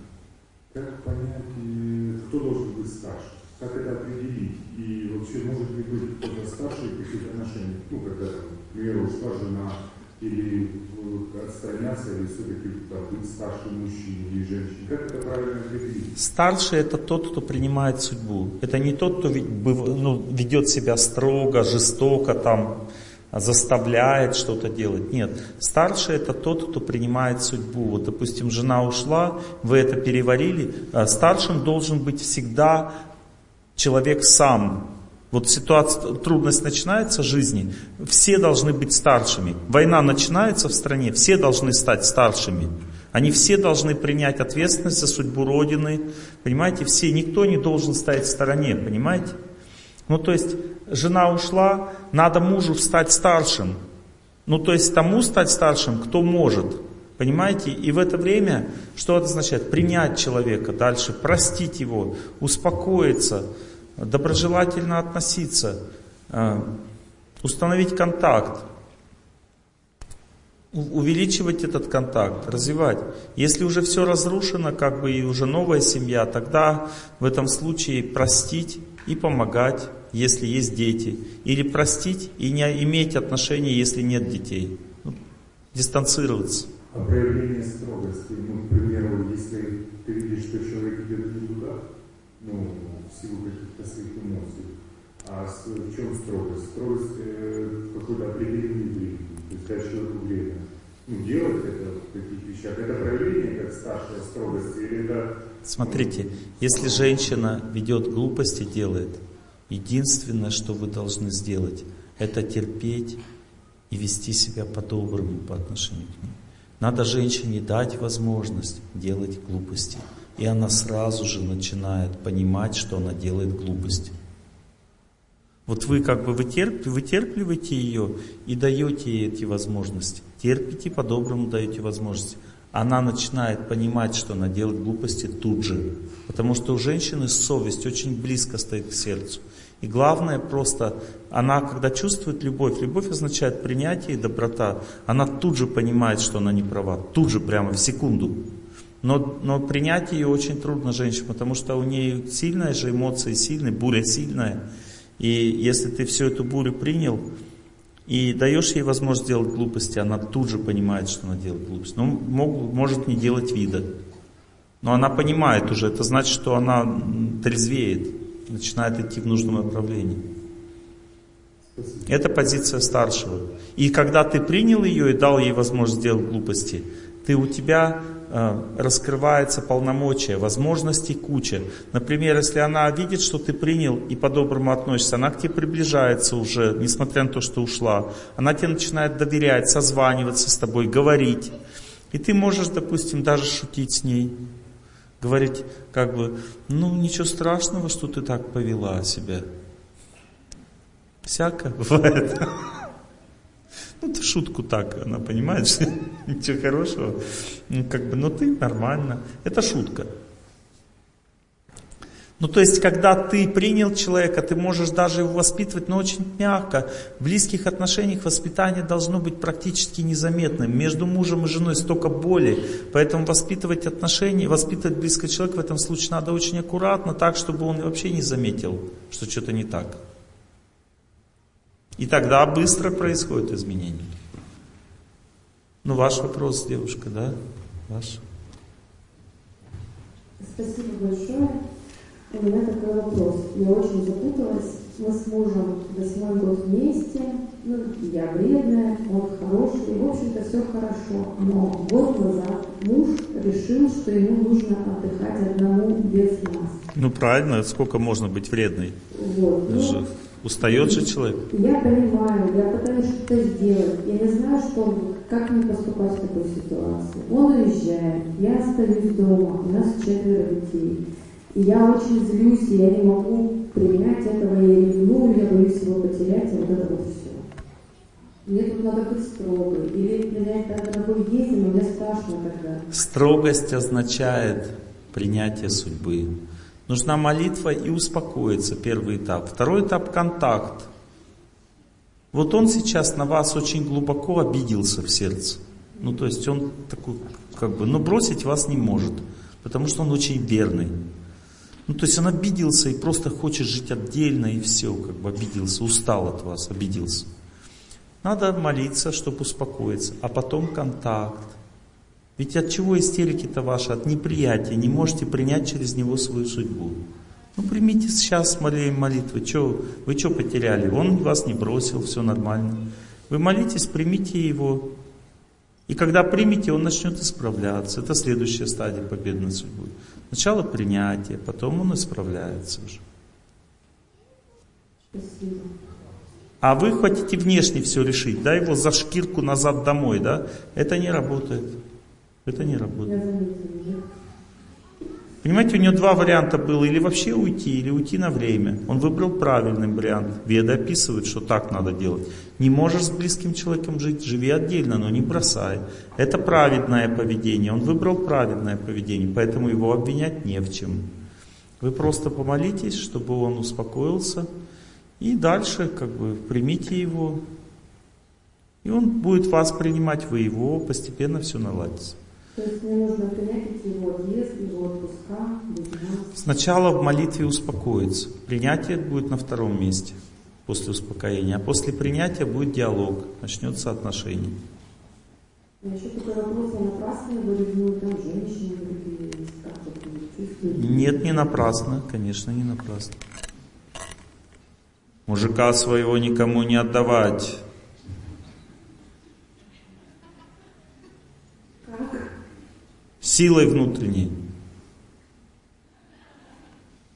как понять, э, кто должен быть старше? Как это определить? И вообще, может ли быть кто-то старше в каких отношениях? Ну, когда, к примеру, ушла жена, или э, отстраняться, или все-таки быть старше мужчине или женщине? Как это правильно определить? Старший это тот, кто принимает судьбу. Это не тот, кто ну, ведет себя строго, жестоко, там, заставляет что-то делать. Нет. Старший это тот, кто принимает судьбу. Вот, допустим, жена ушла, вы это переварили. А Старшим должен быть всегда человек сам. Вот ситуация, трудность начинается в жизни, все должны быть старшими. Война начинается в стране, все должны стать старшими. Они все должны принять ответственность за судьбу Родины. Понимаете, все, никто не должен стоять в стороне, понимаете? Ну, то есть, жена ушла, надо мужу стать старшим. Ну, то есть, тому стать старшим, кто может. Понимаете? И в это время, что это означает? Принять человека дальше, простить его, успокоиться, доброжелательно относиться, э, установить контакт, увеличивать этот контакт, развивать. Если уже все разрушено, как бы и уже новая семья, тогда в этом случае простить и помогать, если есть дети. Или простить и не иметь отношений, если нет детей. Ну, дистанцироваться. А проявление строгости, ну, к примеру, если ты видишь, что человек идет не туда, ну, в силу каких-то своих эмоций, а с- в чем строгость? Строгость э, какой-то определенный времени, то есть дать человеку время. Ну, делать это в таких вещах, это проявление как старшая строгости, или это... Смотрите, если женщина ведет глупости, делает, единственное, что вы должны сделать, это терпеть и вести себя по-доброму по отношению к ней. Надо женщине дать возможность делать глупости. И она сразу же начинает понимать, что она делает глупости. Вот вы как бы вытерп, вытерпливаете ее и даете ей эти возможности. Терпите, по-доброму даете возможности. Она начинает понимать, что она делает глупости тут же. Потому что у женщины совесть очень близко стоит к сердцу. И главное просто, она когда чувствует любовь, любовь означает принятие и доброта, она тут же понимает, что она не права, тут же прямо в секунду. Но, но принять ее очень трудно женщине, потому что у нее сильная же эмоции, сильная, буря сильная. И если ты всю эту бурю принял и даешь ей возможность делать глупости, она тут же понимает, что она делает глупости. Ну, мог- может не делать вида. Но она понимает уже, это значит, что она трезвеет, начинает идти в нужном направлении. Это позиция старшего. И когда ты принял ее и дал ей возможность сделать глупости, ты у тебя раскрывается полномочия, возможностей куча. Например, если она видит, что ты принял и по-доброму относишься, она к тебе приближается уже, несмотря на то, что ушла. Она тебе начинает доверять, созваниваться с тобой, говорить. И ты можешь, допустим, даже шутить с ней. Говорить, как бы, ну ничего страшного, что ты так повела себя. Всяко бывает. Ну, ты шутку так, она понимает, что ничего хорошего. Ну, как бы, ну ты нормально. Это шутка. Ну, то есть, когда ты принял человека, ты можешь даже его воспитывать, но очень мягко. В близких отношениях воспитание должно быть практически незаметным. Между мужем и женой столько боли, поэтому воспитывать отношения, воспитывать близкого человека в этом случае надо очень аккуратно, так, чтобы он вообще не заметил, что что-то не так. И тогда быстро происходит изменение. Ну, ваш вопрос, девушка, да? Ваш. Спасибо большое. У меня такой вопрос. Я очень запуталась. Мы с мужем восьмой год вместе. Ну, я вредная, он хороший. В общем-то, все хорошо. Но год назад муж решил, что ему нужно отдыхать одному без нас. Ну правильно, сколько можно быть вредной? Вот. Ну, устает же человек. Я понимаю, я пытаюсь что-то сделать. Я не знаю, что, как мне поступать в такой ситуации. Он уезжает, я остаюсь дома, у нас четверо детей. И я очень злюсь, и я не могу принять этого, я ревную, я боюсь его потерять, и вот это вот все. Мне тут надо быть строгой. Или принять так дорогой есть, но мне страшно тогда. Строгость означает принятие судьбы. Нужна молитва и успокоиться, первый этап. Второй этап – контакт. Вот он сейчас на вас очень глубоко обиделся в сердце. Ну, то есть он такой, как бы, ну, бросить вас не может, потому что он очень верный. Ну, то есть он обиделся и просто хочет жить отдельно, и все, как бы обиделся, устал от вас, обиделся. Надо молиться, чтобы успокоиться, а потом контакт. Ведь от чего истерики-то ваши? От неприятия. Не можете принять через него свою судьбу. Ну примите сейчас молитвы. Че, вы что потеряли? Он вас не бросил, все нормально. Вы молитесь, примите его. И когда примете, он начнет исправляться. Это следующая стадия победы над судьбой. Сначала принятие, потом он исправляется уже. А вы хотите внешне все решить, да, его за шкирку назад домой, да? Это не работает. Это не работает. Понимаете, у него два варианта было, или вообще уйти, или уйти на время. Он выбрал правильный вариант. Веда описывает, что так надо делать. Не можешь с близким человеком жить, живи отдельно, но не бросай. Это праведное поведение. Он выбрал праведное поведение, поэтому его обвинять не в чем. Вы просто помолитесь, чтобы он успокоился, и дальше как бы примите его. И он будет вас принимать, вы его, постепенно все наладится. То есть мне нужно принять эти его отъезд, его отпуска, без нас. Сначала в молитве успокоиться. Принятие будет на втором месте после успокоения. А после принятия будет диалог, начнется отношение. Еще такой вопрос, я напрасно его ревную, там женщины другие есть, как вот вы чувствуете? Нет, не напрасно, конечно, не напрасно. Мужика своего никому не отдавать. Силой внутренней.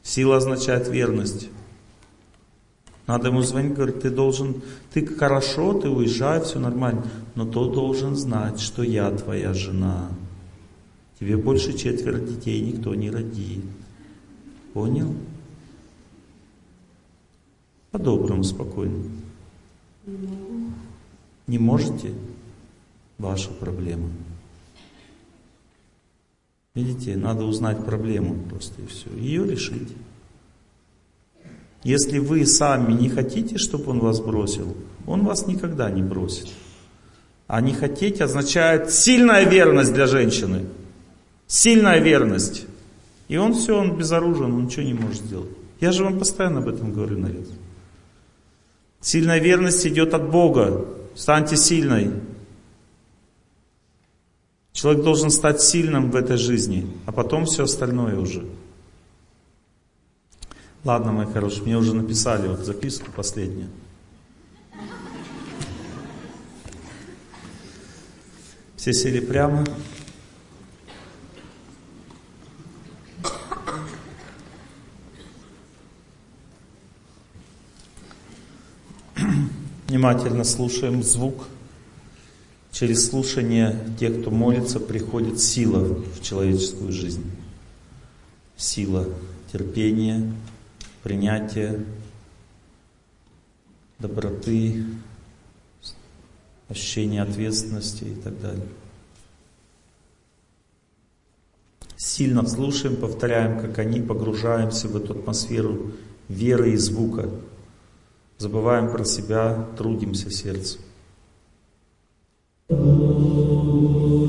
Сила означает верность. Надо ему звонить, говорить, ты должен, ты хорошо, ты уезжай, все нормально, но то должен знать, что я твоя жена. Тебе больше четверо детей никто не родит. Понял? По-доброму, спокойно. Не можете? Ваша проблема. Видите, надо узнать проблему просто и все. Ее решить. Если вы сами не хотите, чтобы он вас бросил, он вас никогда не бросит. А не хотеть означает сильная верность для женщины. Сильная верность. И он все, он безоружен, он ничего не может сделать. Я же вам постоянно об этом говорю, наряд. Сильная верность идет от Бога. Станьте сильной. Человек должен стать сильным в этой жизни, а потом все остальное уже. Ладно, мои хорошие, мне уже написали вот записку последнюю. Все сели прямо. Внимательно слушаем звук. Через слушание тех, кто молится, приходит сила в человеческую жизнь. Сила терпения, принятия, доброты, ощущения ответственности и так далее. Сильно слушаем, повторяем, как они, погружаемся в эту атмосферу веры и звука. Забываем про себя, трудимся сердцем. Oh.